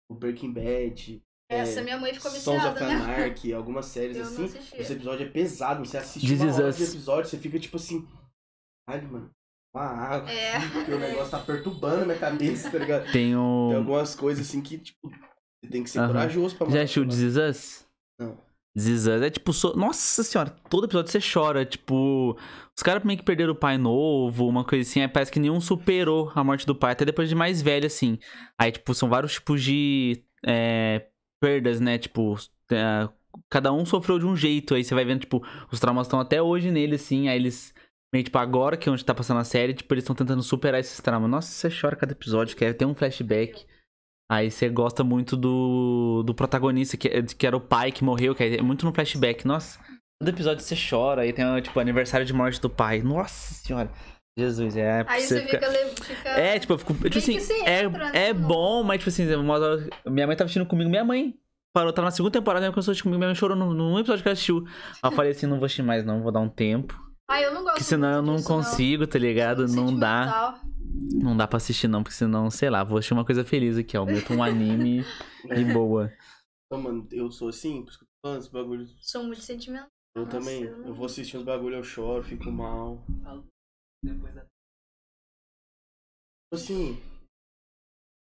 O Breaking Bad, Essa minha mãe ficou Sons viciada, of né? Algumas séries Eu assim. Esse episódio é pesado, você assiste This uma hora de episódio, você fica tipo assim. Ai, mano, água. É. Porque o negócio tá perturbando a minha cabeça, tá ligado? Tem Tem o... algumas coisas assim que, tipo, você tem que ser Aham. corajoso pra Já assistiu This Is Us? Não. This é tipo... so- Nossa senhora, todo episódio você chora. Tipo, os caras meio que perderam o pai novo, uma coisa assim. Aí parece que nenhum superou a morte do pai, até depois de mais velho, assim. Aí, tipo, são vários tipos de é, perdas, né? Tipo, é, cada um sofreu de um jeito. Aí você vai vendo, tipo, os traumas estão até hoje nele, assim. Aí eles... Meio, tipo, agora que é onde tá passando a série, tipo, eles estão tentando superar esses traumas. Nossa, você chora cada episódio, quer ter um flashback. Aí você gosta muito do, do protagonista, que, é- que era o pai que morreu, que é muito no flashback. Nossa, todo episódio você chora. Aí tem, tipo, aniversário de morte do pai. Nossa senhora. Jesus, é. Aí você fica. fica... É, tipo, eu fico. Tipo assim, é, entra, é né, no- bom, mas, tipo assim, hora- minha mãe tava assistindo comigo, minha mãe parou, tava na segunda temporada, minha mãe começou a assistir comigo, minha mãe chorou num, num episódio que ela assistiu. Aí eu falei assim: não vou assistir mais, não, vou dar um tempo. Ah, eu não gosto Porque senão eu não disso, consigo, tá ligado? Não dá. Não dá pra assistir não, porque senão, sei lá, vou assistir uma coisa feliz aqui, ó. Meto um anime de boa. Então, mano, eu sou assim, por isso que eu tô falando, esse bagulho. Sou muito sentimental. Eu Nossa, também. eu não- Eu vou assistir uns bagulho, eu choro, fico mal. Depois da Assim,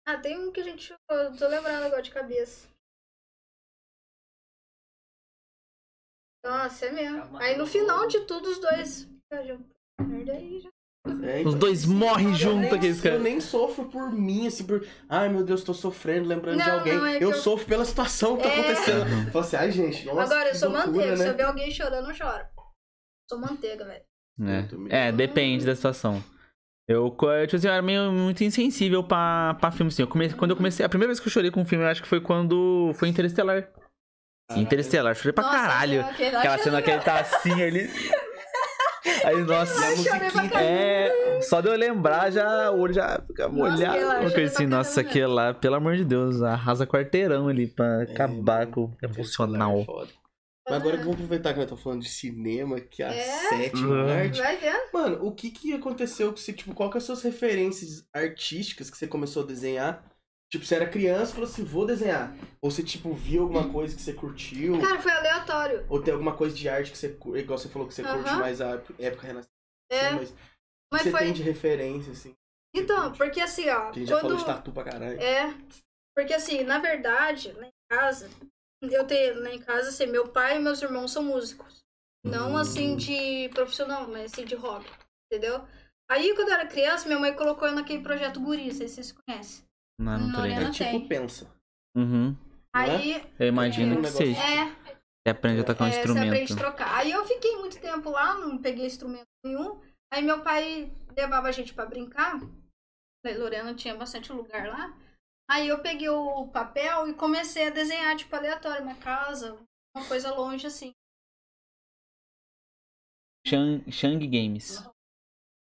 Ah, tem um que a gente. Eu tô lembrando agora de cabeça. Nossa, é mesmo. Aí no final de tudo, os dois. Merda aí, já. é, Os então, dois morrem eu junto nem- aqueles Eu caras. nem sofro por mim, assim, por. Ai meu Deus, tô sofrendo, lembrando de Não, alguém. não, é eu, eu- sofro pela situação que tá É. acontecendo. Uhum. Eu falo assim, ai gente, nossa. Agora, eu sou loucura, manteiga. Se né? eu ver alguém chorando, eu choro. Sou manteiga, velho. Eu. É, é, depende da situação. Eu, eu, tipo assim, eu era meio muito insensível pra, pra filme, assim. Eu comecei, quando eu comecei, a primeira vez que eu chorei com um filme, eu acho que foi quando foi Interestelar. Interestelar, eu chorei pra Nossa, caralho. aquele- Aquela cena que ele tá assim, ele... Aí, nossa, a Eu musiquinha é... Só de eu lembrar, já, o olho já fica molhado. aquele lá, eu assim, nossa, aquele lá, pelo amor de Deus, arrasa quarteirão ali pra É, acabar com o Interestelar emocional. é foda. Mas agora que vamos aproveitar que nós estamos falando de cinema, que é a É? sétima Uhum. arte. Vai vendo. Mano, o que que aconteceu com você, tipo, qual que são as suas referências artísticas que você começou a desenhar? Tipo, você era criança e falou assim, vou desenhar. Ou você, tipo, viu alguma coisa que você curtiu? Cara, foi aleatório. Ou tem alguma coisa de arte que você, igual você falou que você curte Aham. mais a época renascentista, É, mas, o que mas você foi. tem de referência, assim? Então, porque assim, ó. Que a gente já falou Quando... de tatu pra caralho. É, porque assim, na verdade, lá em casa, eu tenho lá em casa, assim, meu pai e meus irmãos são músicos. Não Hum. assim de profissional, mas assim de hobby, entendeu? Aí quando eu era criança, minha mãe colocou eu naquele projeto Guri, não sei se vocês conhecem. Não, não tô Não, É ligado. não tipo tem. pensa. Uhum. Aí, Eu imagino É. que seja. é, Você aprende a tocar um é, você aprende instrumento. a trocar. Aí eu fiquei muito tempo lá, não peguei instrumento nenhum. Aí meu pai levava a gente pra brincar. Lorena tinha bastante lugar lá. Aí eu peguei o papel e comecei a desenhar, tipo, aleatório, minha casa, uma coisa longe assim. Shang, Shang Games.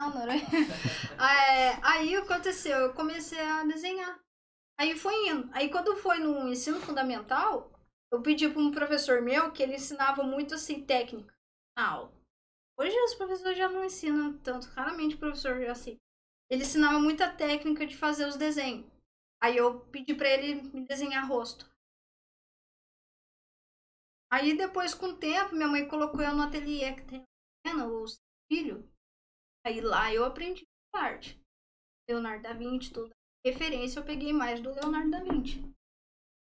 Ah, não era... É, aí aconteceu, eu comecei a desenhar. Aí foi indo. Aí quando foi no ensino fundamental, eu pedi para um professor meu que ele ensinava muito assim, técnica na aula. Hoje os professores já não ensinam tanto, raramente o professor já assim. Ele ensinava muita técnica de fazer os desenhos. Aí eu pedi para ele me desenhar rosto. Aí depois, com o tempo, minha mãe colocou eu no ateliê que tem lá, os filhos. Aí lá eu aprendi arte. Leonardo da Vinci, tudo. Referência eu peguei mais do Leonardo da Vinci.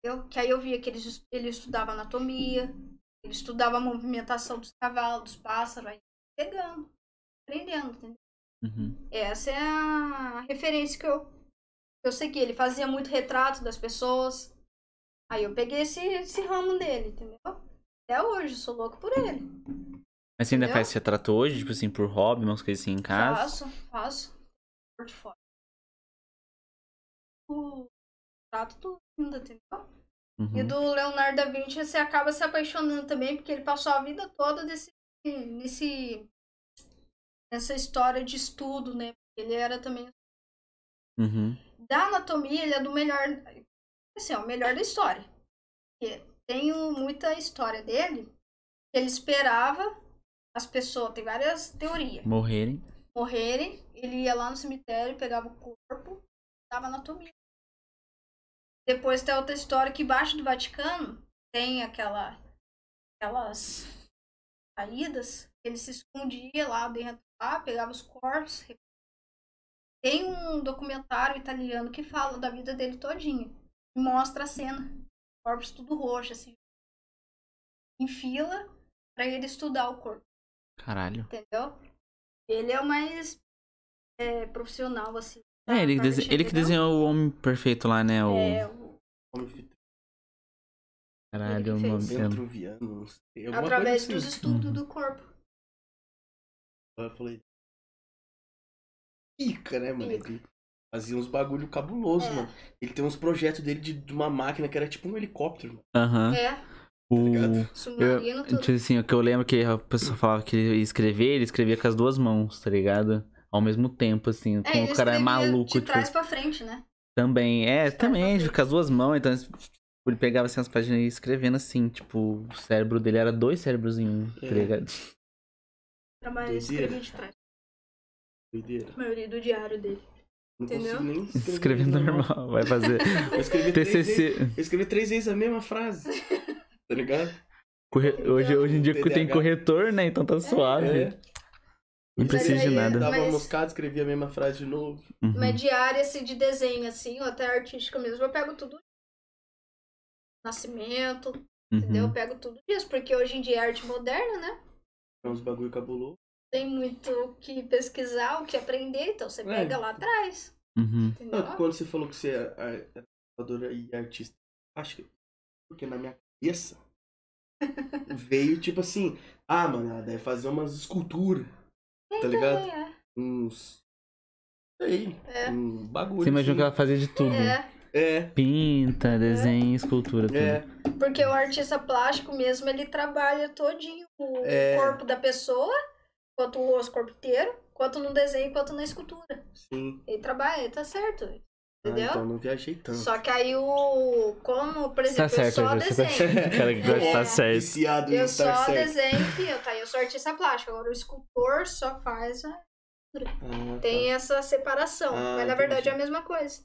Eu, que aí eu via que ele, ele estudava anatomia, ele estudava a movimentação dos cavalos, dos pássaros, aí pegando, aprendendo, entendeu? Uhum. Essa é a referência que eu, que eu segui. Ele fazia muito retrato das pessoas. Aí eu peguei esse, esse ramo dele, entendeu? Até hoje, sou louco por ele. Mas você ainda Entendeu? faz esse retrato hoje, tipo assim, por hobby, umas coisas assim em casa? Faço, faço. Portfólio. O trato tudo ainda, entendeu? E Uhum. do Leonardo da Vinci você acaba se apaixonando também, porque ele passou a vida toda desse, nesse, nessa história de estudo, né? Ele era também. Uhum. Da anatomia, ele é do melhor. Assim, ó, o melhor da história. Porque tenho muita história dele. Ele esperava as pessoas, tem várias teorias. Morrerem. morrerem, ele ia lá no cemitério, pegava o corpo, dava anatomia. Depois tem outra história que embaixo do Vaticano tem aquela, aquelas saídas, ele se escondia lá dentro, lá, pegava os corpos. Tem um documentário italiano que fala da vida dele todinha. E mostra a cena. Corpos tudo roxo, assim. Em fila para ele estudar o corpo Caralho. entendeu? Ele é o mais é, profissional, assim. É, ele, ele que desenhou o Homem Perfeito lá, né? O... É, o- Caralho, o nome dele. Através coisa dos assim. estudos Uhum. do corpo. Eu falei. Pica, né, mano? Pica. Ele fazia uns bagulho cabuloso, É. mano. Ele tem uns projetos dele de, de uma máquina que era tipo um helicóptero. mano. Aham. É, O... ligado? submarino, tudo. Tipo assim, o que eu lembro que a pessoa falava que ele ia escrever, ele escrevia com as duas mãos, tá ligado? Ao mesmo tempo, assim, É, o cara é maluco, de tipo, trás pra frente, né? também. É, de também, frente. com as duas mãos, então ele pegava assim as páginas e ia escrevendo assim, tipo, o cérebro dele era dois cérebros em um, tá É. ligado? Trabalha, Doideira. escrevia de trás. Doideira. A maioria do diário dele. Não Entendeu? nem escrever. Escrever normal, vai fazer Eu escrevi três vezes, TCC. eu escrevi três vezes a mesma frase. Tá ligado? Corre- Hoje, hoje em dia tem corretor, né? Então tá suave. É. Não precisa de nada. Dava Mas- uma moscada, escrevia a mesma frase de novo. Uhum. Mas de área assim, de desenho, assim, ou até artística mesmo, eu pego tudo. Nascimento, entendeu? Eu Uhum. pego tudo isso, porque hoje em dia é arte moderna, né? É uns bagulho cabuloso. Tem muito o que pesquisar, o que aprender, então você É. pega lá atrás, Uhum. Não, quando você falou que você é é tatuadora e artista, acho que. Porque na minha cabeça veio tipo assim: ah, mano, ela deve fazer umas esculturas, tá ligado? É, Uns. Sei, É. um bagulho. Você imaginou que assim. ela fazia de tudo. é, É, Pinta, desenha, escultura, tudo. é. porque o artista plástico mesmo, ele trabalha todinho o É. corpo da pessoa, quanto o rosto, corpo inteiro, quanto no desenho, quanto na escultura. Sim. Ele trabalha, tá certo, Ah, entendeu? então não viajei tanto. Só que aí o. Como, por Tá exemplo, eu certo, só você tá desenho. certo. Cara que gosta de tá É. certo. Viciado em Eu estar só certo. desenho aqui, tá? Eu sou artista plástico. Agora o escultor só faz. a- Ah, tá. Tem essa separação. Ah, mas na verdade é a entendi. mesma coisa.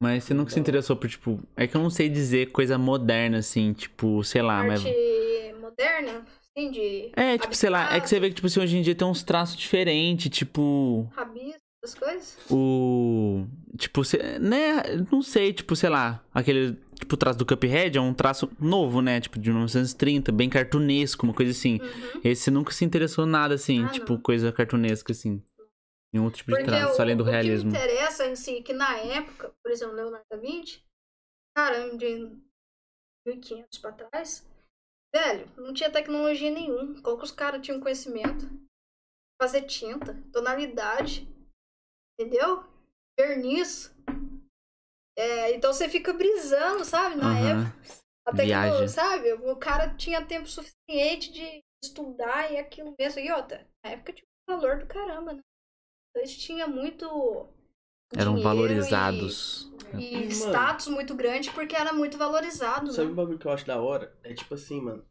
Mas você nunca se interessou por, tipo. É que eu não sei dizer coisa moderna, assim, tipo, sei lá, mas. Arte moderna, assim, de. É, tipo, sei lá, é que você vê que, tipo assim, hoje em dia tem uns traços diferentes, tipo. Rabisco, essas coisas. O. Tipo, né? Não sei, tipo, sei lá, aquele. Tipo, o traço do Cuphead é um traço novo, né? Tipo, de 1930, bem cartunesco, uma coisa assim. Uhum. Esse nunca se interessou nada, assim, Ah, tipo, não. coisa cartunesca, assim. Em outro tipo de Porque traço, o, além do o que realismo. me interessa, assim, que na época, por exemplo, Leonardo da Vinci, cara, de 1500 pra trás, velho, não tinha tecnologia nenhuma. Como que os caras tinham conhecimento? Fazer tinta, tonalidade, entendeu? Verniz. É, então você fica brisando, sabe? Na Aham. época. A tecnologia, Viaja. sabe? O cara tinha tempo suficiente de estudar e aquilo mesmo. E outra, na época tinha um valor do caramba, né? Então eles tinham muito. Eram valorizados. E, e Mano. status muito grande porque era muito valorizado, Sabe né? um bagulho que eu acho da hora? É tipo assim, mano.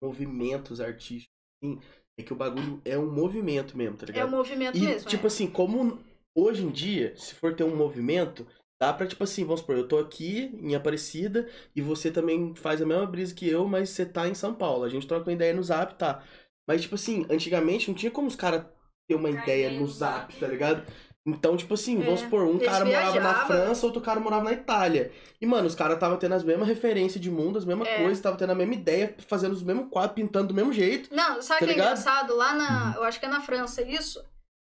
Movimentos artísticos, assim. É que o bagulho é um movimento mesmo, tá É o ligado? movimento e, mesmo. tipo é. assim, como hoje em dia, se for ter um movimento, dá pra, tipo assim, vamos supor, eu tô aqui em Aparecida e você também faz a mesma brisa que eu, mas você tá em São Paulo. A gente troca uma ideia no zap, tá? Mas, tipo assim, antigamente não tinha como os caras ter uma ideia no zap, zap. tá ligado? Então, tipo assim, É, vamos supor, um cara morava na. França, outro cara morava na Itália. E, mano, os caras estavam tendo as mesmas referências de mundo, as mesmas É. coisas, estavam tendo a mesma ideia, fazendo os mesmos quadros, pintando do mesmo jeito. Não, sabe Tá o que é engraçado? Lá na. Uhum. Eu acho que é na França isso.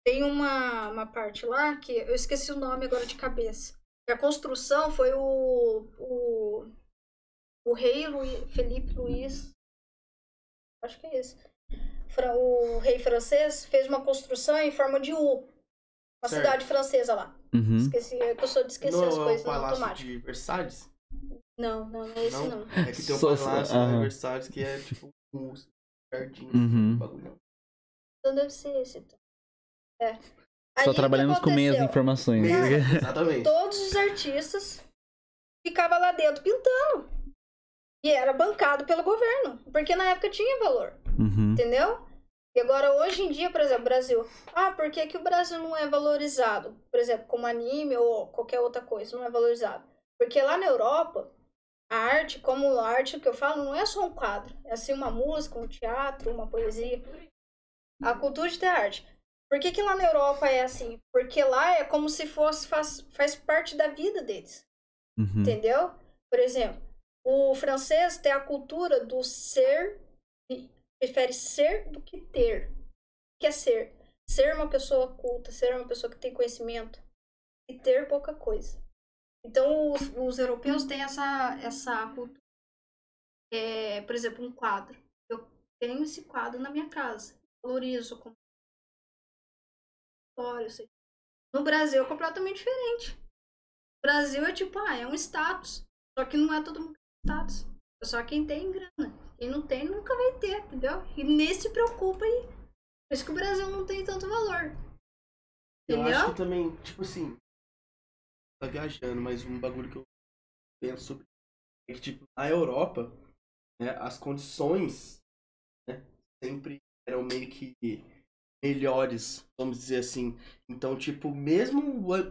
Tem uma, uma parte lá que eu esqueci o nome agora de cabeça. A construção foi o. O, o rei Luí- Felipe Luiz. Acho que é esse. O rei francês fez uma construção em forma de U. Uma Certo. cidade francesa lá. Uhum. Esqueci, é que eu sou de esquecer no as coisas é o no Palácio automático. de Versalhes? Não, não, não é esse não. É que tem o Palácio aham. de Versalhes que é tipo um jardim, Uhum. um bagulho. Então deve ser esse. Então. É. Aí, Só trabalhamos com meias informações. Exatamente. todos os artistas ficavam lá dentro pintando. E era bancado pelo governo, porque na época tinha valor, Uhum. entendeu? E agora, hoje em dia, por exemplo, Brasil. Ah, por que, que o Brasil não é valorizado? Por exemplo, como anime ou qualquer outra coisa, não é valorizado. Porque lá na Europa, a arte, como a arte que eu falo, não é só um quadro. É assim uma música, um teatro, uma poesia. A cultura de ter arte. Por que, que lá na Europa é assim? Porque lá é como se fosse, faz, faz parte da vida deles. Uhum. Entendeu? Por exemplo, o francês tem a cultura do ser, prefere ser do que ter. O que é ser? Ser uma pessoa culta, ser uma pessoa que tem conhecimento e ter pouca coisa. Então, os, os europeus têm essa, essa cultura. É, por exemplo, um quadro. Eu tenho esse quadro na minha casa. Valorizo No Brasil é completamente diferente. O Brasil é tipo, ah, é um status. Só que não é todo mundo status. É só quem tem grana. Quem não tem, nunca vai ter, entendeu? E nem se preocupa aí. Por isso que o Brasil não tem tanto valor. Eu Entendeu? acho que também, tipo assim, tá viajando, mas um bagulho que eu penso sobre é que, tipo, na Europa, né, as condições, né, sempre eram meio que melhores, vamos dizer assim. Então, tipo, mesmo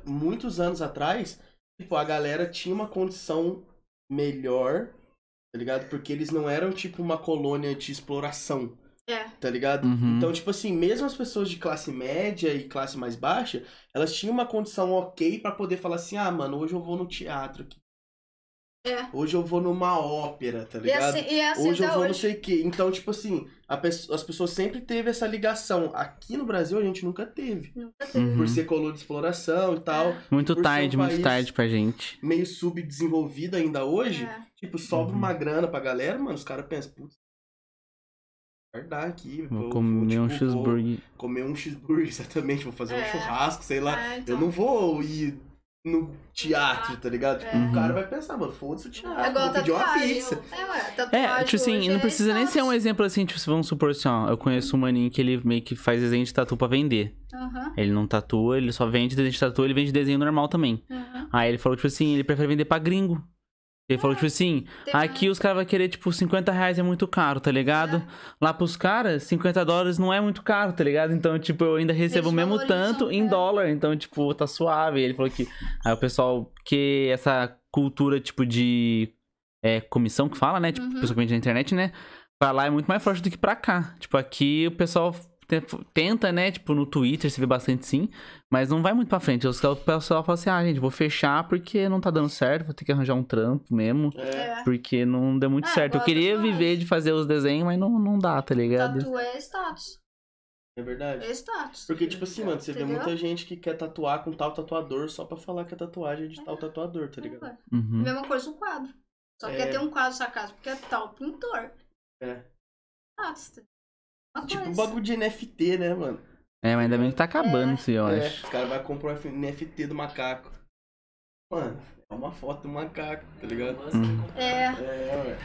muitos anos atrás, tipo, a galera tinha uma condição melhor, tá ligado? Porque eles não eram, tipo, uma colônia de exploração, É. tá ligado? Uhum. Então, tipo assim, mesmo as pessoas de classe média e classe mais baixa, elas tinham uma condição ok pra poder falar assim, ah, mano, hoje eu vou no teatro aqui. É. Hoje eu vou numa ópera, tá E ligado? assim, e é assim hoje eu vou não hoje. sei o quê. Então, tipo assim, as pessoas sempre teve essa ligação. Aqui no Brasil a gente nunca teve. Uhum. Por ser colônia de exploração e tal. Muito por ser um tarde, muito tarde pra gente. Meio subdesenvolvido ainda hoje. É. Tipo, sobra Uhum. uma grana pra galera, mano. Os caras pensam, putz, guardar aqui. Vou comer um tipo, vou cheeseburger. comer um cheeseburger, exatamente. Vou fazer um É. churrasco, sei lá. É, então. Eu não vou ir no teatro, tá ligado? Tipo, Uhum. o cara vai pensar, mano, foda-se o teatro. É vou pedir uma tatuagem. pizza. É, ué, tatuagem É, tipo assim, hoje não é precisa nem ser um exemplo assim, tipo, vamos supor assim, ó, eu conheço um maninho que ele meio que faz desenho de tatu pra vender. Aham, Ele não tatua, ele só vende desenho de tatu, ele vende desenho normal também. aham. Aí ele falou, tipo assim, ele prefere vender pra gringo. Ele falou, tipo assim, aqui os caras vão querer, tipo, 50 reais é muito caro, tá ligado? É. Lá pros caras, 50 dólares não é muito caro, tá ligado? Então, tipo, eu ainda recebo o mesmo tanto em dólar, então, tipo, tá suave. Ele falou que. Aí o pessoal, que essa cultura, tipo, de é, comissão que fala, né? Tipo, Uhum. vende na internet, né? Pra lá é muito mais forte do que pra cá. Tipo, aqui o pessoal tenta, né? Tipo, no Twitter você vê bastante sim, mas não vai muito pra frente. Os- O pessoal fala assim, ah, gente, vou fechar porque não tá dando certo, vou ter que arranjar um trampo mesmo. É. É. Porque não deu muito É, certo. Eu queria tatuagem. viver de fazer os desenhos, mas não, não dá, tá ligado? Tatu é status. É verdade. É status. Porque, tipo assim, mano, você vê Entendeu? muita gente que quer tatuar com tal tatuador só pra falar que a tatuagem é de tal tatuador, tá ligado? É. Uhum. Mesma coisa o quadro. Só É. quer ter um quadro na sua casa porque é tal pintor. É. Status. Tipo coisa. bagulho de NFT, né, mano? É, mas ainda bem que tá acabando É. isso, eu É, acho. os caras vão comprar um NFT do macaco. Mano, é uma foto do macaco, tá ligado? Hum. É. É, ué.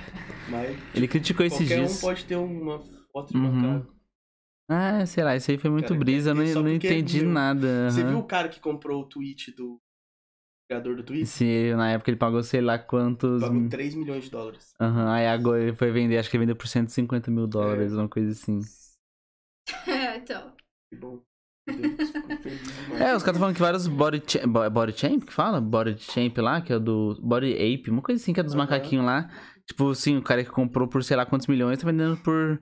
Mas Ele criticou esses qualquer dias. um pode ter uma foto de Uhum. macaco. Ah, sei lá, isso aí foi muito Cara, brisa, eu quer ter não, só não porque é entendi meu. nada. Você aham. viu o cara que comprou o tweet do criador do tweet? Se na época ele pagou sei lá quantos. Pagou 3 milhões de dólares. Aham, aí agora ele foi vender, acho que ele vendeu por 150 mil dólares, uma coisa assim. então. Que bom. É, os caras estão falando que vários body, cha- bo- body champ, que fala? Body champ lá, que é o do Body Ape, uma coisa assim, que é dos Aham. macaquinhos lá. Tipo assim, o cara que comprou por sei lá quantos milhões tá vendendo por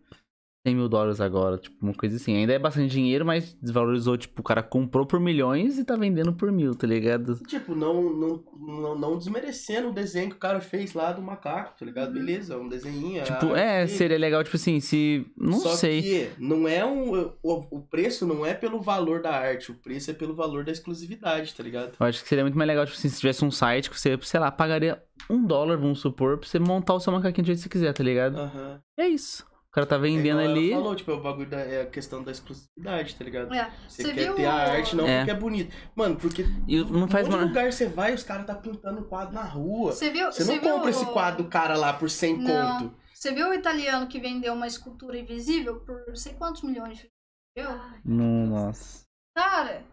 100 mil dólares agora, tipo, uma coisa assim. Ainda é bastante dinheiro, mas desvalorizou, tipo, o cara comprou por milhões e tá vendendo por mil, tá ligado? Tipo, não, não, não, não desmerecendo o desenho que o cara fez lá do macaco, tá ligado? Beleza, é um desenho. Tipo, a é, dele. seria legal, tipo assim, se. Não Só sei. que não é um. O, o preço não é pelo valor da arte, o preço é pelo valor da exclusividade, tá ligado? Eu acho que seria muito mais legal, tipo assim, se tivesse um site que você, sei lá, pagaria um dólar, vamos supor, pra você montar o seu macaquinho do jeito que você quiser, tá ligado? Aham. É isso. O cara tá É vendendo ela ali. falou, tipo, é o bagulho da é a questão da exclusividade, tá ligado? É. Você, Você quer viu ter a arte não É. porque é bonito. Mano, porque E não faz um lugar você vai, os caras tá pintando um quadro na rua. Você viu? Você não viu compra o- esse quadro do cara lá por 100 Não. conto. Você viu o italiano que vendeu uma escultura invisível por não sei quantos milhões de viu? Nossa. Cara,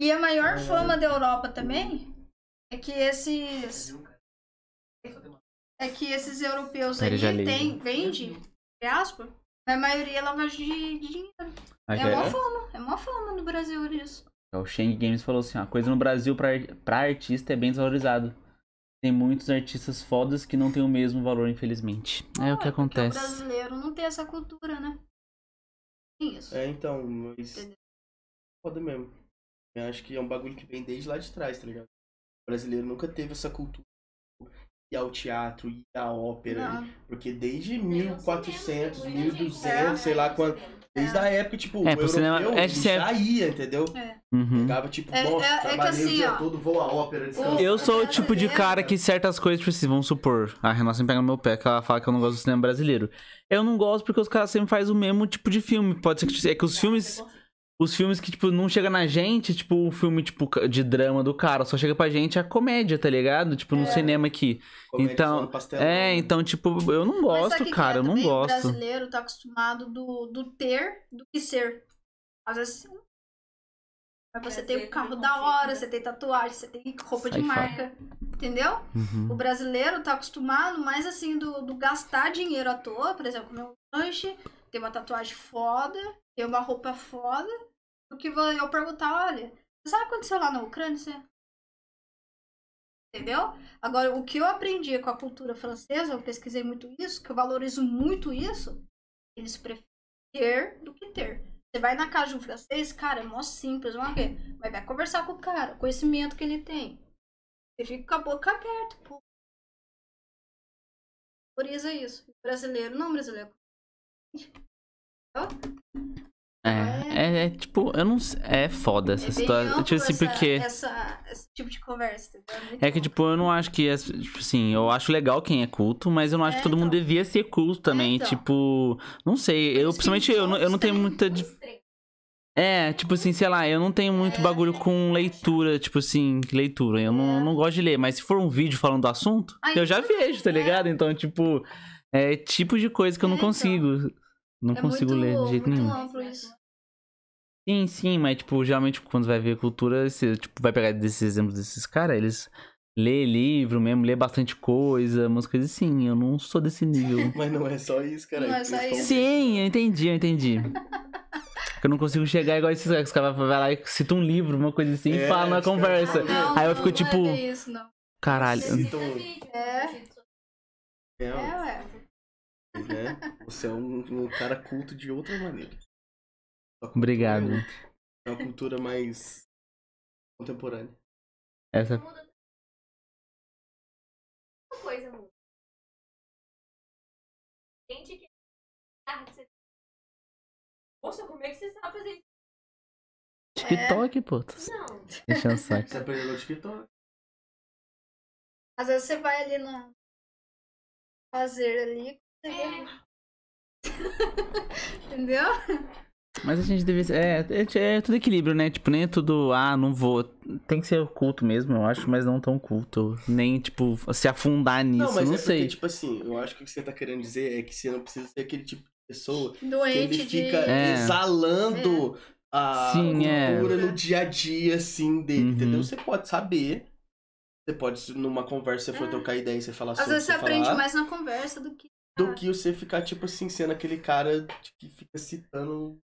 e a maior É. fama da Europa também é que esses. É que esses europeus aí tem, vende, entre aspas, a maioria é lavagem de, de dinheiro. Aqui É é- uma fama, é uma fama no Brasil isso. O Shang Games falou assim, ó, a coisa no Brasil pra, pra artista é bem desvalorizado. Tem muitos artistas fodas que não têm o mesmo valor, infelizmente. É o que Ah, porque acontece. O brasileiro não tem essa cultura, né? Tem Isso. É, então, mas. Entendeu? Foda mesmo. Eu acho que é um bagulho que vem desde lá de trás, tá ligado? O brasileiro nunca teve essa cultura. Ir ao teatro, ir à ópera. Não. Porque desde 1400, É. 1200, sei lá quando. Desde a época, tipo, É, o pro cinema- europeu é, já ia, entendeu? Uhum. Pegava, tipo, É- nossa, é- é que trabalhei assim, o dia ó, todo, vou à ópera, descansar. Eu sou o tipo de cara que certas coisas, tipo assim, vamos supor, a Renata sempre pega no meu pé, que ela fala que eu não gosto do cinema brasileiro. Eu não gosto porque os caras sempre fazem o mesmo tipo de filme. Pode ser que, é que os filmes. Os filmes que, tipo, não chega na gente, tipo, o filme, tipo, de drama do cara, só chega pra gente a comédia, tá ligado? Tipo, no É. cinema aqui. Comédia então. É, então, tipo, eu não gosto, cara, é eu não gosto. O brasileiro tá acostumado do, do ter do que ser. Às vezes. Mas você Quer tem o carro da hora, né? você tem tatuagem, você tem roupa de fora. marca. Entendeu? Uhum. O brasileiro tá acostumado mais assim do, do gastar dinheiro à toa, por exemplo, comer um lanche, ter uma tatuagem foda, ter uma roupa foda, do que eu perguntar, olha, sabe o que aconteceu lá na Ucrânia? Você... Entendeu? Agora, o que eu aprendi com a cultura francesa, eu pesquisei muito isso, que eu valorizo muito isso, eles preferem ter do que ter. Você vai na casa de um francês, cara, é mó simples, vamos ver. Mas vai conversar com o cara, o conhecimento que ele tem. Você fica com a boca aberta, pô. Valoriza isso. Brasileiro, não brasileiro. É, é, é, tipo, eu não sei. É foda essa É situação. Tipo assim, essa- porque. essa- esse tipo de conversa, entendeu? Muito É que, tipo, eu não acho que. é- Tipo assim, eu acho legal quem é culto, mas eu não acho É, que todo mundo então. devia ser culto também. então. Tipo, não sei. Eu, principalmente, eu não, eu não tenho muita. É, tipo assim, sei lá, eu não tenho muito bagulho com leitura, tipo assim, leitura. Eu não, É. não gosto de ler, mas se for um vídeo falando do assunto, Aí, eu já vejo, tá é. ligado? Então, tipo, é tipo de coisa que eu É, não então. Não é consigo muito, ler de jeito muito nenhum. amplo isso. Sim, sim, mas, tipo, geralmente quando vai ver cultura, você, tipo, vai pegar desses exemplos desses caras, eles lê livro mesmo, lê bastante coisa, umas coisas assim. Eu não sou desse nível. Mas não é só isso, cara. Não é só isso. sim, eu entendi, eu entendi. Eu não consigo chegar igual esses caras. Os caras vão lá e citam um livro, uma coisa assim, e É, falam na conversa. Não, Aí eu não, fico não tipo, É bem isso, não. Caralho. Então, É. é, É, ué. Né? Você é um, um cara culto de outra maneira. Obrigado. É. É uma cultura mais contemporânea. Essa. Uma coisa muda. Gente que. Ah, Poxa, como é que você sabe fazer isso? TikTok, pô. Tô Não. enchendo o saco. Você aprendeu no TikTok? Às vezes você vai ali na. Fazer ali. Você vê- Entendeu? Mas a gente deve ser. É, é, é tudo equilíbrio, né? Tipo, nem é tudo. Ah, não vou. Tem que ser oculto mesmo, eu acho, mas não tão culto. Nem, tipo, se afundar nisso. Não, mas Não, é sei. porque, tipo assim, eu acho que o que você tá querendo dizer é que você não precisa ser aquele tipo de pessoa que Doente ele de. fica É. exalando a Sim, é. cultura no dia a dia, assim, dele, Uhum. entendeu? Você pode saber. Você pode, numa conversa, você for É. trocar ideia e você falar Às sobre vezes você aprende falar, mais na conversa do que. Do que você ficar, tipo assim, sendo aquele cara que fica citando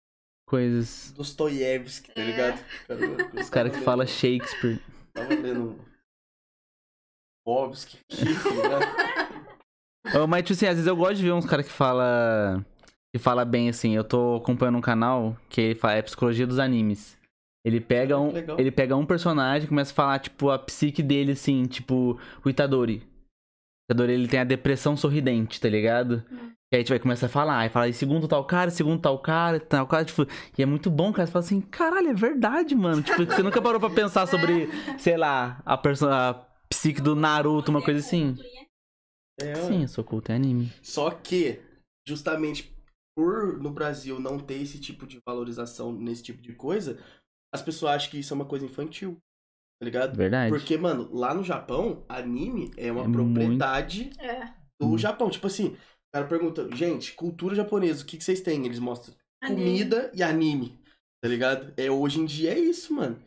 Coisas. Dostoiévski, tá É. ligado? Os caras que falam Shakespeare. Tava lendo Bobski aqui, tá ligado? Mas, tipo assim, às vezes eu gosto de ver uns caras que fala que fala bem, assim. Eu tô acompanhando um canal que ele fala, é Psicologia dos Animes. Ele pega, Ah, um, legal. ele pega um personagem e começa a falar, tipo, a psique dele, assim, tipo, o Itadori. O Itadori, ele tem a depressão sorridente, tá ligado? Hum. E aí a gente vai começar a falar, aí fala, e segundo tal cara, segundo tal cara, tal cara, tipo, e é muito bom, cara. Você fala assim, caralho, é verdade, mano. Tipo, você nunca parou pra pensar sobre, sei lá, a, perso- a psique do Naruto, uma coisa assim. É, Sim, eu sou culto, é anime. Só que, justamente por no Brasil não ter esse tipo de valorização nesse tipo de coisa, as pessoas acham que isso é uma coisa infantil. Tá ligado? Verdade. Porque, mano, lá no Japão, anime é uma É propriedade É. do Hum. Japão. Tipo assim, o cara pergunta, gente, cultura japonesa, o que, que vocês têm? Eles mostram Anime. comida e anime. Tá ligado? É, hoje em dia é isso, mano.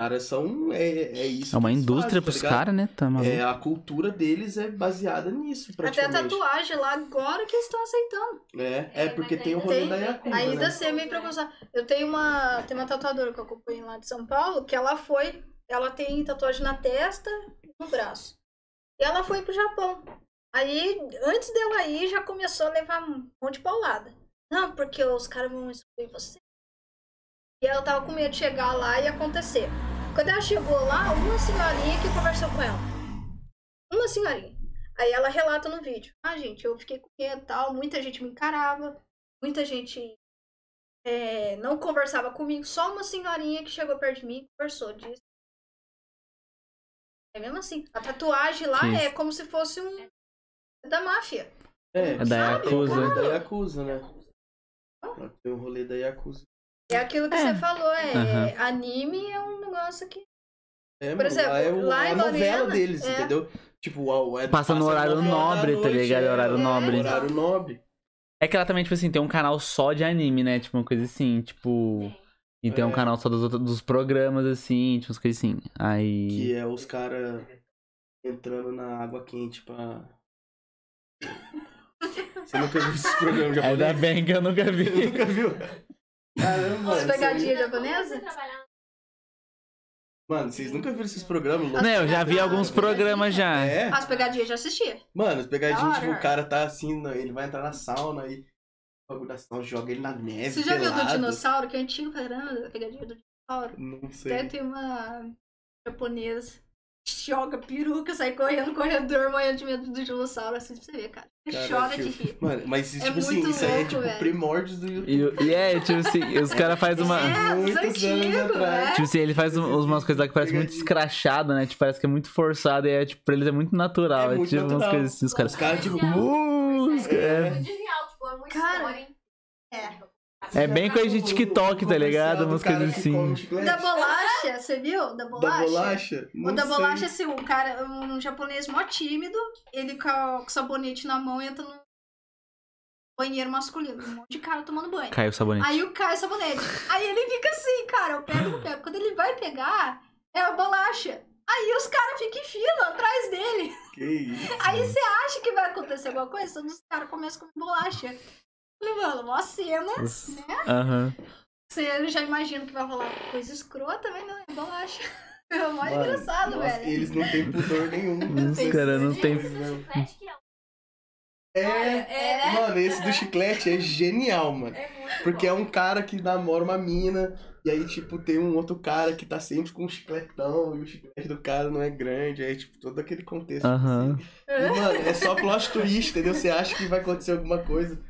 Caras são. É, é isso. É uma indústria fazem, tá pros ligado? caras, né? Tá maluco. É, a cultura deles é baseada nisso, Até a tatuagem lá agora que eles estão aceitando. É, é porque mas tem o ainda rolê tem- da Yakuza, Ainda né? assim é meio preconceito. Eu tenho uma, tem uma tatuadora que eu acompanho lá de São Paulo, que ela foi, ela tem tatuagem na testa e no braço. E ela foi pro Japão. Aí, antes dela ir, já começou a levar um monte de paulada. Não, porque os caras vão excluir você. E ela tava com medo de chegar lá e acontecer. Quando ela chegou lá, uma senhorinha que conversou com ela. Uma senhorinha. Aí ela relata no vídeo. Ah, gente, eu fiquei com medo tal. Muita gente me encarava. Muita gente é, não conversava comigo. Só uma senhorinha que chegou perto de mim e conversou disso. É mesmo assim. A tatuagem lá Que é como se fosse um. da máfia. É, É da tem o Yakuza. da Yakuza, né? Tem o rolê da Yakuza. É aquilo que É. você falou, é. Aham. Anime é um negócio que. É, Por exemplo, lá é o- lá a em novela Lorena, deles, é. entendeu? Tipo, o- é, Passa no horário da nobre, tá noite, ligado? é, Horário É, nobre. Horário nobre. É que ela também, tipo assim, tem um canal só de anime, né? Tipo, uma coisa assim, tipo. E tem um É. canal só dos, dos programas, assim, tipo, umas coisas assim. Aí. Que é os caras entrando na água quente pra. Você nunca viu esses programas Ainda japoneses? bem que eu nunca vi. nunca viu? Caramba, mano. As pegadinhas Você japonesas? Mano, vocês nunca viram esses programas loucos? Não, eu já vi alguns programas já. É? As pegadinhas eu já assistia. Mano, as pegadinhas, tipo, o cara tá assim, ele vai entrar na sauna e bagulho da sauna joga ele na neve. Você já viu do pelado. dinossauro, que é antigo pra caramba, pegadinha do dinossauro? Não Até sei. tem uma japonesa que joga peruca, sai correndo no corredor, morrendo de medo do dinossauro, assim, pra você ver, cara. Cara, chora de tipo, rir. Mano, mas É tipo assim, muito isso aí é louco, tipo velho. primórdios do YouTube. E, e é, tipo assim, os caras fazem uma. É, muitos anos antigos, atrás. né? Tipo assim, ele faz um- umas coisas lá que parece muito escrachado, né? Tipo, parece que é muito forçado e é, tipo, pra eles é muito natural. É É, muito tipo umas natural. coisas assim, os caras. Os caras, tipo, Uh, os- É é, tipo, é muito Cara, história. hein? é. é bem coisa de TikTok, tá ligado? Umas coisas assim. O da bolacha, você viu? Da bolacha? Da bolacha? O Não da sei. bolacha, assim, um cara, um japonês mó tímido, ele com o sabonete na mão entra no banheiro masculino, um monte de cara tomando banho. Caiu o sabonete. Aí o cai o sabonete. Aí ele fica assim, cara, eu pego, eu pego. Quando ele vai pegar, é a bolacha. Aí os caras ficam em fila atrás dele. Que isso? Aí você acha que vai acontecer alguma coisa? Todos os caras começam com bolacha. Mano, uma cena. Aham. Você já imagina que vai rolar coisa escrota, mas não, é bolacha. É o mais Mano, engraçado, nossa, velho. Eles não têm pudor nenhum. Os caras não que é, É, é, mano, esse do chiclete é genial, mano. é muito Porque é bom. um cara que namora uma mina, e aí, tipo, tem um outro cara que tá sempre com um chicletão, e o chiclete do cara não é grande, aí, tipo, todo aquele contexto. Aham. assim. E, mano, é só plot twist, entendeu? Você acha que vai acontecer alguma coisa.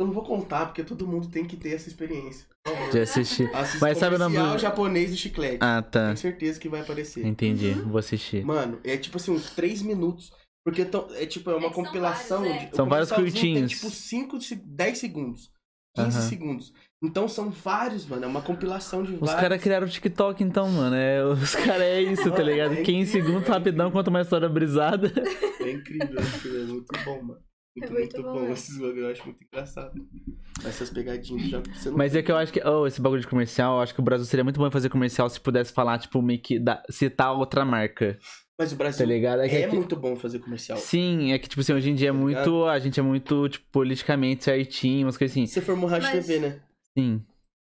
Eu não vou contar, porque todo mundo tem que ter essa experiência. Por favor. Já assisti. Assista Mas sabe o nome do- japonês do chiclete. Ah, tá. Tenho certeza que vai aparecer. Entendi. Vou assistir. Mano, é tipo assim, uns 3 minutos. Porque tão- é tipo, é uma É que são compilação. vários, é. de- São vários curtinhos. Tem tipo 5, 10 segundos. 15 Aham. segundos. Então são vários, mano. É uma compilação de Os vários. caras criaram o TikTok então, mano. É, os caras é isso, tá ligado? É 15 incrível, segundos é rapidão, conta uma história brisada. É incrível, é incrível, é muito bom, mano. Muito, É muito muito, bom bom. mesmo. Esses bagulho eu acho muito engraçado. Essas pegadinhas já. Você não Mas é que eu acho que, oh, esse bagulho de comercial, eu acho que o Brasil seria muito bom em fazer comercial se pudesse falar, tipo, meio que da- citar outra marca, Mas o tá Brasil ligado? é, que aqui- muito bom fazer comercial. Sim, é que, tipo assim, hoje em dia é Tá muito. A gente é muito, tipo, politicamente certinho, umas coisas assim. Você formou rádio Mas- TV, né? Sim.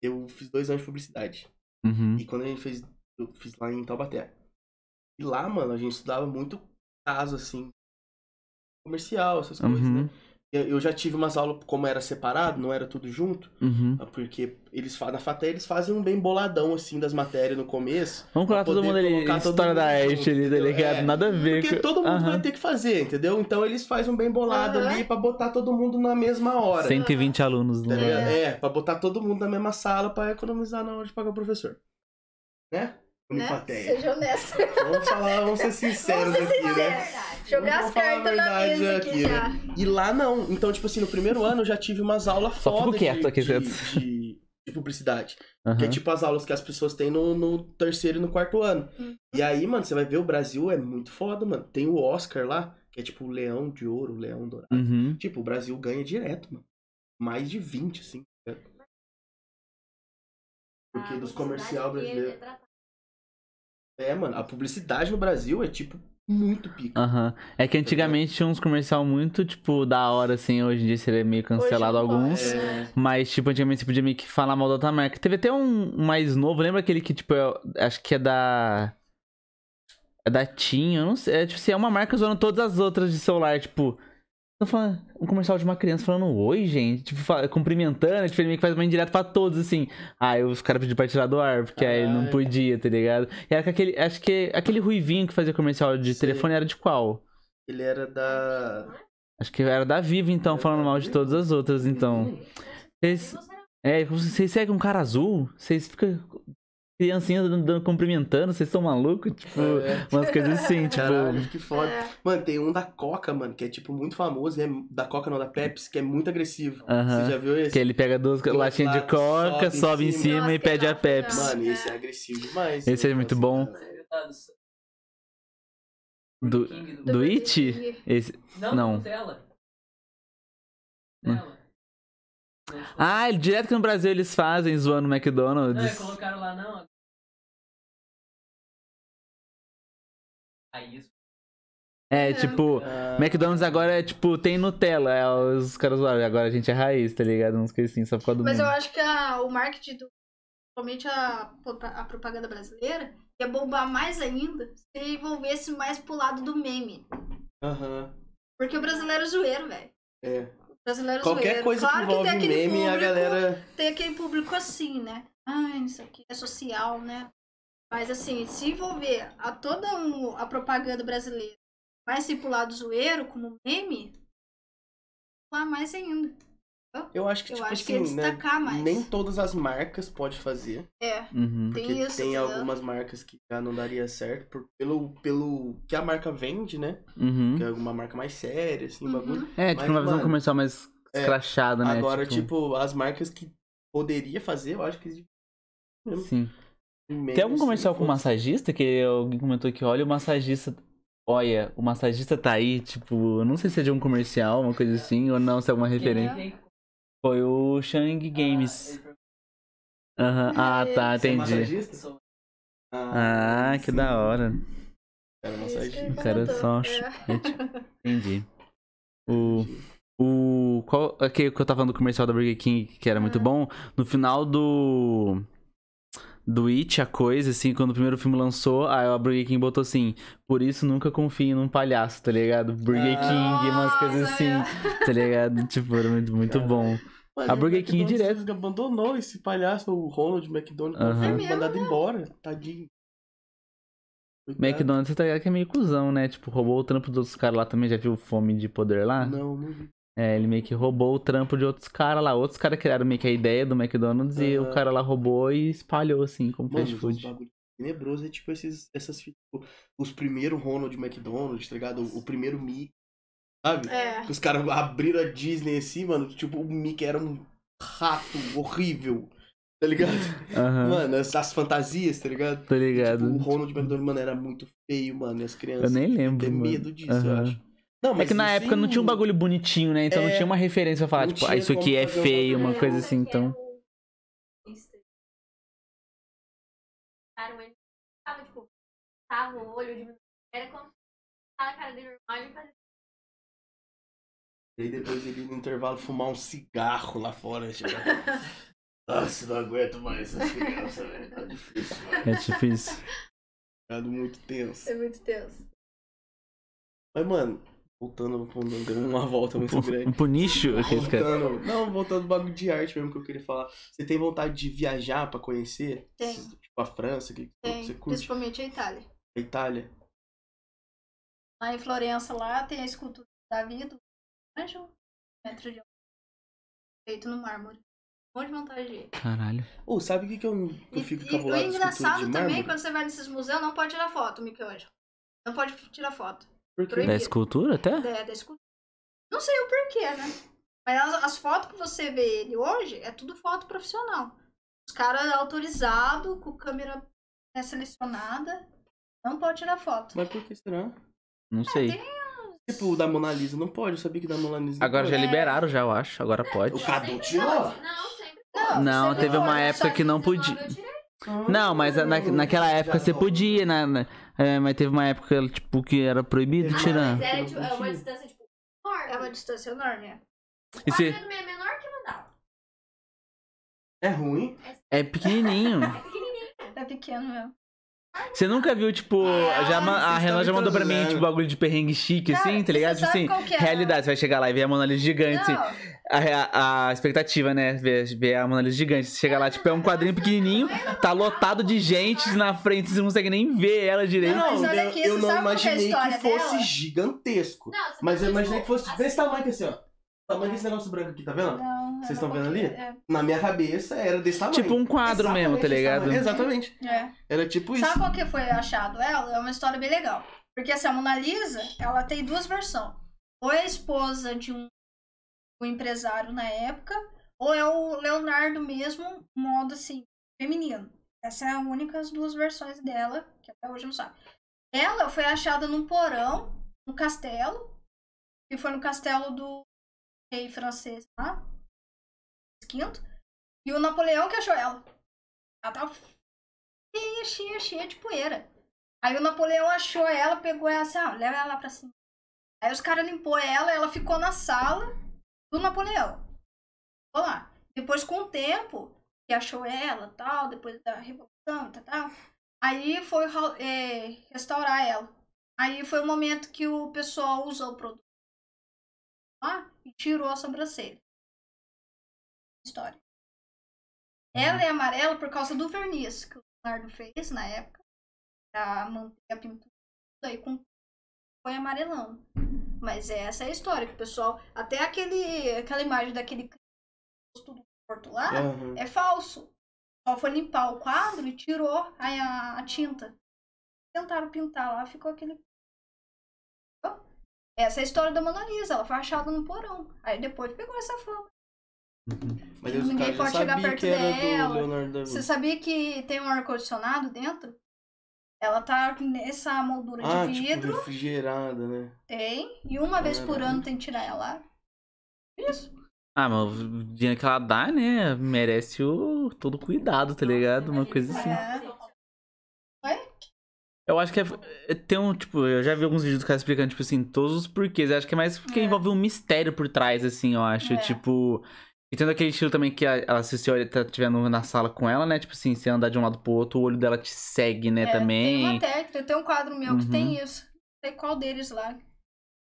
Eu fiz dois anos de publicidade. Uhum. E quando a gente fez, eu fiz lá em Taubaté. E lá, mano, a gente estudava muito caso, assim, comercial, essas coisas, Uhum. né? Eu, já tive umas aulas, como era separado, não era tudo junto, Uhum. porque eles na FATE eles fazem um bem boladão, assim, das matérias no começo. Vamos colocar todo mundo ali, colocar história da arte ali, tá entendeu? ligado? É, Nada a ver Porque com... todo mundo Aham. vai ter que fazer, entendeu? Então eles fazem um bem bolado Aham. ali pra botar todo mundo na mesma hora. 120 alunos Tá no ligado? É, pra botar todo mundo na mesma sala pra economizar na hora de pagar o professor. Né? Né? Unifateia. Seja honesto. Vamos falar, vamos ser sinceros Vamos ser aqui, né? Jogar as cartas na mesa aqui, aqui, já. E lá não. Então, tipo assim, no primeiro ano eu já tive umas aulas Só foda quieto de, aqui, de, de- de publicidade. Aham. Que é tipo as aulas que as pessoas têm no, no terceiro e no quarto ano. Uhum. E aí, mano, você vai ver o Brasil é muito foda, mano. Tem o Oscar lá, que é tipo o leão de ouro, o leão dourado. Uhum. Tipo, o Brasil ganha direto, mano. Mais de 20, assim. né? Porque A dos publicidade comercial é- brasileiro. É, mano, a publicidade no Brasil é, tipo, muito pica. Aham. É que antigamente tinha uns comercial muito, tipo, da hora, assim. Hoje em dia seria meio cancelado Hoje alguns. É. Mas, tipo, antigamente você podia meio que falar mal da outra marca. Teve até um mais novo, lembra aquele que, tipo, é- acho que é da. É da TIM, eu não sei. É, tipo, assim, é uma marca usando todas as outras de celular, tipo. Falando, um comercial de uma criança falando oi, gente. Tipo, cumprimentando, tipo, ele meio que faz uma indireta pra todos, assim. Aí os caras pediram pra tirar do ar, porque aí ele não Caralho. podia, tá ligado? E era com aquele. Acho que aquele ruivinho que fazia comercial de Sei. telefone era de qual? Ele era da. Acho que era da Vivo, então, Era falando mal de todas as outras, então. Vocês. É, vocês seguem um cara azul? Vocês ficam criancinha dando, dando- cumprimentando? Vocês são malucos? Tipo, É. umas coisas assim, tipo. Caralho, que foda. É. Mano, tem um da Coca, mano, que é, tipo, muito famoso. É, da Coca, não, da Pepsi, que é muito agressivo. Aham. Você já viu esse? Que ele pega duas Duas latinhas de coca, sobe sobe, em em cima. Nossa, e pede a Pepsi. Mano, esse é agressivo demais. Esse é muito bom. do Do, King do... do It? Esse... Não, não. Nutella. Hum. Nutella. Ah, direto que no Brasil eles fazem zoando o Não, é, McDonald's. colocaram lá, não. Isso. É, tipo, Ah, McDonald's agora é tipo, tem Nutella. É, os caras zoaram. Agora a gente é raiz, tá ligado? Uns coisas assim, só por causa do Mas eu nome. acho que a- o marketing do. Principalmente a, a propaganda brasileira ia bombar mais ainda se envolvesse mais pro lado do meme. Aham. Porque o brasileiro é zoeiro, velho. É. O brasileiro é Qualquer zoeiro. coisa claro que envolve tem aquele meme, a público, galera. Tem aquele público assim, né? Ai, isso aqui é social, né? Mas assim, se envolver a toda um- a propaganda brasileira mais se pro lado zoeiro, como meme, lá mais ainda. Eu acho que, Eu tipo acho que assim, ia né? destacar mais. Nem todas as marcas pode fazer. É, Uhum. tem Porque isso. tem entendeu? algumas marcas que já não daria certo por- pelo, pelo que a marca vende, né? Uhum. Que é alguma marca mais séria, assim, Uhum. bagulho. É, tipo, Mas, uma visão mano, comercial mais é, escrachada, né? Agora, tipo... as marcas que poderia fazer, eu acho que mesmo. Sim. Meio Tem algum assim, comercial com massagista que alguém comentou que olha o massagista. Olha, o massagista tá aí, tipo, eu não sei se é de um comercial, uma coisa assim, ou não, se é alguma referência. Foi o Shang Games. Aham. Ah, tá, Você é entendi. massagista? Ah, que da hora. Ele O cara comentou, só- é. Entendi. O. O. Qual. Aquele que eu tava falando do comercial da Burger King, que era muito Ah. bom. No final do. Do It, a coisa, assim, quando o primeiro filme lançou, aí a Burger King botou assim: Por isso nunca confie num palhaço, tá ligado? Burger Ah. King, umas coisas assim, é. tá ligado? Tipo, era muito, muito bom. A Burger o King direto. abandonou esse palhaço, o Ronald McDonald, Aham. foi É mandado embora, tadinho. Coitado. McDonald's, tá ligado que é meio cuzão, né? Tipo, roubou o trampo dos outros caras lá também. Já viu Fome de Poder lá? Não, não vi. É, ele meio que roubou o trampo de outros caras lá. Outros caras criaram meio que a ideia do McDonald's e o cara lá roubou e espalhou, assim, como Mano, fast food. bagulho tenebroso é tipo esses, essas tipo, os primeiros Ronald McDonald, tá ligado? O, o primeiro Mickey, sabe? É. Os caras abriram a Disney assim, mano, tipo, o Mickey era um rato horrível, tá ligado? Aham, Mano, as, as fantasias, tá ligado? tô ligado. Tipo, o Ronald McDonald, mano, era muito feio, mano, e as eu crianças nem lembro, mano. medo disso, eu Aham. acho. Não, É que na época não tinha um bagulho bonitinho, né? Então não É, tinha uma referência pra falar, não tipo, ah, isso aqui é feio, uma coisa assim, então. Cara, mas tava, tipo, tava o olho de Era como a cara dele normal e fazia. E aí depois ele no intervalo fumar um cigarro lá fora, tipo... Nossa, não aguento mais essas crianças, velho. Tá difícil, mano. É isso. Ficado muito tenso. É muito tenso. Mas, mano, voltando, pro- deu uma volta muito Um grande. pro nicho, aqueles caras. Voltando, não, voltando ao bagulho de arte mesmo que eu queria falar. Você tem vontade de viajar pra conhecer? Esses- Tipo a França, que Tem, você curte? principalmente a Itália. A Itália? Lá em Florença, lá tem a escultura do Davi do anjo, metro de feito no mármore. Um monte de vontade de ir. Caralho. Ô, sabe o que, que eu, que eu E, fico e o cabulado de escultura engraçado também, mármore? quando você vai nesses museus, não pode tirar foto, Michelangelo. Não pode tirar foto. Da escultura até? Da, da escultura. Não sei o porquê, né? Mas as, as fotos que você vê ele hoje é tudo foto profissional. Os caras autorizados, com câmera né, selecionada, não pode tirar foto. Mas por que será? Não sei. tem- Tipo, o da Mona Lisa não pode, eu sabia que da Mona Lisa não Agora já liberaram, já, eu acho. Agora pode. O Cadu tirou? Não, sempre pode. Não, sempre teve uma época que não 19 podia. Não, mas na, naquela época você podia, né? né? É, mas teve uma época, tipo, que era proibido Teve tirar. Mas era Não tipo, é uma distância, tipo, enorme. É uma distância enorme. é. E você... Quase é menor que mandava. É ruim? É pequenininho. É pequenininho. É pequeno mesmo. Você nunca viu, tipo, já, ma- a vocês Renan já me mandou pra mim, tipo, bagulho de perrengue chique, Cara, assim, tá ligado? Tipo assim, é? realidade, você vai chegar lá e ver a Mona Lisa gigante. Não, A, a, a expectativa, né? Ver, ver a Mona Lisa gigante. Você chega lá, tipo, é um quadrinho pequenininho, tá lotado de gente na frente, você não consegue nem ver ela direito. Mas olha eu, aqui, eu você não sabe qual que é a imaginei que fosse dela? gigantesco. Não, Mas eu imaginei que fosse desse tamanho assim, ó. Tamanho desse negócio branco aqui, tá vendo? não. Vocês é estão um vendo ali? é. Na minha cabeça era desse tamanho. Tipo um quadro mesmo, tá Exatamente ligado? tamanho, Exatamente. É. Era tipo isso. Sabe qual que foi achado ela? É uma história bem legal. Porque assim, a Mona Lisa, ela tem duas versões. Ou é a esposa de um, um empresário na época, ou é o Leonardo mesmo, modo assim, feminino. Essa é a única as duas versões dela, que até hoje não sabe. Ela foi achada num porão, no castelo, que foi no castelo do rei francês lá, quinto, e o Napoleão que achou ela. Ela tava cheia, cheia, cheia de poeira. Aí o Napoleão achou ela, pegou ela assim, ah, leva ela pra cima. Aí os caras limpou ela, ela ficou na sala do Napoleão. Ficou lá. Depois, com o tempo, que achou ela tal, depois da Revolução, tal, tal, aí foi é, restaurar ela. Aí foi o momento que o pessoal usou o produto lá e tirou a sobrancelha. História. Ela é amarela por causa do verniz que o Leonardo fez na época. Pra manter a pintura. Aí com foi amarelando. Mas essa é a história que o pessoal. Até aquele, aquela imagem daquele rosto do morto lá Aham. é falso. Só foi limpar o quadro e tirou a, a tinta. Tentaram pintar lá, ficou aquele. Essa é a história da Mona Lisa. Ela foi achada no porão. Aí depois pegou essa fama. Mas aí os Ninguém pode chegar perto dela. Você sabia que tem um ar-condicionado dentro? Ela tá nessa moldura Ah, de tipo vidro. refrigerada, né? Tem. E uma vez por Caralho. ano tem que tirar ela lá. Isso. Ah, mas o dinheiro que ela dá, né? Merece o todo cuidado, tá ligado? Uma coisa assim. É. Eu acho que é, é- tem um, tipo, eu já vi alguns vídeos do cara explicando, tipo assim, todos os porquês. Eu acho que é mais porque É. envolve um mistério por trás, assim, eu acho. É. Tipo. E tendo aquele estilo também que a- ela, se você olha, tá estiver na sala com ela, né? Tipo assim, se andar de um lado pro outro, o olho dela te segue, né? É, também. Tem uma técnica, tem um quadro meu que Uhum. tem isso. Não sei qual deles lá.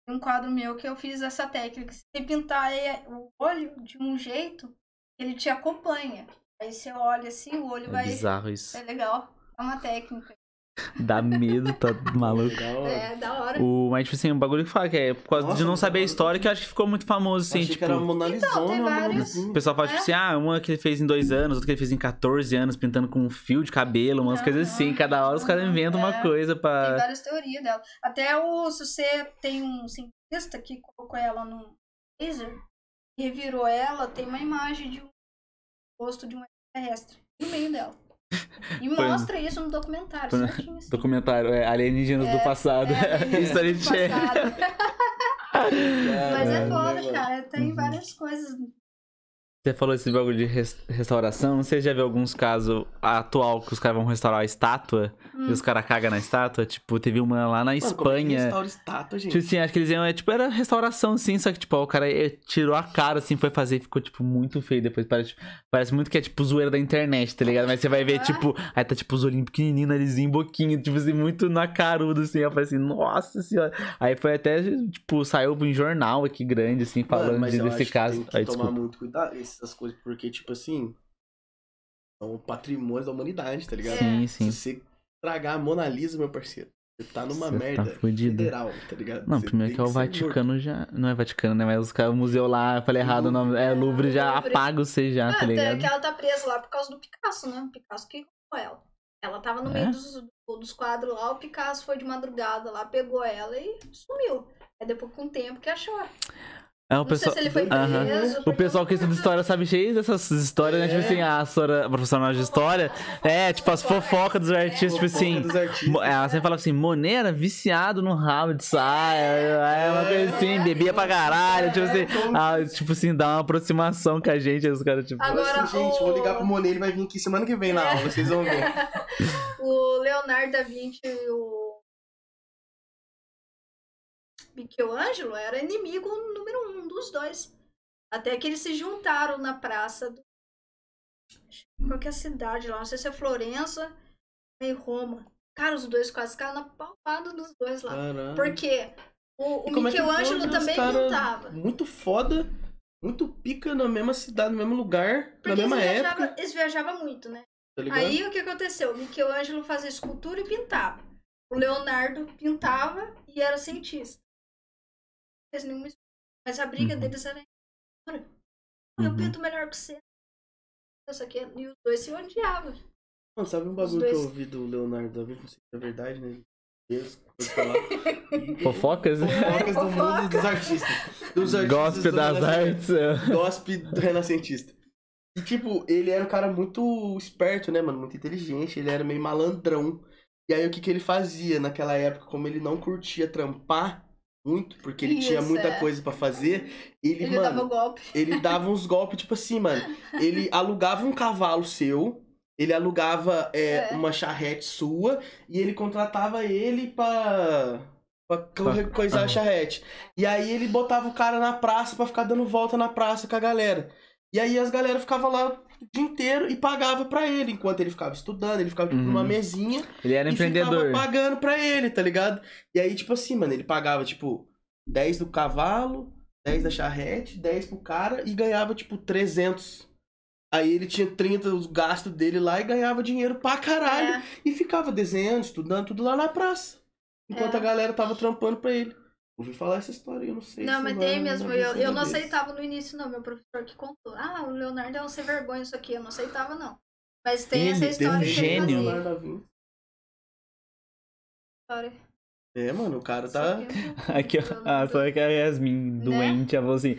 Tem um quadro meu que eu fiz essa técnica. Você pintar é, o olho de um jeito, ele te acompanha. Aí você olha assim, o olho É vai. bizarro isso. É legal. É uma técnica. Dá medo, tá maluco. Da hora. É, da hora. O, mas, tipo assim, um bagulho que fala que é por causa Nossa, de não saber a história que eu acho que ficou muito famoso, assim, achei tipo. que era Mona Lisona, Então, tem Mona vários. O Lisona. pessoal fala, É? tipo assim, ah, uma que ele fez em dois anos, outra que ele fez em 14 anos, pintando com um fio de cabelo, umas Aham, coisas assim. Cada hora os caras inventam uma é. coisa Tem pra. várias teorias dela. Até o, se você tem um cientista que colocou ela no laser, revirou ela, tem uma imagem de um rosto de um extraterrestre no meio dela. E Foi- mostra isso no documentário, certinho assim. Documentário, é Alienígenas do É, passado. é, History do Channel. passado. Mas é foda, cara. Tem Uhum. várias coisas. Você falou esse bagulho de res- restauração. Você já viu alguns casos atual que os caras vão restaurar a estátua Hum. e os caras cagam na estátua? Tipo, teve uma lá na Mano, como é que Espanha. restaura estátua, gente? Tipo assim, acho que eles iam, é, tipo, era restauração, sim, só que, tipo, ó, o cara eh, tirou a cara, assim, foi fazer e ficou, tipo, muito feio depois. Parece, parece muito que é, tipo, zoeira da internet, tá ligado? Mas você vai ver, Ah. tipo, aí tá, tipo, os olhinhos pequenininhos, narizinho, boquinho, tipo assim, muito na carudo, assim. Eu falei assim, nossa senhora. Aí foi até, tipo, saiu em jornal aqui grande, assim, falando Mano, mas eu desse acho que caso. Tem que Aí, tomar desculpa. muito cuidado essas coisas, porque, tipo assim, são patrimônios da humanidade, tá ligado? Sim, sim. Se você tragar a Mona Lisa, meu parceiro, você tá numa Você tá merda fudido. federal, tá ligado? Não, Você primeiro que é o Vaticano já. Não é Vaticano, né? Mas os caras, o museu lá, eu falei errado o nome. É, Louvre já Louvre. apaga você já, Ah, tá ligado? que ela tá presa lá por causa do Picasso, né? O Picasso que roubou ela. Ela tava no É? meio dos, dos quadros lá, o Picasso foi de madrugada lá, pegou ela e sumiu. Aí depois com o tempo que achou. É, o Não pessoal. sei se ele foi preso. O porque- pessoal que estuda história sabe cheio dessas histórias, né? Tipo É. assim, a Sora, a profissional de história, é, tipo, as fofocas dos artistas, tipo fofoca assim. artistas. mo- Ela sempre fala assim, Monet era viciado no rabo de saia, é uma coisa assim, bebia pra caralho, tipo assim, ah, tipo assim, dá uma aproximação com a gente, aí os caras, tipo. Agora, assim, gente, o- vou ligar pro Monet, ele vai vir aqui semana que vem na aula, vocês vão ver. O Leonardo da Vinci e o Michelangelo era inimigo número um dos dois. Até que eles se juntaram na praça do. Qual que é a cidade lá? Não sei se é Florença em Roma. Cara, os dois quase ficaram na palmada dos dois lá. Caramba. Por quê? O, o E é Michelangelo pode os também pintava. Muito foda, muito pica na mesma cidade, no mesmo lugar, Porque na eles mesma viajavam, época, eles viajavam muito, né? tá? Aí o que aconteceu? O Michelangelo fazia escultura e pintava. O Leonardo pintava e era cientista. Fez nenhuma. Mas a briga Uhum. deles era. "Olha, Eu Uhum. pinto melhor que você. Isso aqui. E os dois se odiavam. Mano, sabe um bagulho que dois. eu ouvi do Leonardo da Vinci? Não sei se é verdade, né? Deus, falar. E- Fofocas? Fofocas do mundo dos artistas. Dos artistas Gospel do das artes. é. Gospel do renascentista. E, tipo, ele era um cara muito esperto, né, mano? Muito inteligente. Ele era meio malandrão. E aí, o que que ele fazia naquela época? Como ele não curtia trampar muito, porque ele tinha Isso, muita é. coisa pra fazer, ele, Ele mano, dava golpe. ele dava uns golpes, tipo assim, mano. Ele alugava um cavalo seu, ele alugava é, É. uma charrete sua, e ele contratava ele pra, Pra co- coisar a charrete. E aí ele botava o cara na praça pra ficar dando volta na praça com a galera. E aí as galera ficava lá o dia inteiro e pagava pra ele, enquanto ele ficava estudando, ele ficava tipo, Uhum. numa mesinha Ele era e empreendedor. ficava pagando pra ele, tá ligado? E aí, tipo assim, mano, ele pagava, tipo, 10 do cavalo, 10 da charrete, 10 pro cara e ganhava, tipo, 300. Aí ele tinha 30 os gastos dele lá e ganhava dinheiro pra caralho. É, E ficava desenhando, estudando, tudo lá na praça. Enquanto É. a galera tava trampando pra ele. Ouvi falar essa história, eu não sei. Não, se mas tem na mesmo. Eu, eu não aceitava no início, não. Meu professor que contou. Ah, o Leonardo é um sem vergonha isso aqui. Eu não aceitava, não. Mas tem Ele essa teve história um que ele gênio. Vinci. História. É, mano, o cara tá. Aqui, ó. Ah, só que a Yasmin, Né? doente, ela falou assim.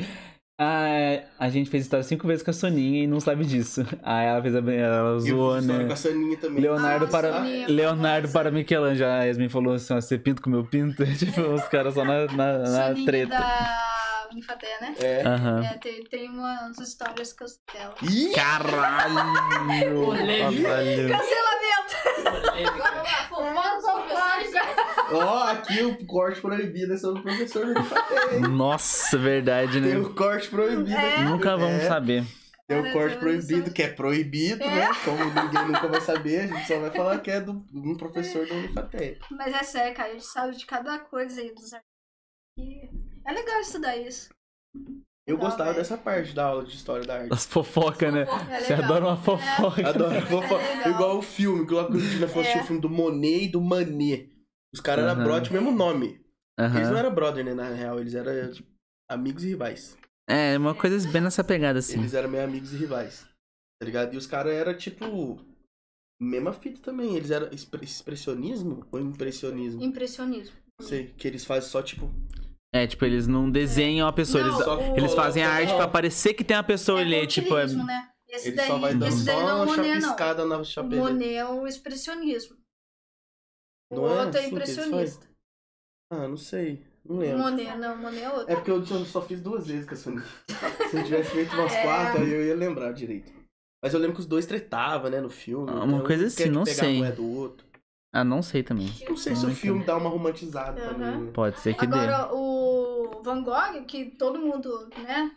Ah, a gente fez história cinco vezes com a Soninha e não sabe disso. Aí ela fez a ela zoou, né? com a Saninha também. Leonardo Ah, para Soninha, Leonardo para Michelangelo. A Yasmin falou assim, ó, você pinta como eu pinto? tipo, os caras só na, na, na Soninha treta. da Unifaté, né? É. Aham. É, tem, tem umas histórias que eu sei dela. Ih! Caralho! Cancelamento! Vamos lá, professores. Ó, aqui o corte proibido é sobre o professor do? Nossa, verdade, Tem né? o corte proibido É. aqui. Nunca vamos É, saber. Tem o corte proibido, que é proibido, É. né? Como ninguém nunca vai saber, a gente só vai falar que é do, de um professor do Unifaté. Mas é sério, cara. A gente sabe de cada coisa aí dos artistas. É legal estudar isso. Eu Legal, gostava velho. dessa parte da aula de história da arte. As fofocas, né? É Você legal. adora uma fofoca. Adoro fofoca. É. Igual o filme, que lá quando a gente foi assistir É. o filme do Monet e do Manet. Os caras eram Aham. brother, mesmo nome. Eles não eram brother, né, na real. Eles eram tipo, amigos e rivais. É, uma coisa bem nessa pegada, assim. Eles eram meio amigos e rivais. Tá ligado? E os caras eram, tipo. Mesma fita também. Eles eram expre- expressionismo ou impressionismo? Impressionismo. Não sei. Que eles fazem só, tipo. É, tipo, eles não desenham a pessoa, Não, eles, o- eles fazem a arte Não. pra parecer que tem uma pessoa ali, é tipo, é... né? Esse Ele daí, só vai dando esse daí só não é o uma Monet, não. chapiscada na O chapeleta. Monet é o expressionismo. O Não é outro é assim que eles impressionista. Ah, não sei. Não O lembro. Monet, não, o Monet é outro. É porque eu só- fiz duas vezes com a Sony. Se eu tivesse feito umas É. quatro, aí eu ia lembrar direito. Mas eu lembro que os dois tretavam, né, no filme. Ah, uma então um coisa quer assim, que não pegar sei. A mulher do outro. Ah, não sei também. Não sei se o filme dá uma romantizada Aham. também. né? Pode ser que dê. Agora, o Van Gogh, que todo mundo, né,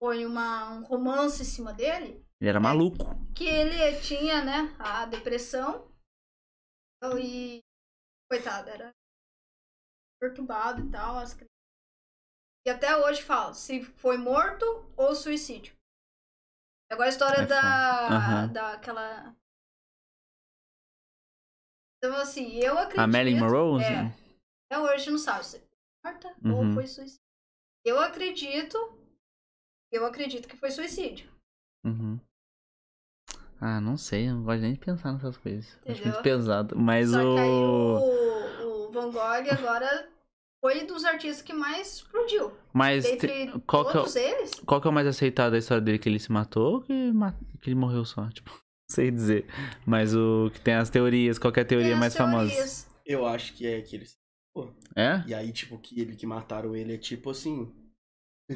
põe uma, um romance em cima dele, Ele era maluco. que ele tinha, né, a depressão e, coitado, era perturbado e tal. As... E até hoje fala se foi morto ou suicídio. Agora a história É da. Aham. daquela... Então, assim, eu acredito... A Marilyn Monroe? É, até hoje não sabe se foi morta ou Uhum. foi suicídio. Eu acredito... Eu acredito que foi suicídio. Uhum. Ah, não sei, eu não gosto nem de pensar nessas coisas. Acho Entendeu? muito pesado. Mas Só que aí o. o, o Van Gogh agora foi dos artistas que mais explodiu. Mas te- Dentre qual que é o- todos eles, qual que é o mais aceitado da história dele? Que ele se matou ou que, ma- que ele morreu só? Tipo, sei dizer. Mas o que tem as teorias, qual que é a teoria mais famosa? Eu acho que é que eles. É? E aí, tipo, que ele que mataram ele é tipo assim. É,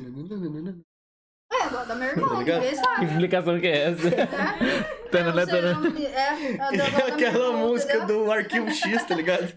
igual da irmão, Tá ligado? ninguém Que sabe. explicação que é essa? né? Tanana, Não sei o tanana. nome de- É, é Aquela música entendeu? do Arquivo X, tá ligado?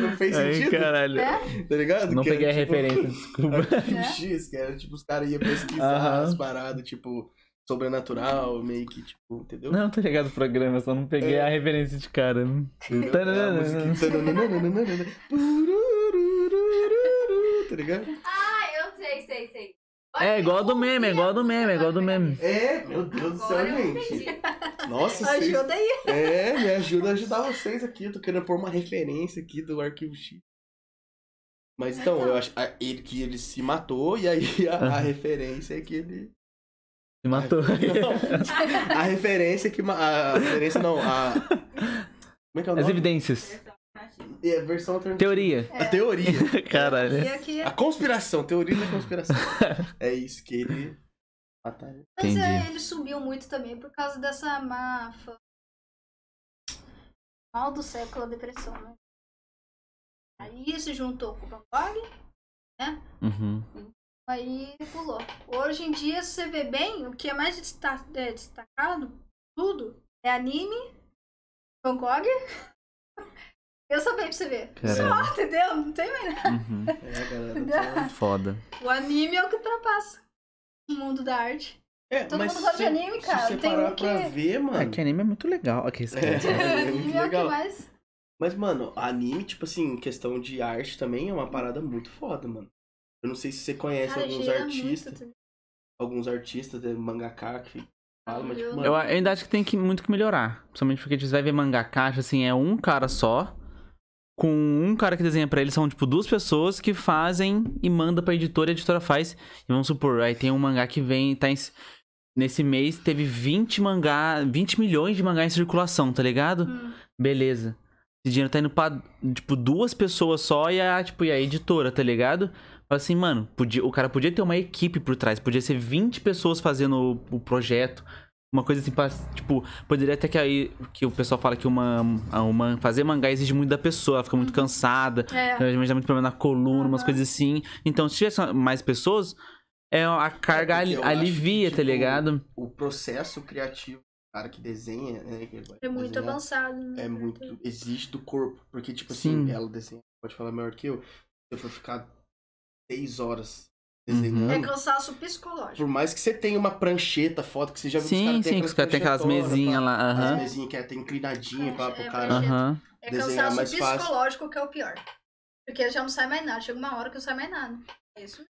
Não fez Ai, sentido? caralho. É? Tá ligado? Não Que era, peguei a tipo, referência, desculpa. Arquivo É. X, que era tipo, os caras iam pesquisar Aham. as paradas, tipo, sobrenatural, meio que, tipo, entendeu? Não, tô ligado o programa, só não peguei É. a referência de cara. Tá ligado? Ah, eu sei, sei, sei. É igual do meme, é igual do meme, é igual do meme. É, meu Deus do céu, gente. Nossa, vocês... Ajuda aí. É, me ajuda a ajudar vocês aqui. Eu tô querendo pôr uma referência aqui do arquivo X. Mas então, eu acho que ele se matou e aí a, a referência é que ele. Se matou. Não, a referência que. A, a referência não, a. Como é que é o As nome? evidências. É a versão alternativa. Teoria. A teoria. Caralho. Aqui, A conspiração, teoria da conspiração. É isso que ele. mas é, Entendi. ele subiu muito também por causa dessa má fa- mal do século a depressão, né? Aí se juntou com o Van Gogh, Uhum. Aí pulou. Hoje em dia, se você vê bem, o que é mais é, destacado, tudo, é anime, Van Gogh, Pensa bem pra você ver. Caramba. Só, entendeu? Não tem mais nada. Uhum. É, galera. Foda. O anime é o que ultrapassa o mundo da arte. É, Todo mas mundo gosta de se- anime, se cara. você Tem parar um que- pra ver, mano. É que anime é muito legal. É. cara. É muito anime é o que legal. mais. Mas, mano, anime, tipo assim, questão de arte também é uma parada muito foda, mano. Eu não sei se você conhece Cara, alguns artistas, muito. alguns artistas de mangaka que falam, mas, tipo, Eu- mano, Eu ainda acho que tem que, muito que melhorar. Principalmente porque você vai ver mangaka, acho assim, é um cara só. Com um cara que desenha pra ele, são tipo duas pessoas que fazem e manda pra editora, a editora faz. E vamos supor, aí tem um mangá que vem, tá em- Nesse mês teve 20 mangá, 20 milhões de mangá em circulação, tá ligado? Hum. Beleza. Esse dinheiro tá indo pra, tipo, duas pessoas só e a, tipo, e a editora, tá ligado? Fala assim, mano, podia, o cara podia ter uma equipe por trás, podia ser 20 pessoas fazendo o, o projeto. Uma coisa assim, pra, tipo, poderia até que aí, que o pessoal fala que uma, uma, fazer mangá exige muito da pessoa, ela fica muito cansada, É. geralmente dá muito problema na coluna, umas Aham. coisas assim. Então, se tivesse mais pessoas, é, a carga ali- eu acho alivia, que, tá tipo, ligado? o processo criativo do cara que desenha, né? que É muito desenhar, avançado. né? É muito. Exige do corpo. Porque, tipo assim, Sim. ela desenha, pode falar melhor que eu. Se eu for ficar seis horas Uhum. desenhando. É cansaço psicológico. Por mais que você tenha uma prancheta foto, que você já viu que os Sim, que os caras têm aquelas mesinhas lá, As aham. mesinhas que é até inclinadinha pra, pro É, cara. Aham. É Desenhar cansaço mais fácil. psicológico que é o pior. Porque já não sai mais nada. Chega uma hora que não sai mais nada. É isso.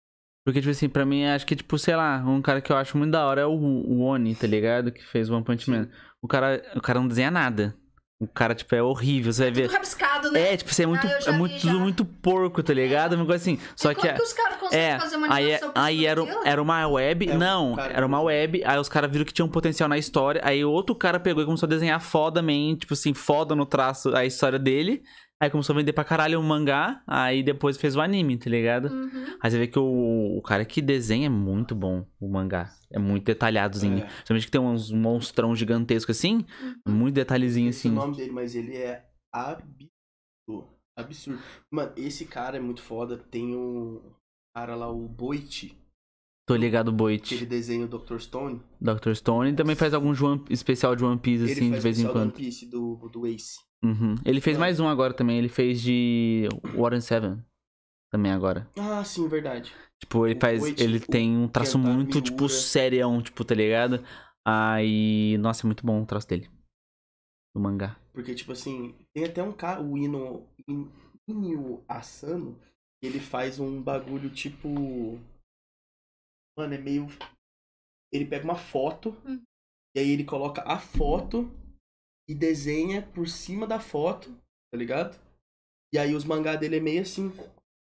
Porque, tipo assim, pra mim, acho que, tipo, sei lá, um cara que eu acho muito da hora é o, o Oni, tá ligado? Que fez o One Punch Man. O cara, o cara não desenha nada. O cara, tipo, é horrível. Você vai ver. Tudo rabiscado, né? É, tipo, você é muito, Ah, já é muito, já. tudo muito porco, tá ligado? Uma coisa assim. Só E que. como é- que os caras conseguem É, fazer uma aí, é- animação aí cima era, era uma web. É, não, o cara- era uma web. Aí os caras viram que tinha um potencial na história. Aí outro cara pegou e começou a desenhar fodamente, tipo assim, foda no traço a história dele. Aí começou a vender pra caralho o mangá. Aí depois fez o anime, tá ligado? Uhum. Aí você vê que o, o cara que desenha é muito bom, o mangá. É muito detalhadozinho. É. Principalmente que tem uns monstrão gigantescos assim. Muito detalhezinho é assim. o nome dele, mas ele é absurdo. Absurdo. Mano, esse cara é muito foda. Tem um cara lá, o Boit, Tô ligado, que Boit. ele desenha o Dr. Stone. Dr. Stone também faz algum One- especial de One Piece, ele assim, faz de vez em especial do One quando. Piece do, do Ace. Uhum. Ele fez mais um agora também. Ele fez de Warren Seven. Também agora. Ah, sim, verdade. Tipo, ele O faz. Ele o tem um traço Kentaro muito, tipo, serião, tipo, tá ligado? Aí. Nossa, é muito bom o traço dele. Do mangá. Porque, tipo assim, tem até um cara, o Ino, In- Inio Asano, ele faz um bagulho tipo. Mano, é meio. Ele pega uma foto, Hum. e aí ele coloca a foto e desenha por cima da foto, tá ligado? E aí os mangá dele é meio assim.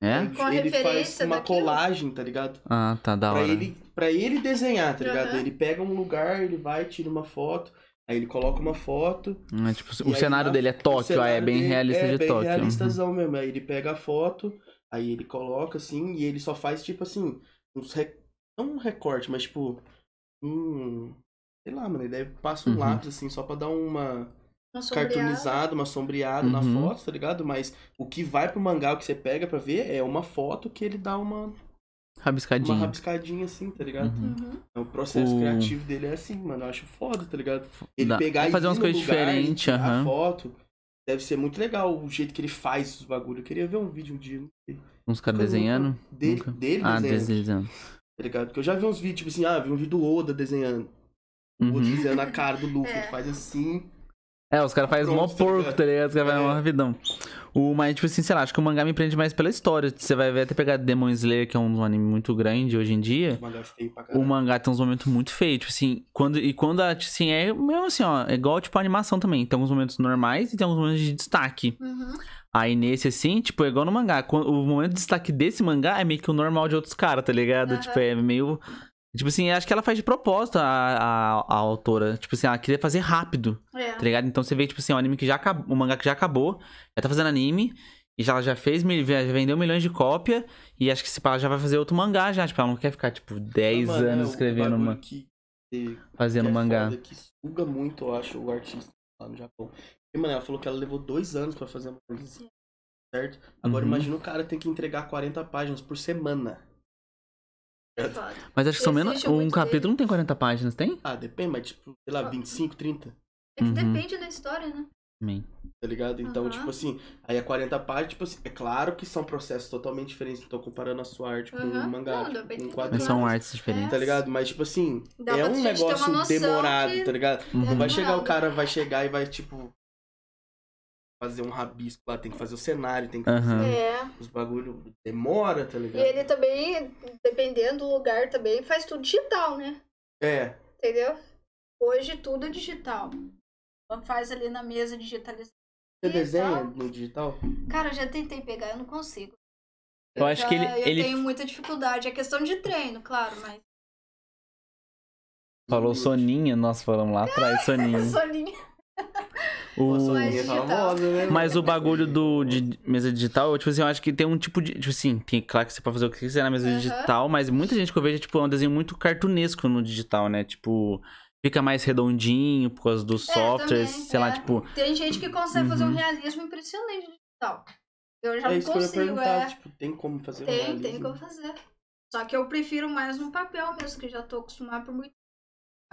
É? Com a ele faz uma daquilo? colagem, tá ligado? Ah, tá da Pra hora. ele, pra ele desenhar, tá ligado? Aham. Ele pega um lugar, ele vai, tira uma foto, aí ele coloca uma foto, É, tipo, o cenário na- dele é Tóquio, aí é bem realista é de bem Tóquio. Uhum. realistazão mesmo. Aí ele pega a foto, aí ele coloca assim, e ele só faz tipo assim, uns re... não um recorte, mas tipo um, sei lá, mano, ele deve passa um Uhum. lápis assim só pra dar uma Uma sombreada. cartoonizada, uma sombreada na Uhum. foto, tá ligado? Mas o que vai pro mangá, o que você pega pra ver é uma foto que ele dá uma uma Rabiscadinho. rabiscadinha assim, tá ligado? Uhum. Uhum. O processo O- criativo dele é assim, mano. Eu acho foda, tá ligado? Ele Dá- pegar e fazer umas coisas diferentes, aham. foto. Deve ser muito legal o jeito que ele faz os bagulho. Eu queria ver um vídeo um dia. não sei. Uns caras desenhando. Dele, Nunca. dele Ah, desenhando, desenhando. tá ligado? Porque eu já vi uns vídeos, tipo assim, ah, vi um vídeo do Oda desenhando. O Oda Uhum. desenhando a cara do Luffy. É. Ele faz assim. É, os caras fazem mó tá porco, tá ligado? Os caras fazem É. mó rapidão. O, mas, tipo assim, sei lá, acho que o mangá me prende mais pela história. Você vai ver até pegar Demon Slayer, que é um anime muito grande hoje em dia. O mangá feio pra O caralho. mangá tem uns momentos muito feios, tipo assim, quando, e quando, assim, é mesmo assim, ó, é igual, tipo, a animação também, tem alguns momentos normais e tem alguns momentos de destaque. Uhum. Aí nesse, assim, tipo, é igual no mangá, o momento de destaque desse mangá é meio que o normal de outros caras, tá ligado? Aham. Tipo, é meio... Tipo assim, acho que ela faz de propósito, a, a, a autora, tipo assim, ela queria fazer rápido, É. tá ligado? Então você vê, tipo assim, um anime que já acabou, um mangá que já acabou, já tá fazendo anime, e já, ela já fez, mil- já vendeu milhões de cópia, e acho que se pá, ela já vai fazer outro mangá já, tipo, ela não quer ficar, tipo, 10 Mano, é anos o escrevendo uma, que- que- fazendo que é mangá. foda, que suga muito, eu acho, o artista lá no Japão. E, mano, ela falou que ela levou dois anos pra fazer uma coisa. Certo? Agora Uhum. imagina o cara tem que entregar 40 páginas por semana. É foda. Mas acho que são menos. Um capítulo dele. não tem 40 páginas, tem? Ah, depende, mas tipo, sei lá, 25, 30. É que Uhum. depende da história, né? Também. Tá ligado? Então, Aham. tipo assim, aí a 40 páginas, tipo assim, é claro que são processos totalmente diferentes. Não tô comparando a sua arte com Aham. um mangá, Não, tipo, com um quadrinho. São artes diferentes. Tá ligado? Mas, tipo assim, Dá é um negócio demorado, que- tá ligado? Uhum. Não vai chegar o cara, vai chegar e vai, tipo, fazer um rabisco lá, tem que fazer o cenário, tem que fazer É. os bagulho. Demora, tá E ligado? ele também, dependendo do lugar também, faz tudo digital, né? É. Entendeu? Hoje tudo é digital. Então faz ali na mesa digitalizada. Você E desenha no digital? Cara, eu já tentei pegar, eu não consigo. Eu acho Já- que ele. Eu ele tenho muita dificuldade. É questão de treino, claro, mas. falou Soninha, nós falamos lá atrás, Soninha. Soninha. O... É famosa, né? Mas o bagulho do, de mesa digital, tipo assim, eu acho que tem um tipo de. Tipo assim, tem, claro que você pode fazer o que quiser na mesa Aham. digital, mas muita gente que eu vejo, tipo, é um desenho muito cartunesco no digital, né? Tipo, fica mais redondinho por causa dos softwares, também, sei lá, é. tipo. Tem gente que consegue fazer um Uhum. realismo impressionante digital. Eu já É não isso que eu ia consigo, perguntar, é. tipo, tem como fazer um Tem, realismo? tem como fazer. Só que eu prefiro mais no papel mesmo, que já tô acostumada por muito tempo.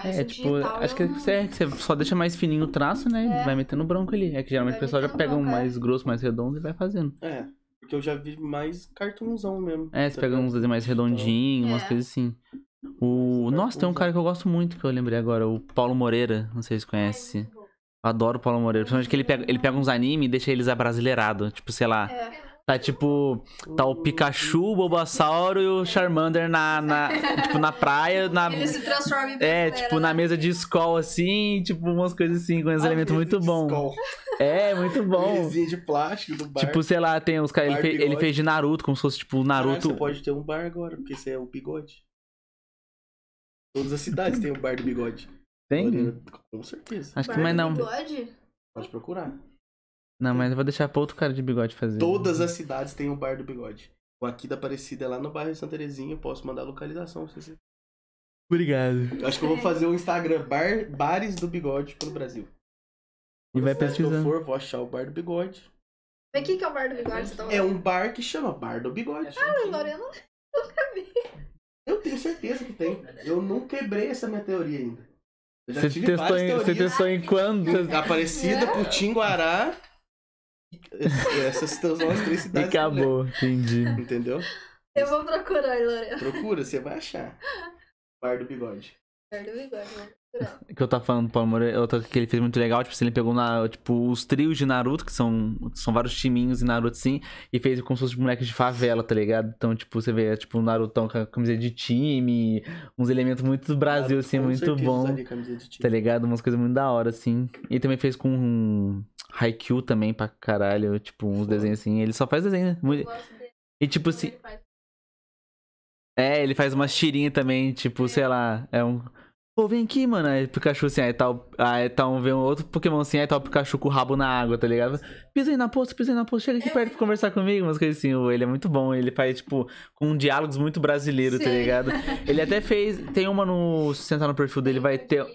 Mas É, tipo, digital acho que eu você, não- você só deixa mais fininho o traço, né? É. Vai metendo branco ali. É que geralmente Vai o pessoal já pega um é. mais grosso, mais redondo e vai fazendo. É, porque eu já vi mais cartunzão mesmo. É, você tá pega uns desenhos mais redondinhos, umas É. coisas assim. O... Nossa, tem um cara que eu gosto muito, que eu lembrei agora, o Paulo Moreira, não sei se conhece. Eu adoro o Paulo Moreira. Principalmente que ele pega, ele pega uns animes e deixa eles abrasileirados. Tipo, sei lá, É. tá tipo. Tá o Pikachu, o Bulbasauro e o Charmander na. na tipo, na praia, na. Ele se transforma em É, tipo, na né? mesa de escola, assim, tipo, umas coisas assim, com uns Ah, elementos muito bons. É, muito bom. De plástico do bar. Tipo, sei lá, tem os caras. Ele, fe- ele fez de Naruto, como se fosse, tipo, Naruto. você pode ter um bar agora, porque você é o bigode. Todas as cidades têm o bar do bigode. Tem? Com certeza. Acho que Bar mais do não. bigode? Pode procurar. Não, mas eu vou deixar pra outro cara de bigode fazer. Todas as cidades têm o bar do bigode. O aqui da Aparecida é lá no bairro Santa Terezinha. Eu posso mandar a localização. Se você... Obrigado. Eu acho que eu vou fazer o Instagram bar, Bares do Bigode pelo Brasil. E vai cidade que eu for, vou achar o bar do bigode. Mas o que, que é o bar do bigode? Você tá É um bar que chama Bar do Bigode. falando, Lorena? Eu tenho certeza que tem. Eu não quebrei essa minha teoria ainda. Eu já Você tive testou, várias em, você testou em quantas? Aparecida, É. Putinguará. Essas são as três E cidades. eu acabou, entendi. Entendeu? Eu vou procurar aí, Lorena. Procura, você vai achar. Bar do Bigode. Bar do bigode, vou procurar. que eu tava falando do Paulo Moreira, outra que ele fez muito legal, tipo, assim, ele pegou na, tipo, os trios de Naruto, que são, são vários timinhos em Naruto, assim, e fez como se fosse moleques de favela, tá ligado? Então, tipo, você vê, é, tipo, o Narutão com a camiseta de time, uns elementos muito do Brasil, assim, Com muito certeza bom, camisa de time. tá ligado? Umas coisas muito da hora, assim. E também fez com um Haikyuu também, pra caralho, tipo, uns desenhos assim, ele só faz desenho, né? Eu Muito... gosto dele. E, tipo, assim, Ele faz- é, ele faz umas tirinhas também, tipo, sei lá, é um. Pô, vem aqui, mano. Aí Pikachu assim, aí tá, o- aí tá um, vem um outro Pokémon assim, aí tá o Pikachu com o rabo na água, tá ligado? Pisa aí na poça, pisa aí na poça, chega aqui perto pra conversar comigo, umas coisas assim. Ele é muito bom, ele faz, tipo, com diálogos muito brasileiros, tá ligado? Ele até fez. Tem uma no. Se você entrar no perfil dele, vai ter.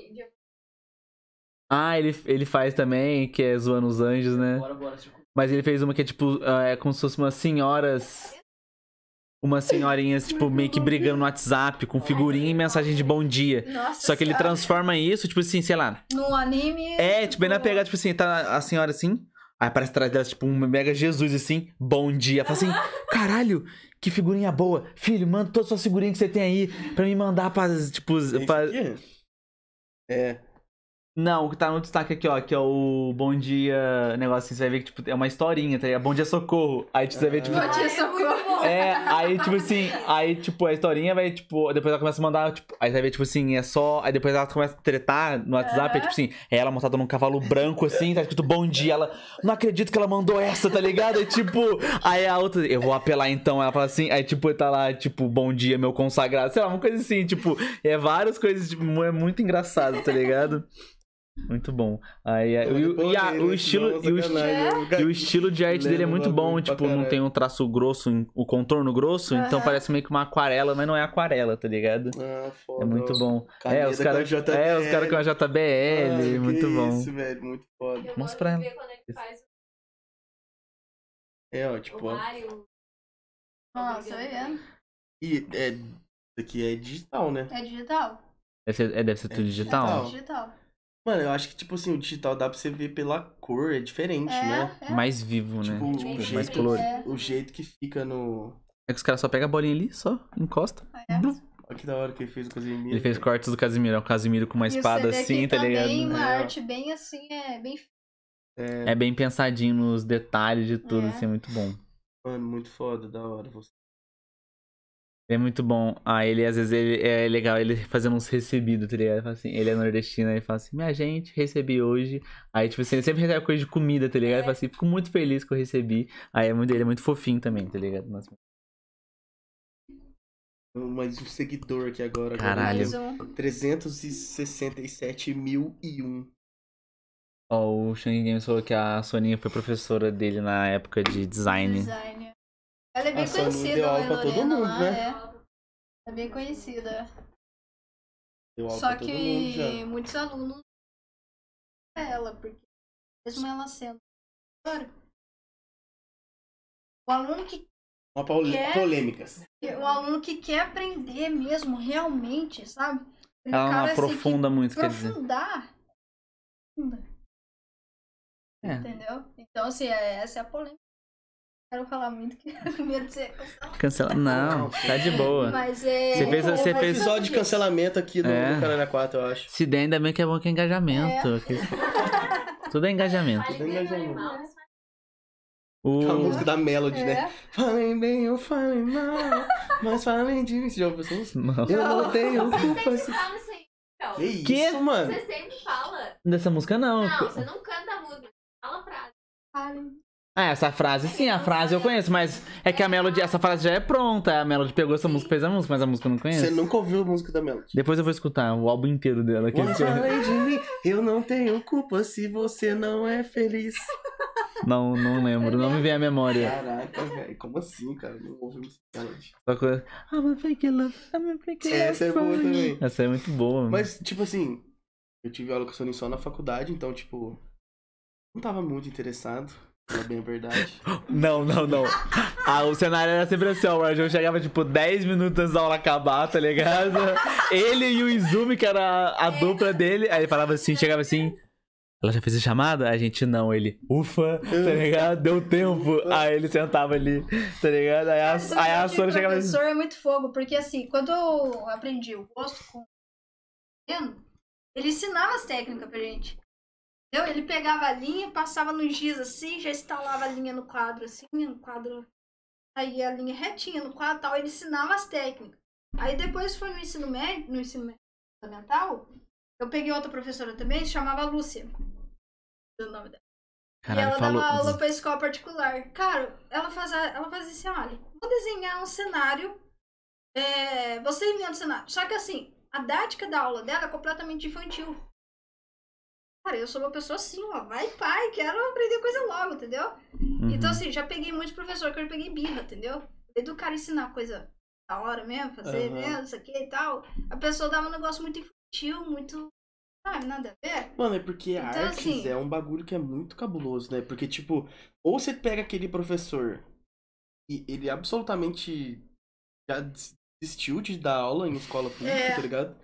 Ah, ele, ele faz também, que é zoando os anjos, né? Bora, bora. Chico. Mas ele fez uma que é tipo, ah, é como se fosse umas senhoras. Umas senhorinhas, tipo, meio que brigando no WhatsApp, com figurinha e mensagem de bom dia. Nossa Só que ele Senhora. transforma isso, tipo assim, sei lá. No anime. É, tipo, bem na pegada, tipo assim, tá a senhora assim. Aí aparece atrás dela, tipo, um mega Jesus assim, bom dia. Fala assim, caralho, que figurinha boa. Filho, manda todas as suas figurinhas que você tem aí pra me mandar pra, tipo, pra... É. Não, o que tá no destaque aqui, ó, que é o Bom Dia negócio assim, você vai ver que, tipo, é uma historinha, tá ligado? Bom Dia Socorro. Aí tipo, você vai ver, tipo, Bom dia, é socorro. É, aí, tipo assim, aí, tipo, a historinha vai, tipo, depois ela começa a mandar, tipo, aí você vai ver, tipo assim, é só. Aí depois ela começa a tretar no WhatsApp, é, Aham. tipo assim, é ela montada num cavalo branco, assim, tá escrito bom dia. Ela, não acredito que ela mandou essa, tá ligado? Aí, tipo, aí a outra, eu vou apelar então. Ela fala assim, aí, tipo, tá lá, tipo, bom dia, meu consagrado, sei lá, uma coisa assim, tipo, é várias coisas, tipo, é muito engraçado, tá ligado? Muito bom. Aí, é- e, o- e a- o estilo. E o, esti- e o estilo de arte dele é muito bom, tipo, não tem um traço grosso, o contorno grosso, então Aham. parece meio que uma aquarela, mas não é aquarela, tá ligado? Ah, foda. É muito bom. É, os caras com a JBL. é, os cara com a JBL, Ah, muito bom. Isso, velho, muito foda. Mostra pra ela. faz É, ó, o tipo, ó. Mario. Nossa, é. E é, isso aqui é digital, né? É digital. Deve ser, é, deve ser tudo É digital. digital. É digital. Mano, eu acho que, tipo assim, o digital dá pra você ver pela cor, é diferente, né? É, é. Mais vivo, né? Tipo, Tipo, o mais jeito, colorido. É. o jeito que fica no. É que os caras só pegam a bolinha ali, só encosta. É. Blum. Olha que da hora que ele fez o Casemiro. Ele fez cortes do Casimiro, é o Casimiro com uma E o espada CD assim, aqui tá ligado? também, uma É. arte bem assim, é bem É bem pensadinho nos detalhes de tudo, É. assim, é muito bom. Mano, muito foda, da hora. Você. É muito bom. Ah, ele, às vezes, ele, é legal ele fazendo uns recebidos, tá ligado? Ele, fala assim, ele é nordestino, aí ele fala assim, minha gente, recebi hoje. Aí, tipo assim, ele sempre recebe coisa de comida, tá ligado? Ele fala assim, fico muito feliz que eu recebi. Aí é muito, ele é muito fofinho também, tá ligado? Nossa, Mais um seguidor aqui agora. Caralho. mais um 367.001. Ó, o Shang Games falou que a Soninha foi professora dele na época de design. design. Ela é bem A Soninha conhecida, deu aula em pra todo mundo, lá, né? é. É bem conhecida. Deu aula Só que muitos alunos ela, porque mesmo ela sendo professora, o aluno que Uma Quer? polêmicas. o aluno que quer aprender mesmo, realmente, sabe? Ele Ela não cara, assim, que aprofunda muito, quer dizer. aprofundar. É. Entendeu? Então, assim, é- essa é a polêmica. Quero falar muito que com medo de ser cancelado. Cancela. Não, tá de boa. Mas é. Você fez- você é fez- Episódio de cancelamento aqui no, É. no Caralho 4, eu acho. Se der, ainda bem que é bom que é engajamento. que- Tudo é engajamento. Tudo do engajamento. O... A música da Melody, né? É. Falem bem ou falem mal, mas falem de mim. Você já ouviu música? Não. Eu não tenho Você culpa. sempre se- fala isso aí, Miguel. Que isso, Que? mano? Você sempre fala. Dessa música não. Não, você não canta a música. Fala a frase. Fale. Ah, essa frase sim, a frase eu conheço, mas é que a Melody, essa frase já é pronta. A Melody pegou essa música e fez a música, mas a música eu não conheço. Você nunca ouviu a música da Melody? Depois eu vou escutar o álbum inteiro dela. Que Mas falem de mim, eu não tenho culpa se você não é feliz. Não, não lembro, não me vem à memória. Caraca, velho, como assim, cara? Não ouvi música da Melody. Só coisa. I'm a fake love, I'm a fake love. Essa é boa também. Essa é muito boa. Mas, tipo assim, eu tive aula com a só na faculdade, então, tipo, não tava muito interessado, pra bem verdade. Não, não, não. Ah, o cenário era sempre assim, ó. O Arjun chegava, tipo, 10 minutos antes da aula acabar, tá ligado? Ele e o Izumi, que era a dupla dele. Aí ele falava assim, chegava assim. Ela já fez a chamada? A gente não. Ele, ufa, tá ligado? Deu tempo. Aí ele sentava ali, tá ligado? Aí a, aí a Sônia chegava assim. professor é muito fogo, porque assim, quando eu aprendi o gosto com ele ensinava as técnicas pra gente. Entendeu? Ele pegava a linha, passava no giz assim, já instalava a linha no quadro assim, no quadro. Aí a linha retinha no quadro e tal, ele ensinava as técnicas. Aí depois foi no ensino médio, no ensino fundamental, eu peguei outra professora também, se chamava Lúcia. O nome dela. E Caralho, ela falou. dava aula pra escola particular. Cara, ela fazia, ela fazia assim, olha, vou desenhar um cenário. é, você inventa um cenário. Só que assim, a didática da aula dela é completamente infantil. Cara, eu sou uma pessoa assim, ó, vai pai, quero aprender coisa logo, entendeu? Uhum. Então assim, já peguei muitos professores que eu peguei birra, entendeu? Cara ensinar coisa da hora mesmo, fazer Aham. mesmo, isso aqui e tal. A pessoa dava um negócio muito infantil, muito. Sabe, nada a ver. Mano, é porque a Então, artes assim- é um bagulho que é muito cabuloso, né? Porque, tipo, ou você pega aquele professor e ele absolutamente já desistiu de dar aula em escola pública, É. tá ligado?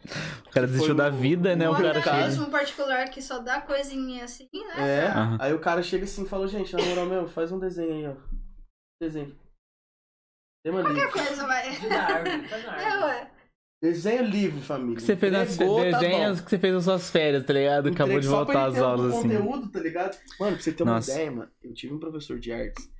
O cara desistiu Foi da vida, né? o cara chega. mesmo um particular que só dá coisinha assim, né? É, Aham. aí o cara chega assim e fala, gente, na moral mesmo, faz um desenho aí, ó. Desenho. Tema Qualquer livre. coisa vai. Faz na É, ué. Desenho livre, família. Que você fez nas tá desenhos bom. que você fez nas suas férias, tá ligado? Acabou Entregue de só pra voltar às aulas, algum assim. conteúdo, tá ligado? Mano, pra você ter Nossa. uma ideia, mano, eu tive um professor de artes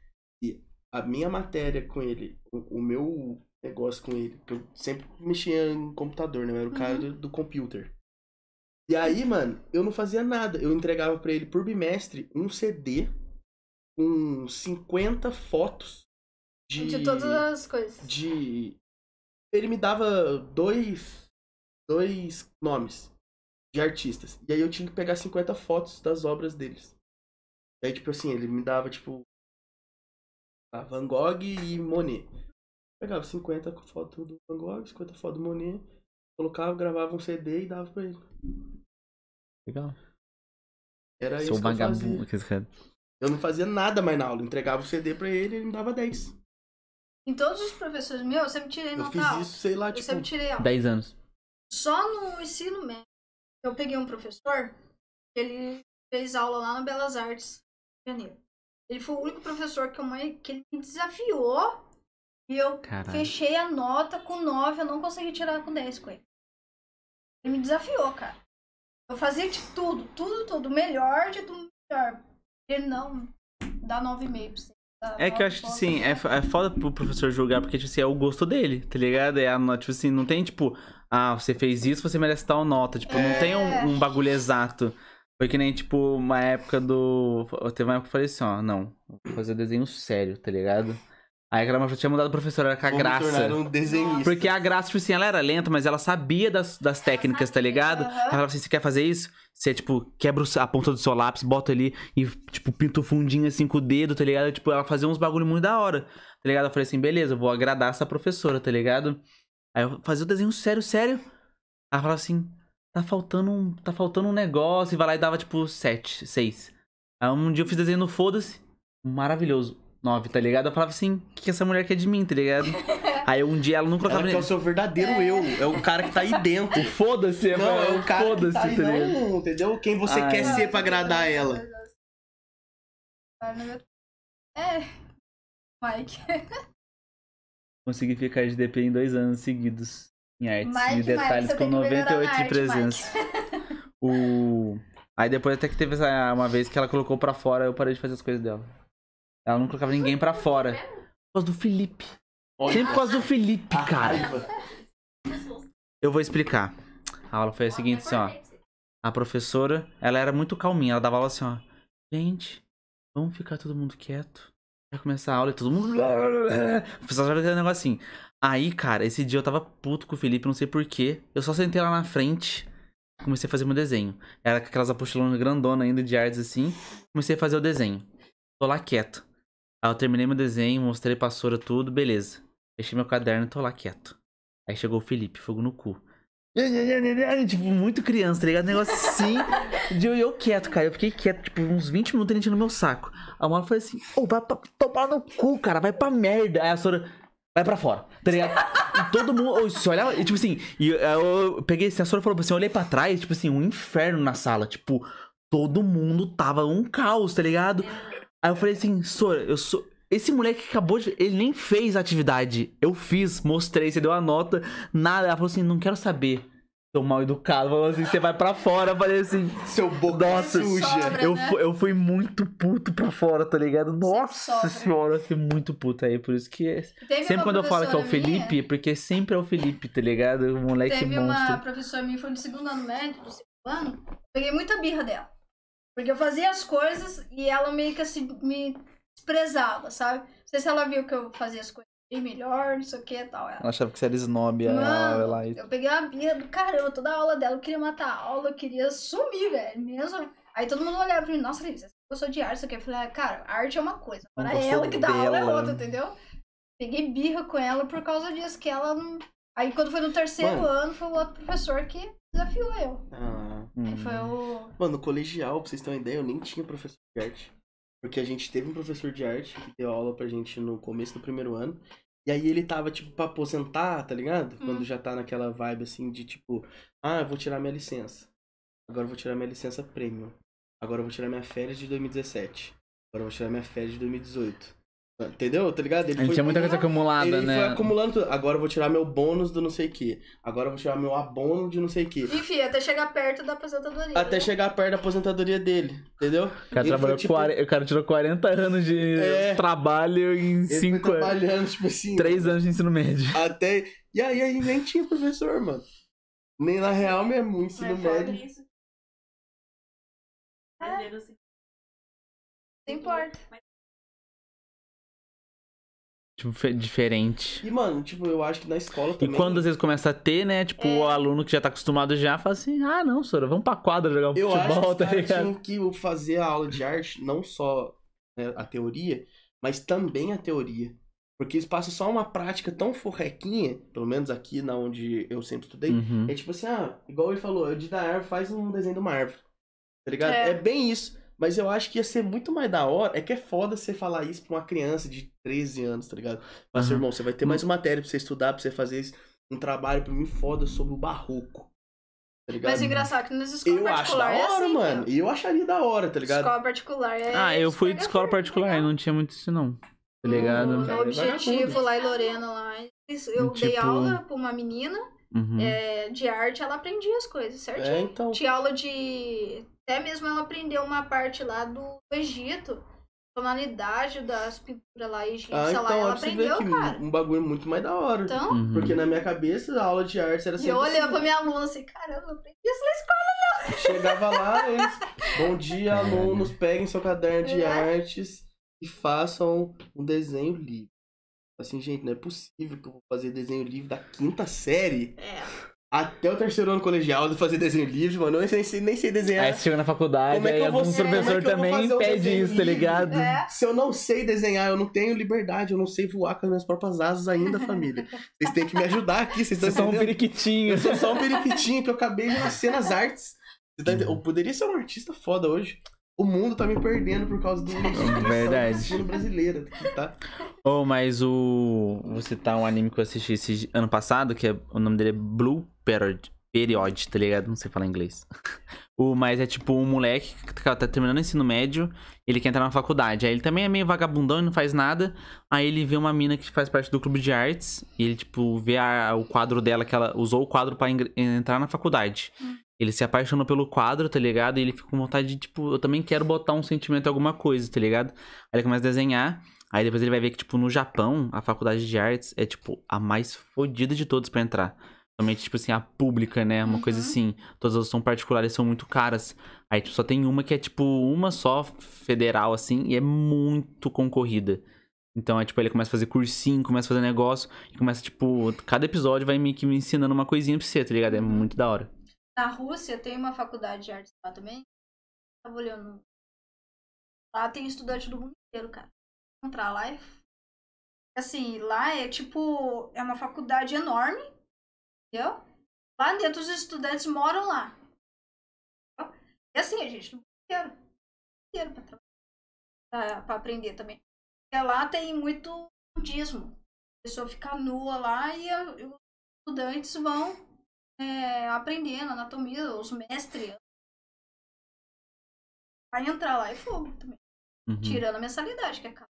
e a minha matéria com ele, o, o meu negócio com ele, que eu sempre mexia em computador, né? Eu era o cara do, do computer. E aí, mano, eu não fazia nada. Eu entregava pra ele por bimestre um CD com 50 fotos de. De todas as coisas. de ele me dava dois dois nomes de artistas e aí eu tinha que pegar 50 fotos das obras deles e aí tipo assim ele me dava tipo a Van Gogh e Monet pegava 50 fotos do Van Gogh 50 fotos do Monet colocava gravava um CD e dava pra ele Legal. era Seu isso que eu vagabundo. fazia eu não fazia nada mais na aula eu entregava o CD pra ele e ele me dava 10 Em todos os professores meus, eu sempre tirei eu nota fiz alta. isso sei lá Eu tipo sempre tirei alta. 10 anos. Só no ensino médio, eu peguei um professor Ele fez aula lá na Belas Artes, de Janeiro. Ele foi o único professor que, eu, que ele me desafiou e eu Caralho. fechei a nota com 9, eu não consegui tirar com 10 com ele. Ele me desafiou, cara. Eu fazia de tudo, tudo, tudo. Melhor de tudo melhor. Ele não dá 9,5 pra você. É que eu acho que sim, é, é foda pro professor julgar, porque, tipo assim, é o gosto dele, tá ligado? É a nota, tipo assim, não tem, tipo, ah, você fez isso, você merece tal nota. Tipo, não tem É. um, um bagulho exato. Foi que nem, tipo, uma época do. Teve uma época que eu falei assim, ó, não, vou fazer desenho sério, tá ligado? Aí aquela professora tinha mudado o professor, era com a Vou graça. um desenhista. Porque a graça, tipo assim, ela era lenta, mas ela sabia das, das técnicas, tá ligado? Ela falava assim, você quer fazer isso? Você, tipo, quebra a ponta do seu lápis, bota ali e, tipo, pinta o fundinho assim com o dedo, tá ligado? Tipo, ela fazia uns bagulho muito da hora, tá ligado? Eu falei assim, beleza, vou agradar essa professora, tá ligado? Aí eu fazia o desenho sério, sério. Ela falava assim, tá faltando um, tá faltando um negócio, e vai lá e dava, tipo, sete, seis. Aí um dia eu fiz desenho no Foda-se, maravilhoso, nove, tá ligado? Eu falava assim, o que que essa mulher quer de mim, tá ligado? Aí um dia ela não colocava... Ela quer o seu verdadeiro eu. É o cara que tá aí dentro. Foda-se, Não, é o cara que foda-se, tá aí, tá ligado? não, entendeu? Quem você Ah, quer é. ser pra agradar ela. É. Mike. Consegui ficar de DP em dois anos seguidos em artes Mike, e Mike, detalhes você com tem que melhorar 98 na de presença. O... Aí depois até que teve essa, uma vez que ela colocou pra fora, eu parei de fazer as coisas dela. Ela não colocava ninguém pra fora. Por causa do Felipe. Olha Sempre por causa do Felipe, a cara. raiva. Eu vou explicar. A aula foi a seguinte, assim, ó. A professora, ela era muito calminha. Ela dava aula assim, ó. Gente, vamos ficar todo mundo quieto. Vai começar a aula e todo mundo. O professor já aquele negócio assim. Aí, cara, esse dia eu tava puto com o Felipe, não sei porquê. Eu só sentei lá na frente. Comecei a fazer meu desenho. Era com aquelas apostilonas grandona ainda de artes assim. Comecei a fazer o desenho. Tô lá quieto. Aí eu terminei meu desenho, mostrei pra Sora tudo, beleza. Fechei meu caderno e tô lá quieto. Aí chegou o Felipe, fogo no cu. Tipo, muito criança, tá ligado? Negócio assim. de eu, eu quieto, cara. Eu fiquei quieto, tipo, uns 20 minutos ele no meu saco. A mãe foi assim: Ô, vai pra tomar no cu, cara, vai pra merda. Aí a Sora, vai pra fora, tá ligado? E todo mundo, se olhava, e, tipo assim, e eu, eu peguei assim, a Sora falou assim: eu olhei pra trás, tipo assim, um inferno na sala. Tipo, todo mundo tava um caos, tá ligado? Aí eu falei assim, Sora, eu sou. Esse moleque que acabou de. Ele nem fez a atividade. Eu fiz, mostrei, você deu a nota, nada. Ela falou assim: não quero saber. Tô mal educado. Falou assim: você vai pra fora. Eu falei assim: Seu boca Nossa, suja. Sobra. eu, né? eu fui muito puto pra fora, tá ligado? Nossa senhora, eu fui muito puto aí. Por isso que. é- Teve Sempre uma quando eu falo que é o professora minha- Felipe, é porque sempre é o Felipe, tá ligado? O moleque Teve uma monstro. professora minha, foi no segundo ano médio, do segundo ano. Peguei muita birra dela. Porque eu fazia as coisas e ela meio que assim, me desprezava, sabe? Não sei se ela viu que eu fazia as coisas bem melhor, não sei o que e tal. Ela. Ela achava que você era snob, Mano, lá. e- eu peguei uma birra do caramba, toda a aula dela, eu queria matar a aula, eu queria sumir, velho, mesmo. Aí todo mundo olhava pra mim, nossa, Liz, você gostou de arte, isso aqui? Eu falei, ah, cara, arte é uma coisa, agora ela que dá aula é dela. outra, entendeu? Peguei birra com ela por causa disso, que ela não... Aí quando foi no terceiro Mano. ano, foi o outro professor que desafiou eu. Ah, Hum. Foi o... Mano, no colegial, pra vocês terem uma ideia, eu nem tinha professor de arte. Porque a gente teve um professor de arte que deu aula pra gente no começo do primeiro ano. E aí ele tava, tipo, pra aposentar, tá ligado? Hum. Quando já tá naquela vibe, assim, de tipo... Ah, eu vou tirar minha licença. Agora eu vou tirar minha licença premium. Agora eu vou tirar minha férias de 2017. Agora eu vou tirar minha férias de 2018. Entendeu? Tá ligado? Ele A gente tinha muita coisa acumulada, ele né? foi acumulando tudo. Agora eu vou tirar meu bônus do não sei o que. Agora eu vou tirar meu abono de não sei o que. Enfim, até chegar perto da aposentadoria. Até chegar perto da aposentadoria dele, entendeu? O cara, Ele trabalhou foi, tipo, 40 o cara tirou 40 anos de É. trabalho em Ele 5 foi anos. trabalhando, tipo assim. 3 anos de ensino médio. Até. E aí, aí nem tinha professor, mano. Nem na real mesmo, o ensino Mas médio. isso. É. Assim, Não importa. Tipo, fe- diferente. E, mano, tipo, eu acho que na escola E também. quando às vezes começa a ter, né? Tipo, É. o aluno que já tá acostumado já fala assim: ah, não, Sora, vamos pra quadra jogar um Eu acho que futebol, tá ligado? tinham que fazer a aula de arte, não só né, a teoria, mas também a teoria. Porque eles passam só uma prática tão forrequinha, pelo menos aqui na onde eu sempre estudei, Uhum. É tipo assim, ah, igual ele falou, de da árvore faz um desenho de uma árvore. Tá ligado? É. É. bem isso. Mas eu acho que ia ser muito mais da hora. É que é foda você falar isso pra uma criança de 13 anos, tá ligado? Mas, Aham. irmão, você vai ter mais uma matéria pra você estudar, pra você fazer um trabalho pra mim foda sobre o barroco. tá ligado? Mas o engraçado é que nas escolas Eu acho da é hora, assim, mano. E eu acharia da hora, tá ligado? Escola particular é. Ah, eu fui de escola particular e não tinha muito isso não. Tá ligado? No, no é objetivo lá em Lorena, lá, eu dei Tipo- aula pra uma menina Uhum. é, de arte, ela aprendia as coisas, certinho. É, então. Tinha aula de. Até mesmo ela aprendeu uma parte lá do Egito. Tonalidade das pinturas lá egípcias Ah, então, lá. Ela aprendeu, que cara. um bagulho muito mais da hora. Então, Uhum. Porque na minha cabeça, a aula de artes era e sempre eu olhando assim. pra minha aluna assim, caramba, eu aprendi isso na escola. Chegava lá, eles... Bom dia, alunos, peguem seu caderno de É. artes e façam um desenho livre. Assim, gente, não é possível que eu vou fazer desenho livre da quinta série É. até o terceiro ano colegial de fazer desenho livre, mano. Eu nem sei, nem sei desenhar. Aí você chega na faculdade, Como é que aí eu vou algum ser- como é professor que eu vou também um pede isso, tá ligado? É. Se eu não sei desenhar, eu não tenho liberdade, eu não sei voar com as minhas próprias asas ainda, família. Vocês têm que me ajudar aqui, vocês estão Vocês são um periquitinho. Eu sou só um periquitinho que eu acabei de nascer nas artes. Tá? Eu poderia ser um artista foda hoje. O mundo tá me perdendo por causa do Verdade. brasileiro, tá? Oh, mas o. Vou citar um anime que eu assisti esse ano passado, que é... o nome dele é Blue Period. Period, tá ligado? Não sei falar inglês. O, mas é tipo um moleque que tá tá terminando o ensino médio, ele quer entrar na faculdade. Aí ele também é meio vagabundão e não faz nada. Aí ele vê uma mina que faz parte do clube de artes. E ele, tipo, vê a- o quadro dela, que ela usou o quadro pra ingre- entrar na faculdade. Ele se apaixonou pelo quadro, tá ligado? E ele fica com vontade de, tipo, eu também quero botar um sentimento em alguma coisa, tá ligado? Aí ele começa a desenhar. Aí depois ele vai ver que, tipo, no Japão, a faculdade de artes é, tipo, a mais fodida de todas pra entrar. Somente, tipo assim, a pública, né? Uma coisa Uhum. assim. Todas as são particulares são muito caras. Aí, tipo, só tem uma que é, tipo, uma só federal, assim, e é muito concorrida. Então, é tipo, ele começa a fazer cursinho, começa a fazer negócio, e começa, tipo, cada episódio vai meio que me ensinando uma coisinha pra você, tá ligado? É muito da hora. Na Rússia tem uma faculdade de artes lá também. Tava olhando. Lá tem estudante do mundo inteiro, cara. Entrar lá é. Assim, lá é tipo. É uma faculdade enorme. Entendeu? Lá dentro os estudantes moram lá. E assim, a gente, do mundo inteiro. inteiro pra, trabalhar, pra, aprender também. Porque lá tem muito budismo. A pessoa fica nua lá e, e os estudantes vão é, aprendendo anatomia, os mestres. Vai entrar lá é fogo também. Uhum. Tirando a mensalidade, que é caro.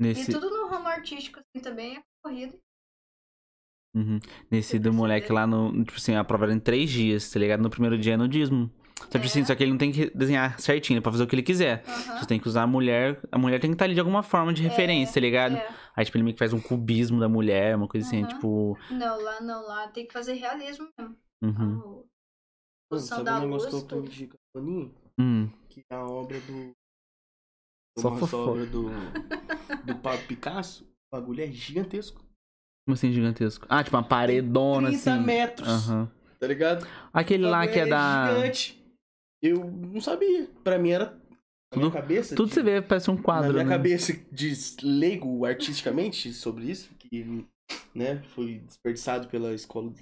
Nesse, E tudo no ramo artístico assim também é corrido. uhum. Nesse do moleque lá no. Tipo assim, a prova era em três dias, tá ligado? No primeiro dia é nudismo. Só, tipo assim, É. só que ele não tem que desenhar certinho, ele pode fazer o que ele quiser. Você tem que usar a mulher. A mulher tem que estar ali de alguma forma de referência, tá ligado? É. Aí, tipo, ele meio que faz um cubismo da mulher, uma coisa assim, tipo. Não, lá não, lá tem que fazer realismo mesmo. Uhum. O- Mano, Posição da luz, que eu tudo. a Toninho? Hum. Que é a obra do... Só fofoca. obra do, do Pablo Picasso. O bagulho é gigantesco. Como assim, gigantesco? Ah, tipo, uma paredona, 30 assim. metros. Aham. Tá ligado? Aquele lá que é da. gigante. Eu não sabia. Pra mim era... Tudo- cabeça... Tudo de- você vê, parece um quadro. Na minha né? cabeça de leigo artisticamente sobre isso, que né, foi desperdiçado pela escola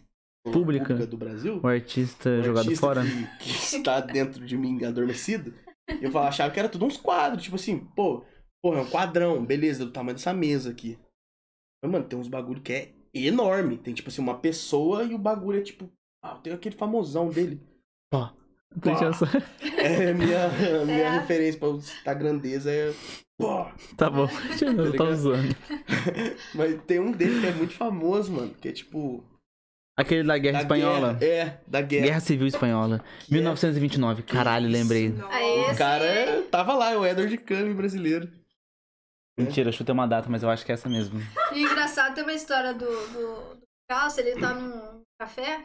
Pública. do Brasil. O artista jogado artista fora. Que, que está dentro de mim adormecido. Eu achava que era tudo uns quadros, tipo assim, pô, porra, é um quadrão, beleza, do tamanho dessa mesa aqui. Mas, mano, tem uns bagulho que é enorme. Tem, tipo assim, uma pessoa e o bagulho é tipo. Ah, tem aquele famosão dele. Deixa só- É, minha, minha É. referência pra citar grandeza é. Pô, Tá bom. Eu ligado? usando. Mas tem um dele que é muito famoso, mano, que é tipo. Aquele da Guerra da Espanhola. guerra- é, da guerra. Guerra Civil Espanhola. que é- 1929. Caralho, lembrei. Aí O esse- cara é- tava lá, é o Edward Cullen brasileiro. Mentira, eu chutei uma data, mas eu acho que é essa mesmo. E engraçado, tem uma história do, do, do ele tá num café,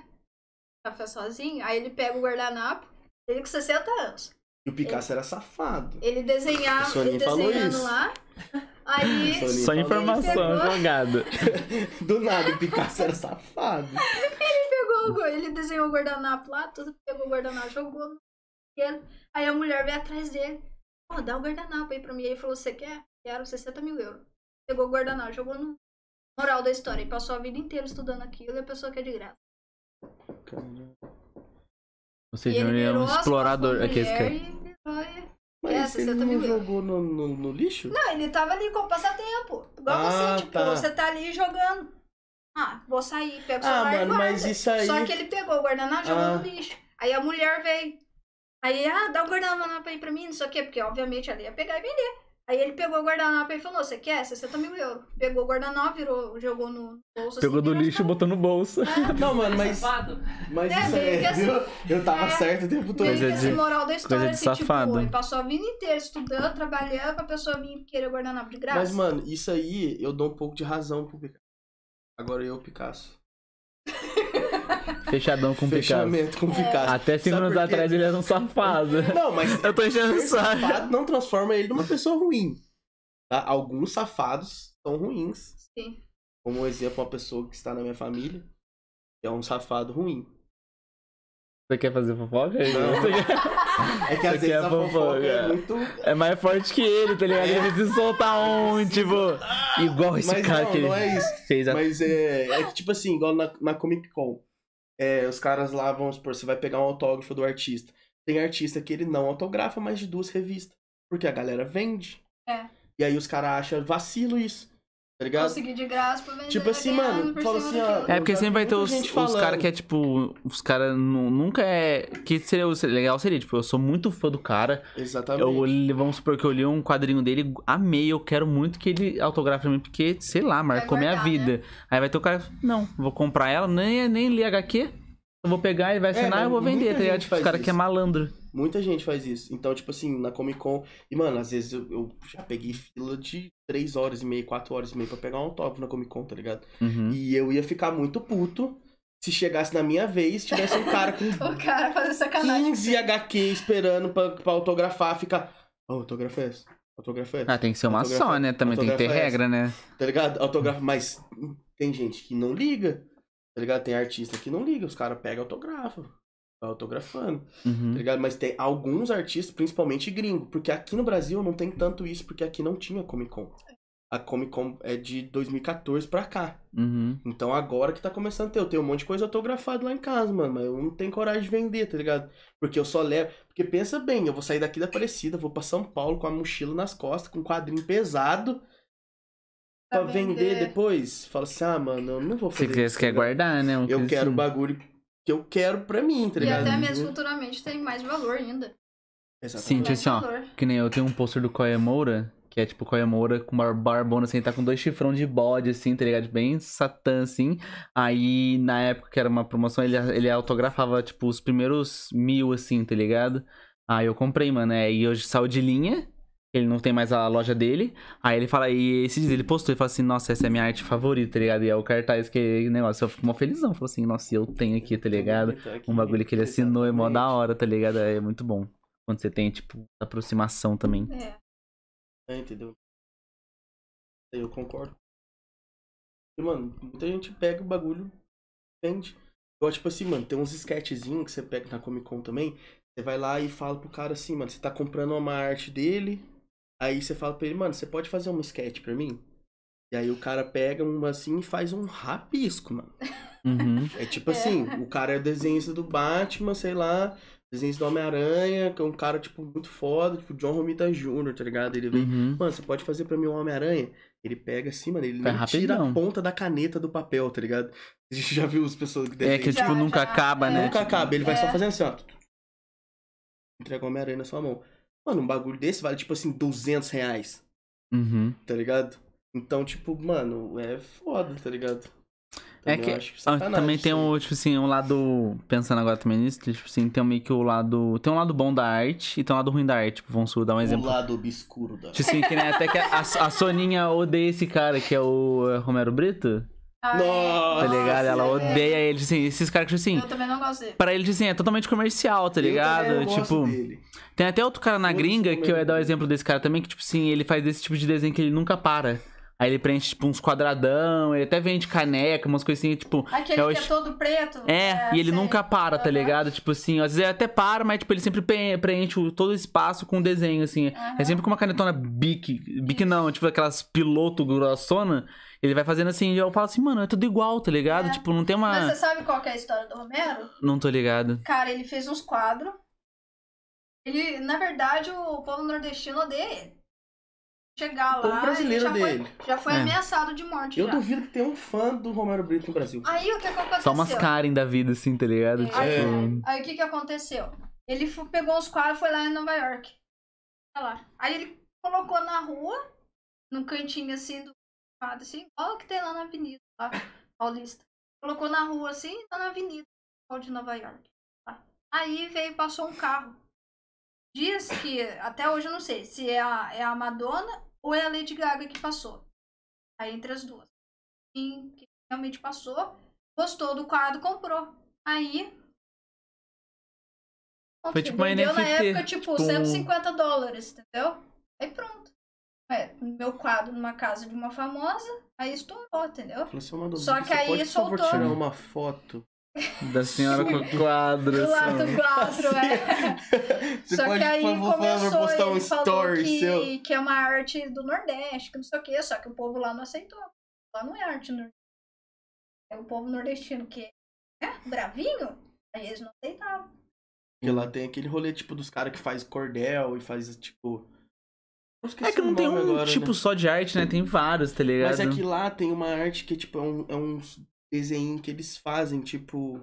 café sozinho, aí ele pega o guardanapo, ele com 60 anos. E o Picasso era safado. Ele desenhava, ele falou desenhando isso. lá, aí Só informação pegou. jogada. Do nada, o Picasso era safado. pegou, o- ele desenhou o guardanapo lá, tudo, pegou o guardanapo, jogou. Aí a mulher veio atrás dele, pô, dá o guardanapo aí pra mim. Aí ele falou, você quer? Quero 60 mil euros. Pegou o guardanapo, jogou no... Moral da história, e passou a vida inteira estudando aquilo e a pessoa quer de graça. Ou E seja, ele ele é um explorador. Aqui, esse cara. Mas É, ele 60 não jogou no, no, no lixo? Não, ele tava ali com passatempo. Igual Ah, você, tipo, tá. você tá ali jogando. Ah, vou sair, pego o Ah, celular e mano, guarda. mas isso aí. Só que ele pegou o guardanapo e jogou Ah. no lixo. Aí a mulher veio. Aí, ah, dá o guardanapo aí pra mim, não sei o quê, porque obviamente ela ia pegar e vender. Aí ele pegou o guardanapo e falou: Você quer? 60 mil euros. Pegou o guardanapo, virou, jogou no bolso. Pegou assim, do virou lixo e as botou no bolso. Não, mano, mas. Mas É, isso que assim, viu? Eu tava é, certo o tempo todo. Meio Coisa que esse de- moral da história, de assim, safado. tipo, ele passou a vida inteira estudando, trabalhando, pra pessoa vir querer o guardanapo de graça. Mas, mano, isso aí eu dou um pouco de razão pro Picasso. Agora eu, Picasso. Fechadão com. Fechamento com Picasso. Até cinco Sabe anos atrás ele era um safado. Não, mas Eu tô enchendo o safado não transforma ele numa pessoa ruim. Tá? Alguns safados são ruins. Sim. Como um exemplo, uma pessoa que está na minha família que é um safado ruim. Você quer fazer fofoca? Não. Você quer- É que às aqui vezes é a fofoca fofoca. é muito. É mais forte que ele, tá ligado? Ele precisa soltar um, tipo, igual esse Mas cara não, que ele não é isso. fez. A... Mas é, é que, tipo assim, igual na, na Comic Con. É, os caras lá, vamos supor, você vai pegar um autógrafo do artista. Tem artista que ele não autografa mais de duas revistas. Porque a galera vende. É. E aí os caras acham vacilo isso. Tá ligado? Consegui de graça pra vender. Tipo assim, mano, fala assim, ó. É, porque sempre vai ter os, os caras que é tipo. Os caras nunca é. Que seria o legal seria, tipo, eu sou muito fã do cara. Exatamente. Eu, vamos supor que eu li um quadrinho dele, amei, eu quero muito que ele autografe pra mim, porque, sei lá, marcou minha guardar, né? vida. Aí vai ter o cara, não, vou comprar ela, nem, nem li HQ. Eu vou pegar, ele vai assinar, mas eu vou vender, tá ligado? Tipo, os caras que é malandro. Muita gente faz isso. Então, tipo assim, na Comic Con. E, mano, às vezes eu, eu já peguei fila de 3 horas e meia, 4 horas e meia pra pegar um autógrafo na Comic Con, tá ligado? Uhum. E eu ia ficar muito puto se chegasse na minha vez, tivesse um cara com O cara fazer sacanagem. 15 HQ esperando pra, pra autografar, ficar. Oh, autografa essa. Autografa essa. Ah, tem que ser uma Autografa- só, né? Também tem que ter autografa regra, né? Tá ligado? Autografa. Mas tem gente que não liga. Tá ligado? Tem artista que não liga. Os caras pegam autografa. Vai autografando. Uhum. Tá ligado? Mas tem alguns artistas, principalmente gringo. Porque aqui no Brasil não tem tanto isso, porque aqui não tinha Comic Con. A Comic Con é de 2014 pra cá. Uhum. Então agora que tá começando a ter. Eu tenho um monte de coisa autografada lá em casa, mano. Mas eu não tenho coragem de vender, tá ligado? Porque eu só levo. Porque pensa bem, eu vou sair daqui da Aparecida, vou pra São Paulo com a mochila nas costas, com um quadrinho pesado. Pra, Pra vender. vender. depois. Fala assim, ah, mano, eu não vou fazer isso, você quer tá guardar, né? Eu quero o assim. bagulho que eu quero pra mim, tá E ligado? até mesmo futuramente tem mais valor ainda. Exatamente. Sim, tipo Mais assim, ó. valor. Que nem eu tenho um pôster do Koya Moura, que é tipo Koya Moura com uma barbona, assim, tá com dois chifrão de bode, assim, tá ligado? Bem satã, assim. Aí, na época que era uma promoção, ele, ele autografava, tipo, os primeiros mil, assim, tá ligado? Aí eu comprei, mano. É, e hoje saiu de linha. Ele não tem mais a loja dele. Aí ele fala, e esse dia ele postou e fala assim, nossa, essa é a minha arte favorita, tá ligado? E é o cartaz que negócio. Eu fico mó felizão. Falou assim, nossa, eu tenho aqui, tá ligado? Um bagulho que ele assinou é mó da hora, tá ligado? É muito bom. Quando você tem, tipo, aproximação também. É. É, entendeu? Eu concordo. E, mano, muita gente pega o bagulho vende. Igual, tipo assim, mano, tem uns sketchzinhos que você pega na Comic Con também. Você vai lá e fala pro cara assim, mano, você tá comprando uma arte dele. Aí você fala pra ele, mano, você pode fazer um sketch pra mim? E aí o cara pega uma assim e faz um rabisco, mano. Uhum. É tipo É. assim, o cara é desenhista do Batman, sei lá, desenhista do Homem-Aranha, que é um cara, tipo, muito foda, tipo, John Romita Jr., tá ligado? Ele vem, Uhum. mano, você pode fazer pra mim um Homem-Aranha? Ele pega assim, mano, ele tira a ponta da caneta do papel, tá ligado? A gente já viu as pessoas que É desenham. que, Já, tipo, nunca já, acaba, é. né? Nunca acaba, ele vai só É. fazendo assim, ó. Entrega o Homem-Aranha na sua mão. Mano, um bagulho desse vale, tipo assim, 200 reais, Uhum. tá ligado? Então, tipo, mano, é foda, tá ligado? É Também que acho ah, sacanagem também tem um, tipo assim, um lado. Pensando agora também nisso, tipo assim, tem meio que o lado. Tem um lado bom da arte e tem um lado ruim da arte. Tipo, vamos dar um exemplo. O lado obscuro da... Tipo assim, que nem até que a, a Soninha odeia esse cara, que é o é, Romero Brito. Ah, é. Nossa! Tá ligado? Ela é. odeia ele, assim, esses caras que, tipo assim. Eu também não gosto dele. Pra ele, tipo assim, é totalmente comercial, tá ligado? também não gosto Tipo, dele. tem até outro cara na gringa que eu ia dar o é. exemplo desse cara também, que, tipo assim, ele faz esse tipo de desenho que ele nunca para. Aí ele preenche, tipo, uns quadradão, ele até vende caneca, umas coisinhas, tipo. Aquele É que é todo preto. É, e ele sei. nunca para, tá ligado? Tipo assim, às vezes ele até para, mas tipo, ele sempre pre- preenche o- todo o espaço com desenho, assim. Aham. É sempre com uma canetona bic. Bic não, tipo aquelas piloto grossona. Ele vai fazendo assim, eu falo assim, mano, é tudo igual, tá ligado? É. Tipo, não tem Mas uma. você sabe qual que é a história do Romero? Não tô ligado. Cara, ele fez uns quadros. Ele, na verdade, o povo nordestino odeia ele. chegar O povo lá, ele brasileiro já foi, dele. já foi É. ameaçado de morte. Eu já. duvido que tenha um fã do Romero Brito no Brasil. Aí o que, que aconteceu? Só umas Karen da vida, assim, tá ligado? É. Tipo. Aí o que que aconteceu? Ele pegou os quadros e foi lá em Nova York. Olha lá. Aí ele colocou na rua, num cantinho assim do quadro, assim, olha o que tem lá na avenida, lá, Paulista. Colocou na rua assim, tá na avenida de Nova York. tá? Aí veio e passou um carro. Diz que, até hoje eu não sei, se é a, é a Madonna ou é a Lady Gaga que passou. Aí entre as duas. Quem que realmente passou, gostou do quadro, comprou. Aí. Foi tipo uma vendeu na NFT, época, tipo, tipo um- 150 dólares, entendeu? Aí pronto. É, meu quadro numa casa de uma famosa, aí estourou, entendeu? Assim, Só você que aí pode, por favor, soltou- tirar uma foto? Da senhora com o quadro. Do lado assim. do quadro, é. Você só pode, que aí favor, começou, postar um story que, seu? que é uma arte do Nordeste, que não sei o quê, só que o povo lá não aceitou. Lá não é arte nordestina. É o povo nordestino que é bravinho, aí eles não aceitavam. Porque lá tem aquele rolê, tipo, dos caras que faz cordel e faz, tipo... É que o não tem um agora, tipo né? só de arte, né? Tem vários, tá ligado? Mas é que lá tem uma arte que, tipo, é um, é um desenho que eles fazem, tipo...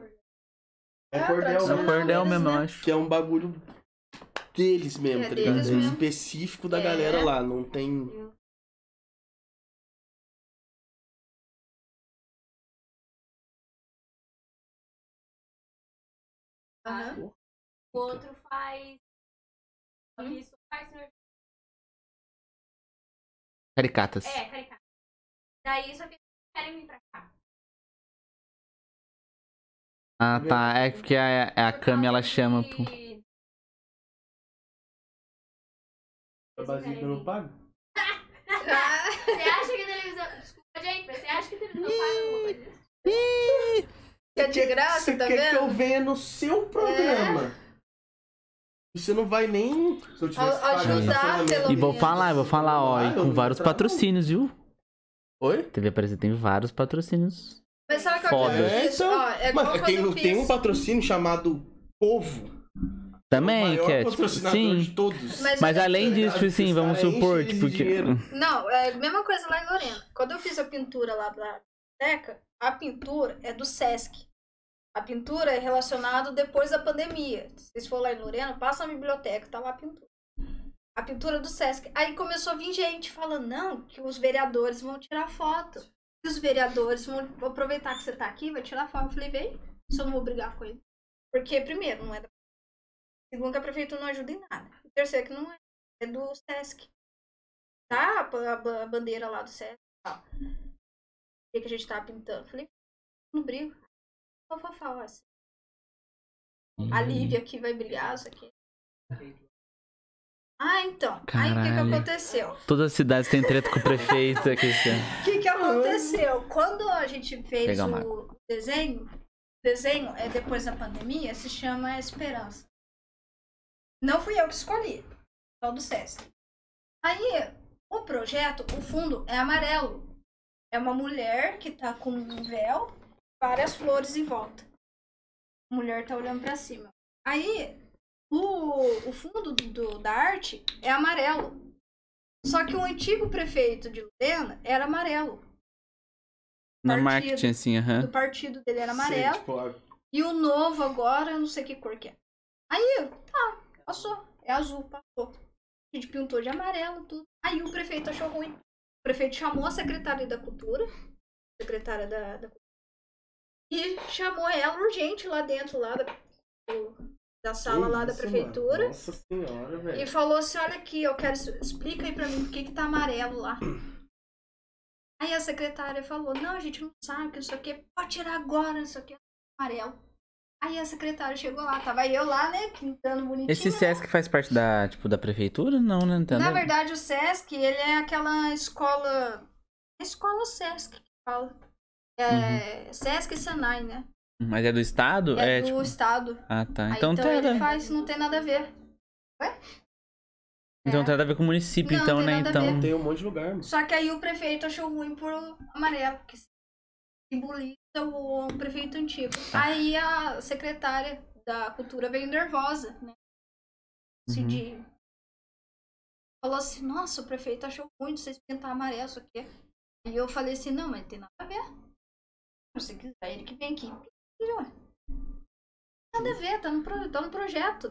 É É, cordel É o mesmo. cordel mesmo, eu né? acho. Que é um bagulho deles mesmo, É tá ligado? deles É mesmo. específico da É. galera lá, não tem... Aham. O outro faz. Que isso faz senhor. Caricatas. É, caricato. Daí só que eles querem vir pra cá. Ah, tá. É porque a, a Por Cami, ela chama pro... A querem não vir. paga? Você acha que a televisão. Desculpa, gente, mas você acha que a televisão paga alguma coisa disso? Que é de graça, Você tá quer que eu vendo? É. venha no seu programa? Você não vai nem... Se eu tivesse A- ajudar, pelo E vou falar, vou falar, ó, Ah, e com vários não. patrocínios, viu? Oi? TV Aparecida tem vários patrocínios. Mas sabe o que eu Foda. fiz? então. Ó, é quando tem, eu tem um patrocínio chamado Povo. Também, o maior que é, tipo, sim. de todos. Mas- Mas além Tá disso, assim, Os vamos supor, tipo que... Não, é a mesma coisa lá em Lorena. Quando eu fiz a pintura lá da biblioteca, a pintura é do Sesc. A pintura é relacionada depois da pandemia. Se vocês for lá em Lorena, passa na biblioteca, tá lá a pintura. A pintura do Sesc. Aí começou a vir gente falando, não, que os vereadores vão tirar foto. Que os vereadores vão aproveitar que você tá aqui, vai tirar foto. Eu falei, vem, se eu não vou brigar com ele. Porque, primeiro, não é da Segundo, que a prefeitura não ajuda em nada. E terceiro, que não é. É do Sesc. Tá? A, ba- a bandeira lá do Sesc. O que, que a gente tava pintando? Falei, não brigo. Só vou falar assim. A Lívia aqui vai brigar, isso aqui. Ah, então. Aí o que, que Caralho. aconteceu? Todas as cidades têm treta com o prefeito aqui, assim. O que, que aconteceu? Quando a gente fez Pegar uma o desenho, o desenho é depois da pandemia, se chama Esperança. Não fui eu que escolhi, só do SESC. Aí, o projeto, o fundo é amarelo. É uma mulher que tá com um véu, várias flores em volta. A mulher tá olhando pra cima. Aí, o, o fundo do- do- da arte é amarelo. Só que o antigo prefeito de Lorena era amarelo. No Partido. marketing, assim, aham. Do partido dele era amarelo. Sei, tipo, E o novo agora, eu não sei que cor que é. Aí, tá, passou. É azul, passou. A gente pintou de amarelo, tudo. Aí o prefeito achou ruim. O prefeito chamou a secretária da cultura, secretária da, da cultura, e chamou ela urgente lá dentro, lá da, da sala Que lá da isso, prefeitura. mano? Nossa senhora, velho. E falou assim, olha aqui, eu quero. Explica aí pra mim por que, que tá amarelo lá. Aí a secretária falou, não, a gente não sabe, que isso aqui pode tirar agora, isso aqui é amarelo. Aí a secretária chegou lá, tava eu lá, né, pintando bonitinho. Esse né? Sesc faz parte da, tipo, da prefeitura? Não, né? Não Na verdade, o Sesc, ele é aquela escola. Escola Sesc que fala. É, Sesc e Senai, né? Mas é do estado? É, É, do tipo... estado. Ah, tá. Aí, Então, então tem, ele nada... faz, não tem nada a ver. então é. tem nada a ver com o município, Não, então, tem né? nada a Então. ver. Tem um monte de lugar, mano. Só que aí o prefeito achou ruim por amarelo, que simboliza o prefeito antigo. Tá. Aí a secretária da cultura veio nervosa, né? Se Uhum. de falou assim, nossa, o prefeito achou muito vocês pintar amarelo isso aqui. E eu falei assim, não, mas tem nada a ver. Se você quiser, ele que vem aqui. Nada a ver, tá no, pro- tá no projeto.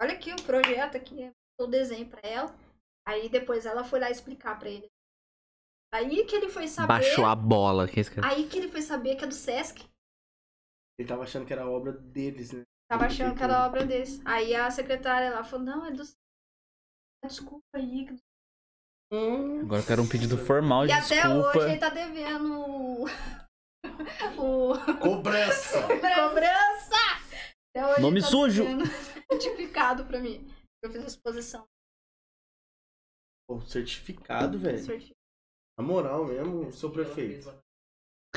Olha aqui o projeto aqui, o desenho pra ela. Aí depois ela foi lá explicar pra ele. Aí que ele foi saber. Baixou a bola. Que é. Aí que ele foi saber que é do Sesc. Ele tava achando que era obra deles, né? Tava achando que era obra desse. Aí a secretária lá falou, não, é do Sesc. Desculpa aí. que Hum, Agora eu quero um pedido formal de E até desculpa. hoje ele tá devendo o. cobrança! cobrança! Hoje Nome tá sujo. certificado pra mim. Eu fiz a exposição. Pô, certificado, velho. certificado. Na moral mesmo, seu prefeito.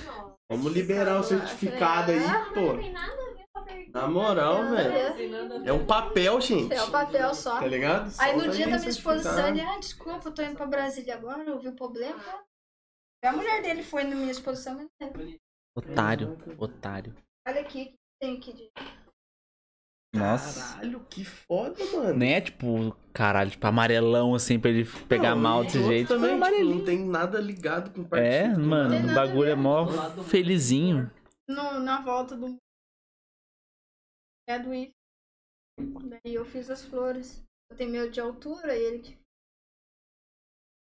Nossa. Vamos liberar o certificado aí, Não pô. tem nada a ver com a verdade. Na moral, velho. É um papel, gente. É o papel só. Tá ligado? Aí no Solta dia da minha exposição, ele, ah, desculpa, eu tô indo pra Brasília agora, eu vi o problema. A mulher dele foi na minha exposição, mas não lembro. Otário. Otário. Olha aqui, o que tem aqui de. Nossa. Caralho, que foda, mano. Nem é tipo, caralho, tipo amarelão assim pra ele pegar Não, mal desse outro jeito. Também, tipo, não tem nada ligado com partido. É, mano, o bagulho é mó felizinho. No, na volta do. É do IF. Daí eu fiz as flores. Eu tenho medo de altura e ele que.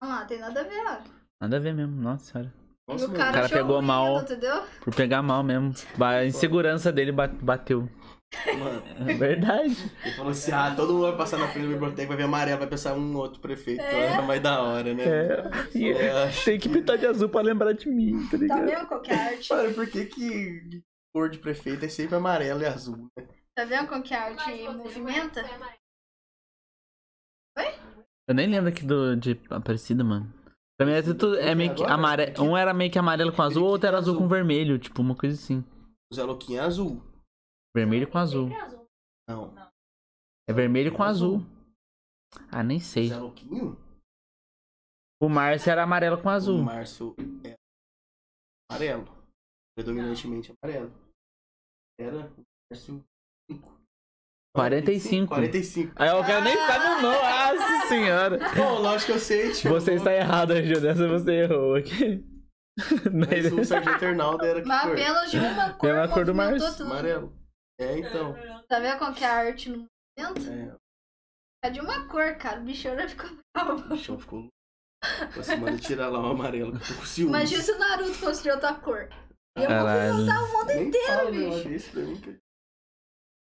Olha lá, tem nada a ver, ó. Nada a ver mesmo, nossa senhora. Nossa, e o cara, O cara pegou mal. entendeu? Por pegar mal mesmo. A insegurança dele ba- bateu. Mano, É verdade. ele falou assim: ah, todo mundo vai passar na frente da biblioteca, vai ver amarelo, vai pensar um outro prefeito. É. É. Vai da hora, né? É. É. tem que pintar de azul pra lembrar de mim, tá Tá ligado? vendo qual que é a arte? Mano, por que que cor de prefeito é sempre amarelo e azul, né? Tá vendo qual que a Mas arte movimenta? amarelo. Eu nem lembro aqui do, de Aparecida, mano. Pra mim é, tudo, é meio que amarelo. Um era meio que amarelo com azul, o outro era azul com vermelho. Tipo, uma coisa assim. O Zé Louquinho é azul. Vermelho com azul. Sempre azul. Não. É vermelho com azul. Ah, nem O sei. Zé Louquinho? O Márcio era amarelo com O azul. Márcio é amarelo. Predominantemente amarelo. Era o Márcio 5. 45. 45. Aí o cara nem sabe o nome. Nossa senhora. Bom, lógico que eu sei, tio. Você está errado, Angel. Dessa você errou aqui. Mas o Sargento Arnaldo era que Mas cor? apenas de uma cor. Mesma cor do tudo. Amarelo. É, então. Tá vendo qual que é a arte no movimento? É, É de uma cor, cara. O bicho já ficou bravo. o bichão ficou louco. Você manda tirar lá o amarelo, que eu tô com ciúmes. Imagina se o Naruto fosse de outra cor. Ia Caralho. movimentar o mundo Nem inteiro, fala bicho. pra mim, cara.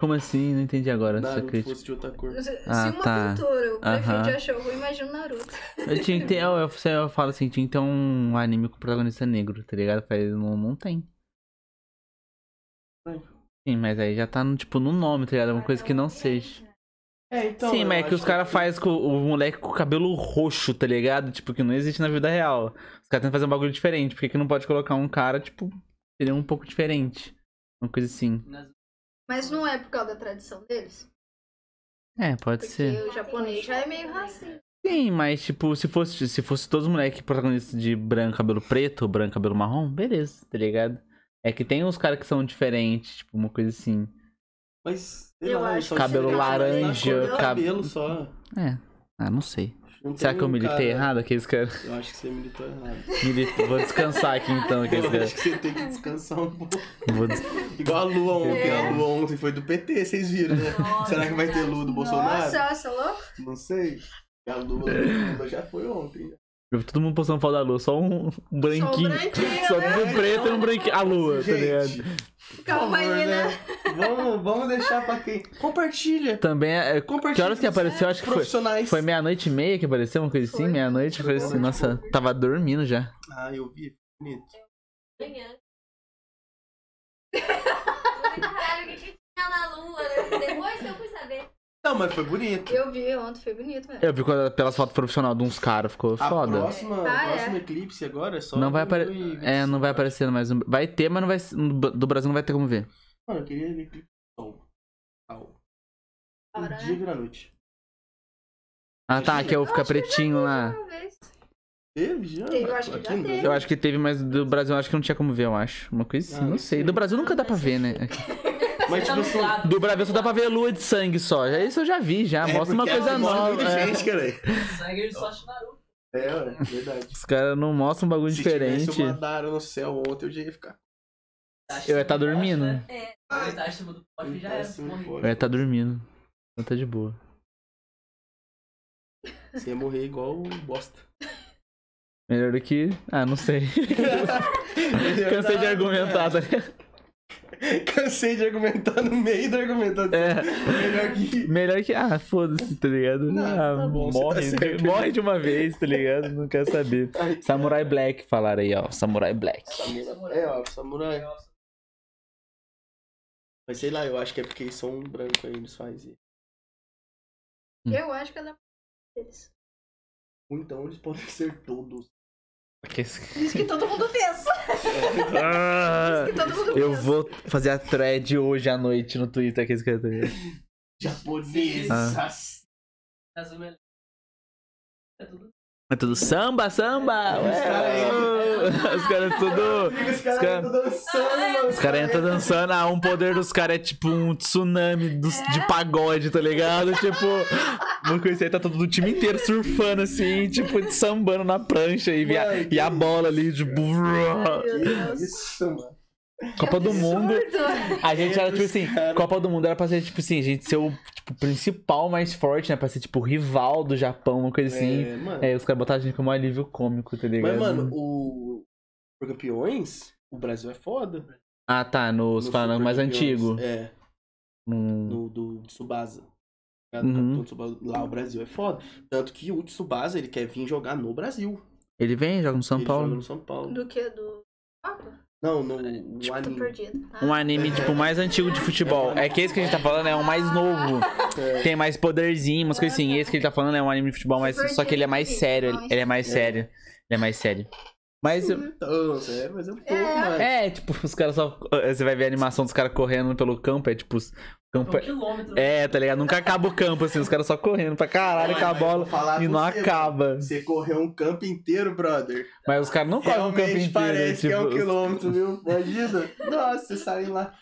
Como assim? Não entendi agora essa Naruto crítica. fosse de outra cor. Se se Ah, uma tá. pintura o prefeito achou ruim, imagina o Naruto. Eu tinha que ter. Eu, eu, eu falo assim, tinha que ter um anime com protagonista negro, tá ligado? Mas não, não tem. Sim, mas aí já tá no, tipo, no nome, tá ligado? Uma coisa que não seja. É, então. Sim, mas é que os caras fazem com o moleque com o cabelo roxo, tá ligado? Tipo, que não existe na vida real. Os caras tentam fazer um bagulho diferente. Por que, que não pode colocar um cara, tipo, seria um pouco diferente? Uma coisa assim. Nas- Mas não é por causa da tradição deles? É, pode Porque ser. o japonês já é meio racista. Sim, mas tipo, se fosse, se fosse todos os moleques protagonistas de branco, cabelo preto, branco, cabelo marrom, beleza, tá ligado? É que tem uns caras que são diferentes, tipo, uma coisa assim. Mas. Eu lá, acho Cabelo cor laranja, do cab- cabelo só. É. Ah, não sei. Não Será que eu militei cara- errado? Aqueles caras. Eu acho que você militou errado. Militei- Vou descansar aqui então, aqueles Eu acho caras. que você tem que descansar um pouco. Vou des- Igual a Lua ontem. É. A Lua ontem foi do PT, vocês viram, né? Será que vai ter Lua do Bolsonaro? Nossa, você é louco? Não sei. A Lua do Lula já foi ontem. Eu vi todo mundo postando foto da lua, só um, um branquinho. branquinho, Só né? tudo preto e um branquinho. A lua, tá ligado? Gente, por Calma favor, aí, né? Vamos, vamos deixar pra quem. Compartilha. Também é. Compartilha. Que horas que apareceu? Acho que foi. Foi meia-noite e meia que apareceu, uma coisa assim? Meia-noite, foi assim. Nossa, tava dormindo já. Ah, eu vi. Bonito. Manhã. Caralho, o que tinha na lua, né? Depois que eu. Não, mas foi bonito. Eu vi ontem, foi bonito mesmo. Eu vi quando, pelas fotos profissionais de uns caras, ficou A foda. próxima, Ah, é. próximo eclipse agora é só. Não vai aparecer. 2025, É, não vai aparecer mais. um- Vai ter, mas não vai. Do Brasil não vai ter como ver. Mano, eu queria ver eclipse do sol. Um dia né? vira noite. Ah tá, que eu ficar acho que eu já pretinho vi lá. uma vez. Teve já? Eu acho que Aqui já no teve. Eu acho que teve, mas do Brasil eu acho que não tinha como ver, eu acho. Uma coisa assim, Ah, não não sei. sei. Do Brasil nunca dá pra ver, né? Mas, tipo assim, Do Brasil só dá pra ver lua de sangue só. Já- Isso eu já vi, já. É, Mostra uma porque coisa nova. muita é. gente, cara. Sangue ele só acha Naruto. É, ué, verdade. Os caras não mostram um bagulho Se diferente. tivesse uma no céu ontem, eu já ia ficar. Eu ia estar dormindo. É. Tá do já era. Assim, morri. pô. Eu ia estar dormindo. Então tá de boa. Você ia morrer igual bosta. Melhor do que. Ah, não sei. Cansei de argumentar, tá ligado? Cansei de argumentar no meio da argumentação. É. Melhor que. Melhor que. Ah, foda-se, tá ligado? Não, ah, tá bom, você morre, tá certo. morre de uma vez, tá ligado? Não quer saber. Ai, Samurai Black falaram aí, ó. Samurai Black. Samurai. É, ó, samurai. Mas sei lá, eu acho que é porque eles são branco aí, eles fazem. Eu acho que é deles. Ou então eles podem ser todos. Isso que todo mundo pensa. Ah, Isso que todo mundo eu pensa. vou fazer a thread hoje à noite no Twitter que tá ligado? Japonesas. É- É tudo. É tudo samba, samba! Ué, os caras tudo. Os caras- caras estão dançando. Os caras entram dançando, ah, um poder dos caras é tipo um tsunami dos- de pagode, tá ligado? Tipo, não conhecia, tá todo o time inteiro surfando assim, tipo, sambando na prancha e, a, Mano, e a bola ali de. Meu Que Deus. isso, mano. Copa do Mundo. A gente era tipo assim. Copa do Mundo era pra ser tipo assim, a gente ser o tipo, principal mais forte, né? Pra ser tipo o rival do Japão, uma coisa assim. É, mano. É, os caras botaram a gente como um alívio cômico, tá ligado? Mas, mano, o. Por campeões, o Brasil é foda. Ah, tá, nos No falando mais antigo. É, Hum, no do Tsubasa. Uhum. Lá o Brasil é foda. Tanto que o Tsubasa, ele quer vir jogar no Brasil. Ele vem, joga no São ele Paulo. joga no São Paulo. Do que? Do. Não, no o Tô anime. perdido. Ah, Um anime, tipo, mais antigo de futebol. É que esse que a gente tá falando é um mais novo. É. Tem mais poderzinho, umas coisas assim. Esse que ele tá falando é um anime de futebol, mas só que ele é mais sério. Ele ele é mais sério. Ele é mais sério. Mas. Então, sério, mas é um pouco É. mais. É, tipo, os caras só. Você vai ver a animação dos caras correndo pelo campo, é tipo. os- Campo Um é... quilômetro. é, tá ligado? Nunca acaba o campo, assim, os caras só correndo pra caralho com a bola e não você, acaba. Você correu um campo inteiro, brother. Mas os caras não correm o campo inteiro. parece que é um tipo, quilômetro, viu? Imagina. Nossa, você sai lá.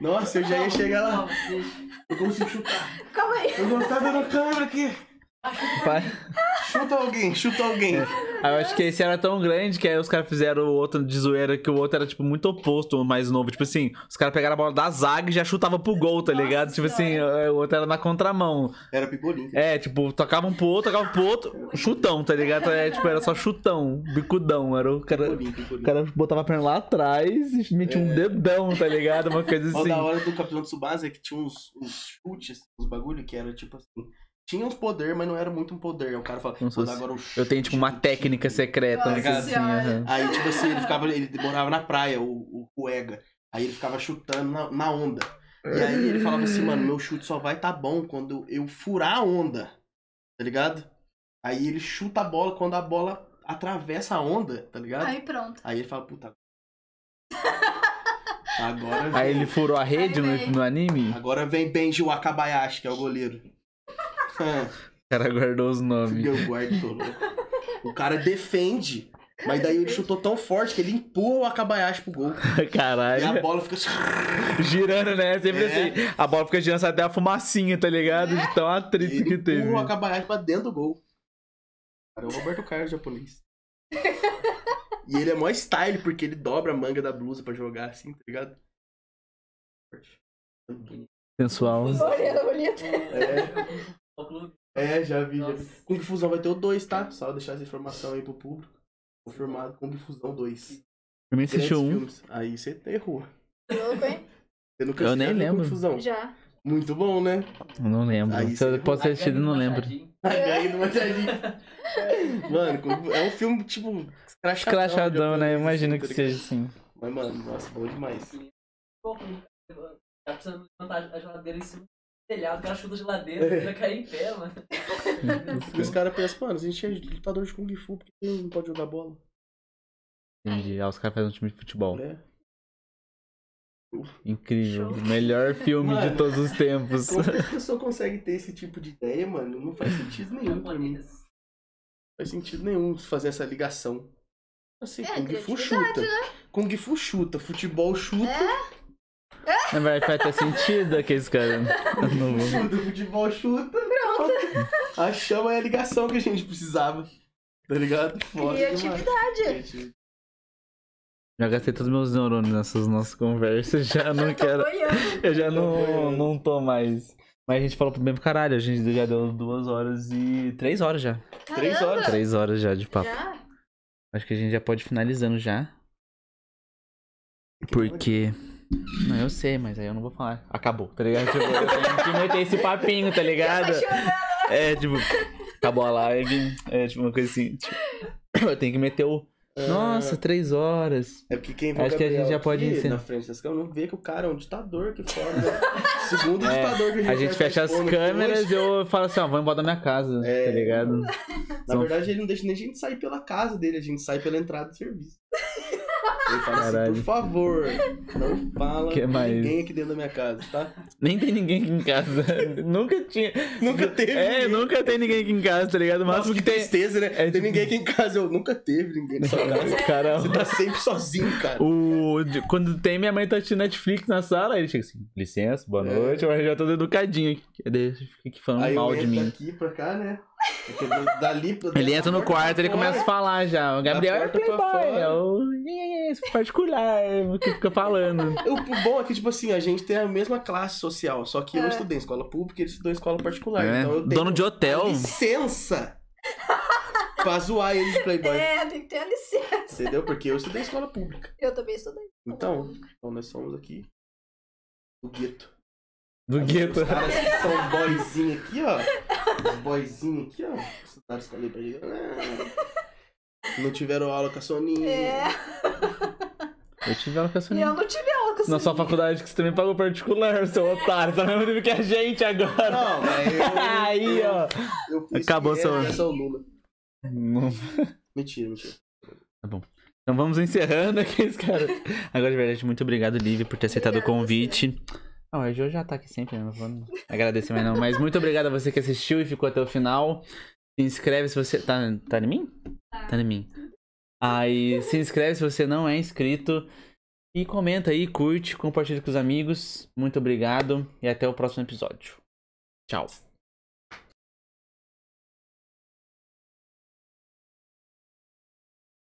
Nossa, eu já ia chegar lá. Eu consigo chutar. Calma aí. Eu vou estar dando câmera aqui. Chuta alguém, chuta alguém. Aí eu acho que esse era tão grande que aí os caras fizeram o outro de zoeira, que o outro era, tipo, muito oposto, o mais novo. Tipo assim, os caras pegaram a bola da zaga e já chutavam pro gol, tá ligado? Tipo assim, é, o outro era na contramão. Era pipolinho. É, tipo, tocavam pro outro, tocavam pro outro, chutão, tá ligado? É, tipo, era só chutão, bicudão. Era o cara. Pipolinho, O cara botava a perna lá atrás e metia um dedão, tá ligado? Uma coisa Ó, assim. da hora do Capitão Tsubasa é que tinha uns, uns chutes, uns bagulho que era tipo assim. Tinha uns poder, mas não era muito um poder. O cara fala, Como se "Mano, fosse- agora o Eu tenho, tipo, uma técnica tigre." secreta, uma Nossa assim. Aham. Aí, tipo assim, ele ficava. Ele morava na praia, o, o Cuega. Aí ele ficava chutando na, na onda. E aí ele falava assim, mano, meu chute só vai tá bom quando eu furar a onda. Tá ligado? Aí ele chuta a bola quando a bola atravessa a onda, tá ligado? Aí pronto. Aí ele fala, puta. Agora vem, Aí ele furou a rede no, no anime. agora vem Benji Wakabayashi, que é o goleiro. O cara guardou os nomes. Eu guardo todo. O cara defende. Mas daí ele chutou tão forte que ele empurra o Akabayashi pro gol. E a Caralho. bola fica. Girando, né? Sempre É. assim. A bola fica girando sai até a fumacinha, tá ligado? De tão atrito Ele que teve. empurra o Akabayashi pra dentro do gol. Cara, é o Roberto Carlos japonês. e ele é mó style, porque ele dobra a manga da blusa pra jogar assim, tá ligado? Sensual. Olha, bonito. É, clube. é, já vi, já vi. Nossa. Kung Fusão vai ter o 2, tá? Só deixar essa informação aí pro público. Confirmado, Kung Fusão 2. Eu nem assisti um. filmes. Aí você errou. Louco, hein? Você nunca Eu nem lembro. Kung Fusão. Já. Muito bom, né? Eu Não lembro. Aí Se eu posso ter assistido, não lembro. Aí do Machadinho. Mano, é um filme, tipo, escrachadão. Escrachadão, né? Imagino assim, que tá ligado? seja assim. Mas, mano, nossa, bom demais. Tá precisando levantar a geladeira em cima telhado, o cara chuta a geladeira, ele vai cair em pé, mano. E os caras pensam, mano, a gente é lutador de Kung Fu, por que não pode jogar bola? Entendi. Ah, os caras fazem um time de futebol. Né? Incrível. Show. Melhor filme de Mano. todos os tempos. Como que a pessoa consegue ter esse tipo de ideia, mano? Não faz sentido nenhum pra mim. Não faz sentido nenhum fazer essa ligação. Assim, É, Kung Fu chuta. Kung Fu chuta, futebol chuta, Não vai, vai ter sentido aqueles caras. Não vou- chuta, futebol chuta. Pronto. Achamos aí a ligação que a gente precisava. Tá ligado? Foda Criatividade. demais. Já gastei todos os meus neurônios nessas nossas conversas, já não Eu quero. boiando. Eu já não, não tô mais. Mas a gente falou pro mesmo caralho, a gente já deu duas horas e. Três horas já. Três horas. Três horas já de papo. Já? Acho que a gente já pode ir finalizando já. Porque. Não, eu sei, mas aí eu não vou falar. Acabou, tá ligado? Tipo, eu tenho que meter esse papinho, tá ligado? É, tipo, acabou a live. É, tipo, uma coisa assim. Tipo, eu tenho que meter o. Nossa, três horas. É porque quem vê o Acho que a gente já pode aqui ensinar. na frente das câmeras não vê que o cara é um ditador aqui fora. Né? Segundo É, ditador que a gente A gente fecha as câmeras e eu falo assim, ó, vou embora da minha casa, É. tá ligado? Na verdade, ele não deixa nem a gente sair pela casa dele, a gente sai pela entrada do serviço. Ele fala Caralho. assim, por favor, não fala Que mais? ninguém aqui dentro da minha casa, tá? Nem tem ninguém aqui em casa. nunca tinha. Nunca teve É, ninguém. nunca tem ninguém aqui em casa, tá ligado? O Nossa, que que tem. tristeza, né? é tem tipo- ninguém aqui em casa, eu nunca teve ninguém na sua casa. Cara, Você tá sempre sozinho, cara. o... quando tem minha mãe tá assistindo Netflix na sala, ele chega assim, licença, boa É. noite, eu já tô educadinho aqui. Fica aqui falando Aí mal de mim. daqui pra cá, né? Dali Ele entra no quarto, ele começa a falar já. O Gabriel é pra playboy, é o esse particular, é o que fica falando. O bom é que, tipo assim, a gente tem a mesma classe social, só que eu É. estudei em escola pública e ele estudou em escola particular. É, Então eu tenho Dono de hotel. licença pra zoar ele de playboy. É, tem que ter a licença. Entendeu? Porque eu estudei em escola pública. Eu também estudei. Então, então nós somos aqui do gueto. Do gueto. Os caras que são boyzinho aqui, ó. Os boyzinhos aqui, ó. Estudaram escola pra ele. Ah, Não tiveram aula com a Soninha. É. Eu tive ela com a E eu não tive aula com Na sua faculdade que você também pagou particular, seu otário. Tá no mesmo nível que a gente agora. Não, mas eu. Aí, ó. Eu fiz Acabou seu- essa. Não- Mentira, mentira. Então vamos encerrando aqui, cara. Agora, de verdade, muito obrigado, Lívia, por ter aceitado o Obrigada a convite. Ah, o Joe já tá aqui sempre, né? Não vou agradecer mais não. Mas muito obrigado a você que assistiu e ficou até o final. Se inscreve se você. Tá, tá em mim? Tá em mim. Aí se inscreve se você não é inscrito. E comenta aí, curte, compartilha com os amigos. Muito obrigado e até o próximo episódio. Tchau.